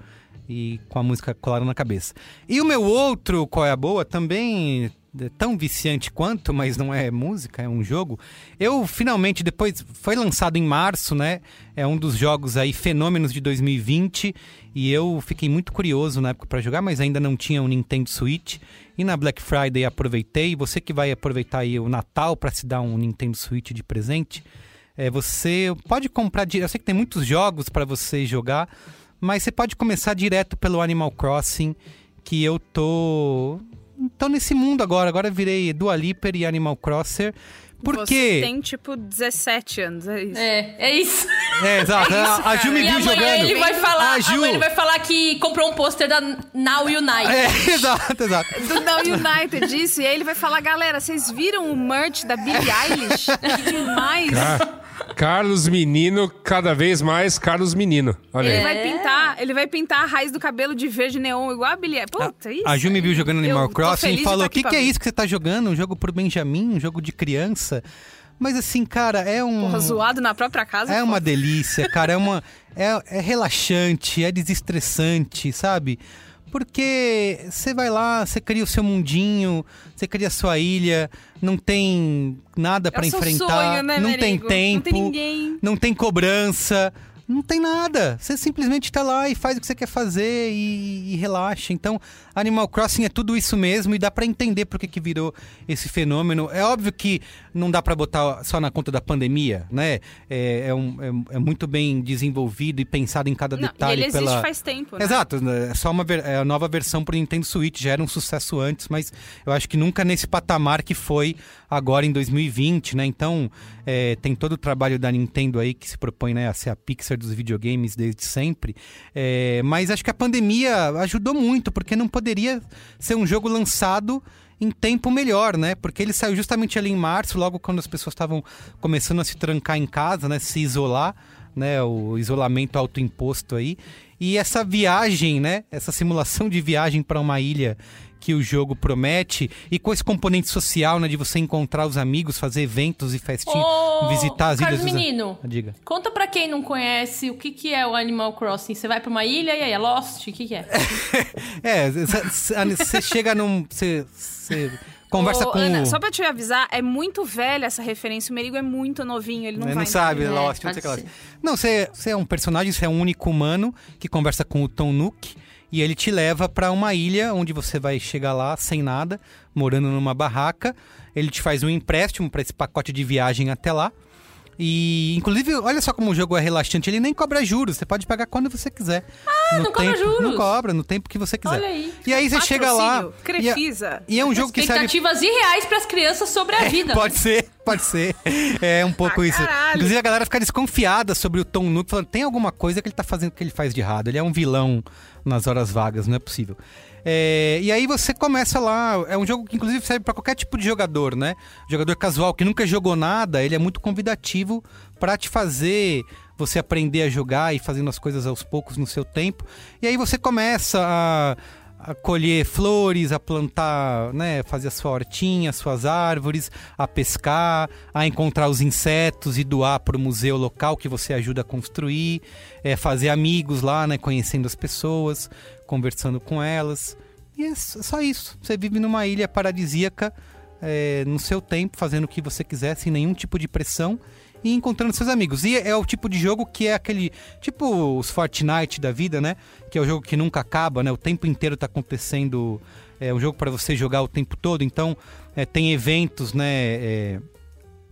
Speaker 1: e com a música colada na cabeça. E o meu outro, qual é a boa, também é tão viciante quanto, mas não é música, é um jogo. Eu finalmente, depois, foi lançado em março, né? É um dos jogos aí fenômenos de 2020 e eu fiquei muito curioso na época para jogar, mas ainda não tinha um Nintendo Switch. E na Black Friday aproveitei. Você que vai aproveitar aí o Natal para se dar um Nintendo Switch de presente, é, você pode comprar. Eu sei que tem muitos jogos para você jogar, mas você pode começar direto pelo Animal Crossing, que eu tô. Tô nesse mundo agora. Agora eu virei Dua Lipa e Animal Crosser. Por
Speaker 2: Você tem, tipo, 17 anos, é isso.
Speaker 3: É, é isso.
Speaker 1: É, exato. *laughs*
Speaker 2: É isso,
Speaker 1: a, Ju
Speaker 2: cara.
Speaker 1: me
Speaker 3: E
Speaker 1: viu jogando.
Speaker 3: ele vai falar.
Speaker 1: A Ju.
Speaker 3: ele vai falar que comprou um pôster da Now Unite.
Speaker 1: É, *laughs* exato, exato.
Speaker 2: Do Now United, isso. E aí ele vai falar, galera, vocês viram o merch da Billie Eilish? Que demais.
Speaker 4: Ah, Carlos Menino, cada vez mais Carlos Menino. Olha
Speaker 2: Ele
Speaker 4: aí.
Speaker 2: vai pintar, ele vai pintar a raiz do cabelo de verde neon igual a Billie. Puta, isso.
Speaker 1: A Ju me viu jogando Animal
Speaker 2: Eu
Speaker 1: Crossing e falou: O que, que é
Speaker 2: ver."
Speaker 1: isso que você tá jogando? Um jogo pro Benjamin, um jogo de criança. Mas assim, cara, é um.
Speaker 2: Porra, zoado na própria casa.
Speaker 1: É
Speaker 2: pô.
Speaker 1: uma delícia, cara. É uma. É, é relaxante, é desestressante, sabe? Porque você vai lá, você cria o seu mundinho, você cria a sua ilha, não tem nada
Speaker 2: É o seu
Speaker 1: enfrentar,
Speaker 2: sonho, né,
Speaker 1: não tem tempo,
Speaker 2: Não tem ninguém.
Speaker 1: não tem cobrança, não tem nada. Você simplesmente tá lá e faz o que você quer fazer e, e relaxa. Então, Animal Crossing é tudo isso mesmo e dá pra entender por que, que virou esse fenômeno. É óbvio que não dá pra botar só na conta da pandemia, né? É, é, um- é- é muito bem desenvolvido e pensado em cada
Speaker 2: Não, e
Speaker 1: detalhe
Speaker 2: ele existe
Speaker 1: pela.
Speaker 2: faz tempo, né?
Speaker 1: Exato, né? é só uma ver- é a nova versão pro Nintendo Switch, já era um sucesso antes, mas eu acho que nunca nesse patamar que foi agora em 2020, né? Então, é, tem todo o trabalho da Nintendo aí que se propõe né, a ser a Pixar dos videogames desde sempre. É, mas acho que a pandemia ajudou muito, porque não poderia ser um jogo lançado em tempo melhor, né? Porque ele saiu justamente ali em março, logo quando as pessoas estavam começando a se trancar em casa, né? Se isolar, né? O isolamento autoimposto aí. E essa viagem, né? Essa simulação de viagem para uma ilha que o jogo promete e com esse componente social, né, de você encontrar os amigos, fazer eventos e festinhas,
Speaker 3: Ô,
Speaker 1: visitar as
Speaker 3: Carlos
Speaker 1: ilhas. dos-
Speaker 3: Menino.
Speaker 1: Diga.
Speaker 3: Conta pra quem não conhece o que, que é o Animal Crossing. Você vai pra uma ilha e aí é Lost? O que, que é? *laughs*
Speaker 1: É, você chega num. Você conversa
Speaker 2: Ô,
Speaker 1: com.
Speaker 2: Ana,
Speaker 1: o-
Speaker 2: só pra te avisar, é muito velha essa referência. O Merigo é muito novinho, ele não
Speaker 1: Ele
Speaker 2: vai
Speaker 1: não sabe,
Speaker 2: entender.
Speaker 3: É,
Speaker 1: Lost, não sei o que lá.
Speaker 3: ser.
Speaker 1: Não, você, você é um personagem, você é um único humano que conversa com o Tom Nook e ele te leva pra uma ilha onde você vai chegar lá sem nada, morando numa barraca. Ele te faz um empréstimo pra esse pacote de viagem até lá. E, inclusive, olha só como o jogo é relaxante, ele nem cobra juros, você pode pagar quando você quiser. Ah,
Speaker 3: não cobra juros?
Speaker 1: Não cobra, no tempo que você quiser.
Speaker 3: Olha aí.
Speaker 1: E aí você chega lá.
Speaker 2: Patrocínio,
Speaker 1: E é,
Speaker 2: Crefisa.
Speaker 1: e é um jogo que serve
Speaker 3: Expectativas irreais pras crianças sobre a vida.
Speaker 1: Pode ser, pode ser. *laughs* É um pouco
Speaker 2: Ah,
Speaker 1: isso. Inclusive a galera fica desconfiada sobre o Tom Nook, falando, tem alguma coisa que ele tá fazendo que ele faz de errado. Ele é um vilão nas horas vagas, não é possível. É, e aí você começa lá, é um jogo que inclusive serve pra qualquer tipo de jogador, né? Jogador casual que nunca jogou nada, ele é muito convidativo pra te fazer você aprender a jogar e fazendo as coisas aos poucos no seu tempo. E aí você começa a, a colher flores, a plantar, né, fazer a sua hortinha, suas árvores, a pescar, a encontrar os insetos e doar para o museu local que você ajuda a construir, é, fazer amigos lá, né, conhecendo as pessoas, conversando com elas. E é só isso. Você vive numa ilha paradisíaca é, no seu tempo, fazendo o que você quiser, sem nenhum tipo de pressão e encontrando seus amigos. E é o tipo de jogo que é aquele. Tipo os Fortnite da vida, né? Que é o jogo que nunca acaba, né? O tempo inteiro tá acontecendo. É um jogo para você jogar o tempo todo. Então, é, tem eventos, né? é,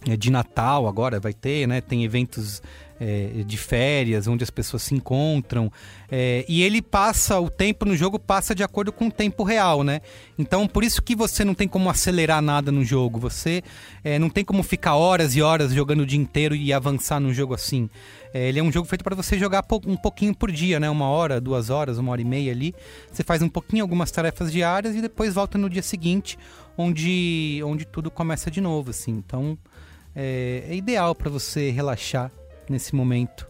Speaker 1: é, de Natal agora vai ter, né? Tem eventos é, de férias onde as pessoas se encontram. É, e ele passa, o tempo no jogo passa de acordo com o tempo real, né? Então por isso que você não tem como acelerar nada no jogo. Você é, não tem como ficar horas e horas jogando o dia inteiro e avançar num jogo assim. É, ele é um jogo feito para você jogar um pouquinho por dia, né? Uma hora, duas horas, uma hora e meia ali. Você faz um pouquinho, algumas tarefas diárias e depois volta no dia seguinte, onde, onde tudo começa de novo, assim. Então é, é ideal para você relaxar nesse momento,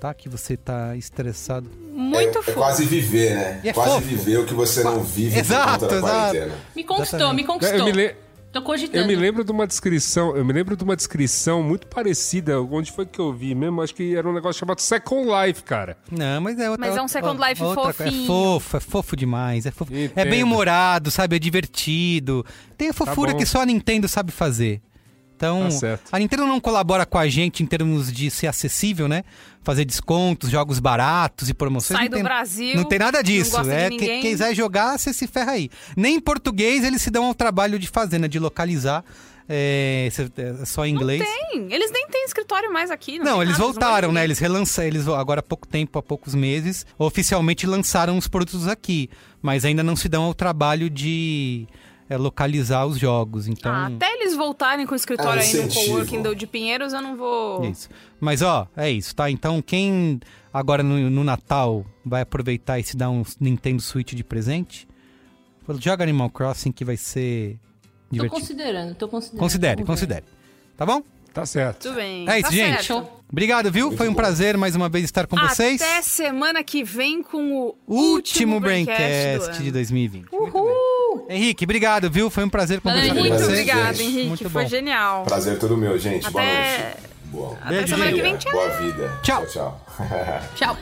Speaker 1: tá? Que você tá estressado.
Speaker 2: Muito
Speaker 5: é, é
Speaker 2: fofo.
Speaker 5: quase viver, né?
Speaker 1: É
Speaker 5: quase
Speaker 1: fofo.
Speaker 5: viver o que você não vive
Speaker 1: Exato,
Speaker 5: por conta da
Speaker 1: exato.
Speaker 5: quarentena.
Speaker 3: Me conquistou, me
Speaker 4: Eu
Speaker 3: conquistou.
Speaker 4: me, le-
Speaker 3: Tô cogitando.
Speaker 4: eu me lembro de uma descrição, eu me lembro de uma descrição muito parecida, onde foi que eu vi mesmo? Acho que era um negócio chamado Second Life, cara.
Speaker 1: Não, mas é outra.
Speaker 2: Mas é um Second Life
Speaker 1: outra-
Speaker 2: fofinho.
Speaker 1: É fofo, é fofo demais. É, fofo. é bem humorado, sabe? É divertido. Tem a fofura
Speaker 4: bom.
Speaker 1: que só a Nintendo sabe fazer. Então,
Speaker 4: Tá certo.
Speaker 1: a Nintendo não colabora com a gente em termos de ser acessível, né? Fazer descontos, jogos baratos e promoções.
Speaker 2: Sai
Speaker 1: não
Speaker 2: do
Speaker 1: tem,
Speaker 2: Brasil,
Speaker 1: Não tem nada disso.
Speaker 2: não gosta
Speaker 1: é
Speaker 2: de
Speaker 1: que-
Speaker 2: ninguém.
Speaker 1: quem quiser jogar, você se ferra aí. Nem em português eles se dão ao trabalho de fazer, né? De localizar. É, é só em inglês.
Speaker 2: Tem. Eles nem têm escritório mais aqui. Não,
Speaker 1: Não, eles
Speaker 2: nada,
Speaker 1: voltaram, né? Eles relançaram, eles agora há pouco tempo, há poucos meses, oficialmente lançaram os produtos aqui, mas ainda não se dão ao trabalho de é, localizar os jogos. Então,
Speaker 2: Ah, até eles voltarem com o escritório
Speaker 5: É
Speaker 2: aí no coworking do, de Pinheiros, eu não vou...
Speaker 1: isso. Mas ó, é isso, tá? Então quem agora no, no Natal vai aproveitar e se dar um Nintendo Switch de presente, joga Animal Crossing que vai ser
Speaker 3: Tô
Speaker 1: divertido.
Speaker 3: considerando, tô considerando.
Speaker 1: Considere, considere. Tá bom?
Speaker 4: Tá certo.
Speaker 2: Tudo bem.
Speaker 1: É isso,
Speaker 2: tá
Speaker 1: gente.
Speaker 2: certo.
Speaker 1: Obrigado, viu? Foi um
Speaker 5: bom.
Speaker 1: prazer mais uma vez estar com vocês.
Speaker 2: Até semana que vem com o
Speaker 1: último
Speaker 2: Braincast
Speaker 1: de
Speaker 2: ano.
Speaker 1: 2020.
Speaker 3: Uhul!
Speaker 1: Henrique, obrigado, viu? Foi um prazer conversar com
Speaker 2: Muito
Speaker 5: Prazer,
Speaker 1: você.
Speaker 2: obrigada,
Speaker 5: gente.
Speaker 2: Henrique.
Speaker 1: Muito
Speaker 2: Foi
Speaker 1: bom.
Speaker 2: genial.
Speaker 5: Prazer todo meu, gente. Boa
Speaker 2: Até-
Speaker 5: noite. Boa.
Speaker 2: Até
Speaker 1: Beijo,
Speaker 2: semana que vem. Tchau.
Speaker 5: Boa vida.
Speaker 1: Tchau.
Speaker 5: tchau. *laughs*
Speaker 3: Tchau.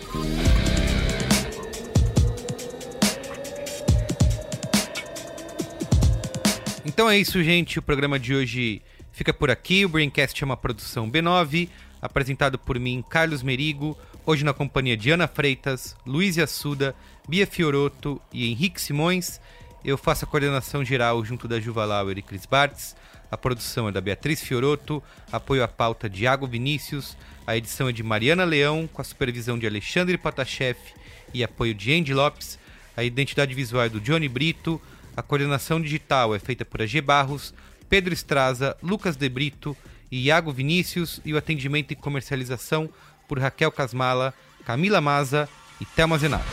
Speaker 1: Então é isso, gente. O programa de hoje fica por aqui. O Braincast é uma produção B9, apresentado por mim, Carlos Merigo. Hoje na companhia de Ana Freitas, Luiz Assuda, Bia Fioroto e Henrique Simões. Eu faço a coordenação geral junto da Juva Lauer e Cris Bartz. A produção é da Beatriz Fioroto, apoio à pauta de Iago Vinícius, a edição é de Mariana Leão, com a supervisão de Alexandre Patacheff e apoio de Andy Lopes. A identidade visual é do Johnny Brito, a coordenação digital é feita por AG Barros, Pedro Estraza, Lucas De Brito Iago Vinícius e o atendimento e comercialização por Raquel Casmala, Camila Maza e Thelma Zenato.